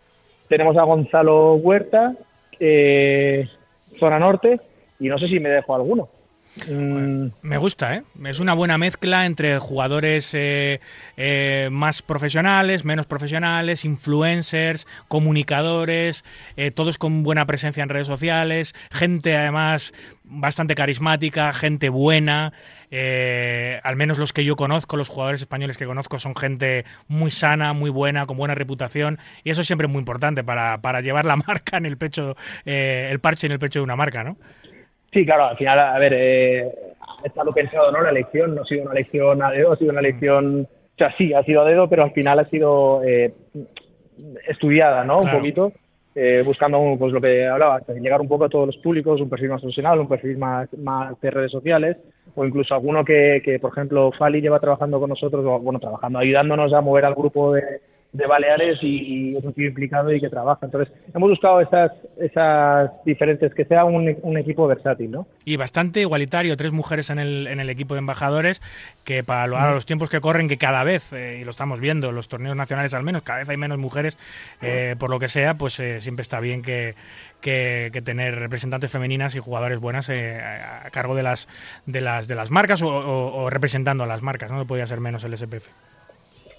tenemos a Gonzalo Huerta, eh, zona norte, y no sé si me dejo alguno. Mm, Me gusta, ¿eh? Es una buena mezcla entre jugadores eh, eh, más profesionales, menos profesionales, influencers, comunicadores, eh, todos con buena presencia en redes sociales, gente además bastante carismática, gente buena. eh, al menos los que yo conozco, los jugadores españoles que conozco, son gente muy sana, muy buena, con buena reputación. Y eso es siempre muy importante para, para llevar la marca en el pecho, eh, el parche en el pecho de una marca, ¿no? Sí, claro, al final, a ver, eh, ha estado pensado, ¿no? La elección no ha sido una elección a dedo, ha sido una elección, o sea, sí, ha sido a dedo, pero al final ha sido eh, estudiada, ¿no? Claro. Un poquito, eh, buscando, pues lo que hablaba, llegar un poco a todos los públicos, un perfil más profesional, un perfil más, más de redes sociales, o incluso alguno que, que, por ejemplo, Fali lleva trabajando con nosotros, o bueno, trabajando, ayudándonos a mover al grupo de, de Baleares y, y es un tío implicado y que trabaja. Entonces, hemos buscado esas, esas diferentes, que sea un, un equipo versátil, ¿no? y bastante igualitario, tres mujeres en el, en el equipo de embajadores, que para lo- ahora los tiempos que corren, que cada vez, eh, y lo estamos viendo, los torneos nacionales al menos, cada vez hay menos mujeres, eh, por lo que sea, pues eh, siempre está bien que, que- que tener representantes femeninas y jugadores buenas eh, a a cargo de las, de las, de las marcas o, o- o representando a las marcas, ¿no? No podía ser menos el SPF.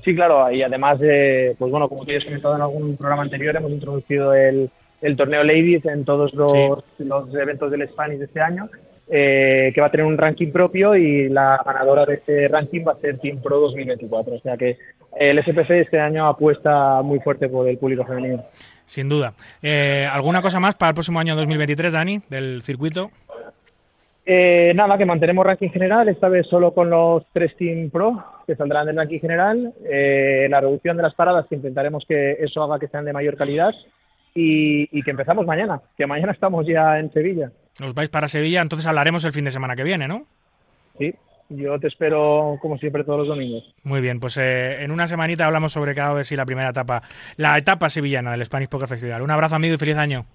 Sí, claro, y además, eh, pues bueno, como tú ya has comentado en algún programa anterior, hemos introducido el, el torneo Ladies en todos los, los eventos del Spanish de este año, eh, que va a tener un ranking propio y la ganadora de este ranking va a ser Team Pro 2024. O sea que el SPC este año apuesta muy fuerte por el público femenino. Sin duda. Eh, ¿Alguna cosa más para el próximo año 2023, Dani, del circuito? Eh, nada, que mantenemos ranking general, esta vez solo con los tres Team Pro que saldrán del ranking general. Eh, la reducción de las paradas, que intentaremos que eso haga que sean de mayor calidad. Y, y que empezamos mañana, que mañana estamos ya en Sevilla. Os vais para Sevilla, entonces hablaremos el fin de semana que viene, ¿no? Sí, yo te espero como siempre todos los domingos. Muy bien, pues eh, en una semanita hablamos sobre cada vez y la primera etapa, la etapa sevillana del Spanish Poker Festival. Un abrazo, amigo, y feliz año.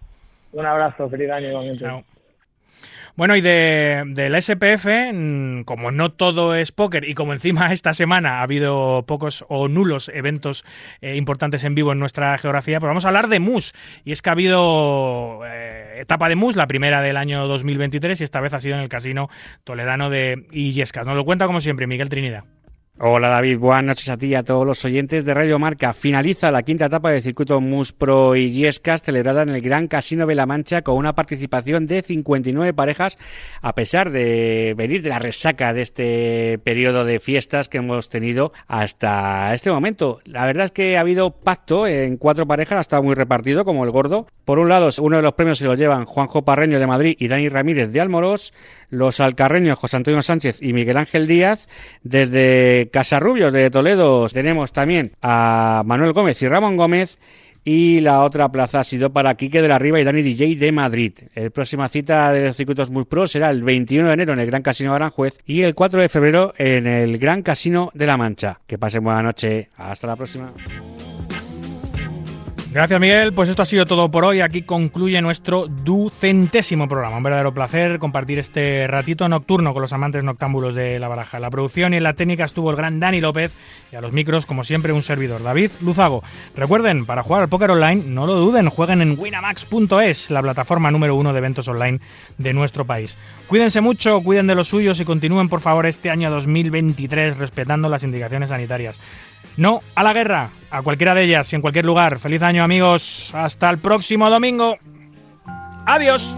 Un abrazo, feliz año igualmente. Chao. Bueno, y de, del SPF, mm, como no todo es póker y como encima esta semana ha habido pocos o nulos eventos eh, importantes en vivo en nuestra geografía, pues vamos a hablar de MUS. Y es que ha habido eh, etapa de MUS, la primera del año 2023, y esta vez ha sido en el casino toledano de Illescas. Nos lo cuenta como siempre Miguel Trinidad. Hola David, buenas noches a ti y a todos los oyentes de Radio Marca. Finaliza la quinta etapa del circuito Mus Pro y Yescas celebrada en el Gran Casino de la Mancha con una participación de 59 parejas a pesar de venir de la resaca de este periodo de fiestas que hemos tenido hasta este momento. La verdad es que ha habido pacto en cuatro parejas, ha estado muy repartido como el gordo. Por un lado, uno de los premios se lo llevan Juanjo Parreño de Madrid y Dani Ramírez de Almorós, los alcarreños José Antonio Sánchez y Miguel Ángel Díaz. Desde Casarrubios de Toledo tenemos también a Manuel Gómez y Ramón Gómez. Y la otra plaza ha sido para Quique de la Riva y Dani DJ de Madrid. La próxima cita de los circuitos muy pro será el 21 de enero en el Gran Casino de Aranjuez y el 4 de febrero en el Gran Casino de la Mancha. Que pasen buena noche. Hasta la próxima. Gracias, Miguel. Pues esto ha sido todo por hoy. Aquí concluye nuestro ducentésimo programa. Un verdadero placer compartir este ratito nocturno con los amantes noctámbulos de la baraja. La producción y en la técnica estuvo el gran Dani López y a los micros, como siempre, un servidor, David Luzago. Recuerden, para jugar al póker online, no lo duden, jueguen en winamax.es, la plataforma número uno de eventos online de nuestro país. Cuídense mucho, cuiden de los suyos y continúen, por favor, este año 2023 respetando las indicaciones sanitarias. No a la guerra, a cualquiera de ellas y en cualquier lugar. Feliz año amigos, hasta el próximo domingo. Adiós.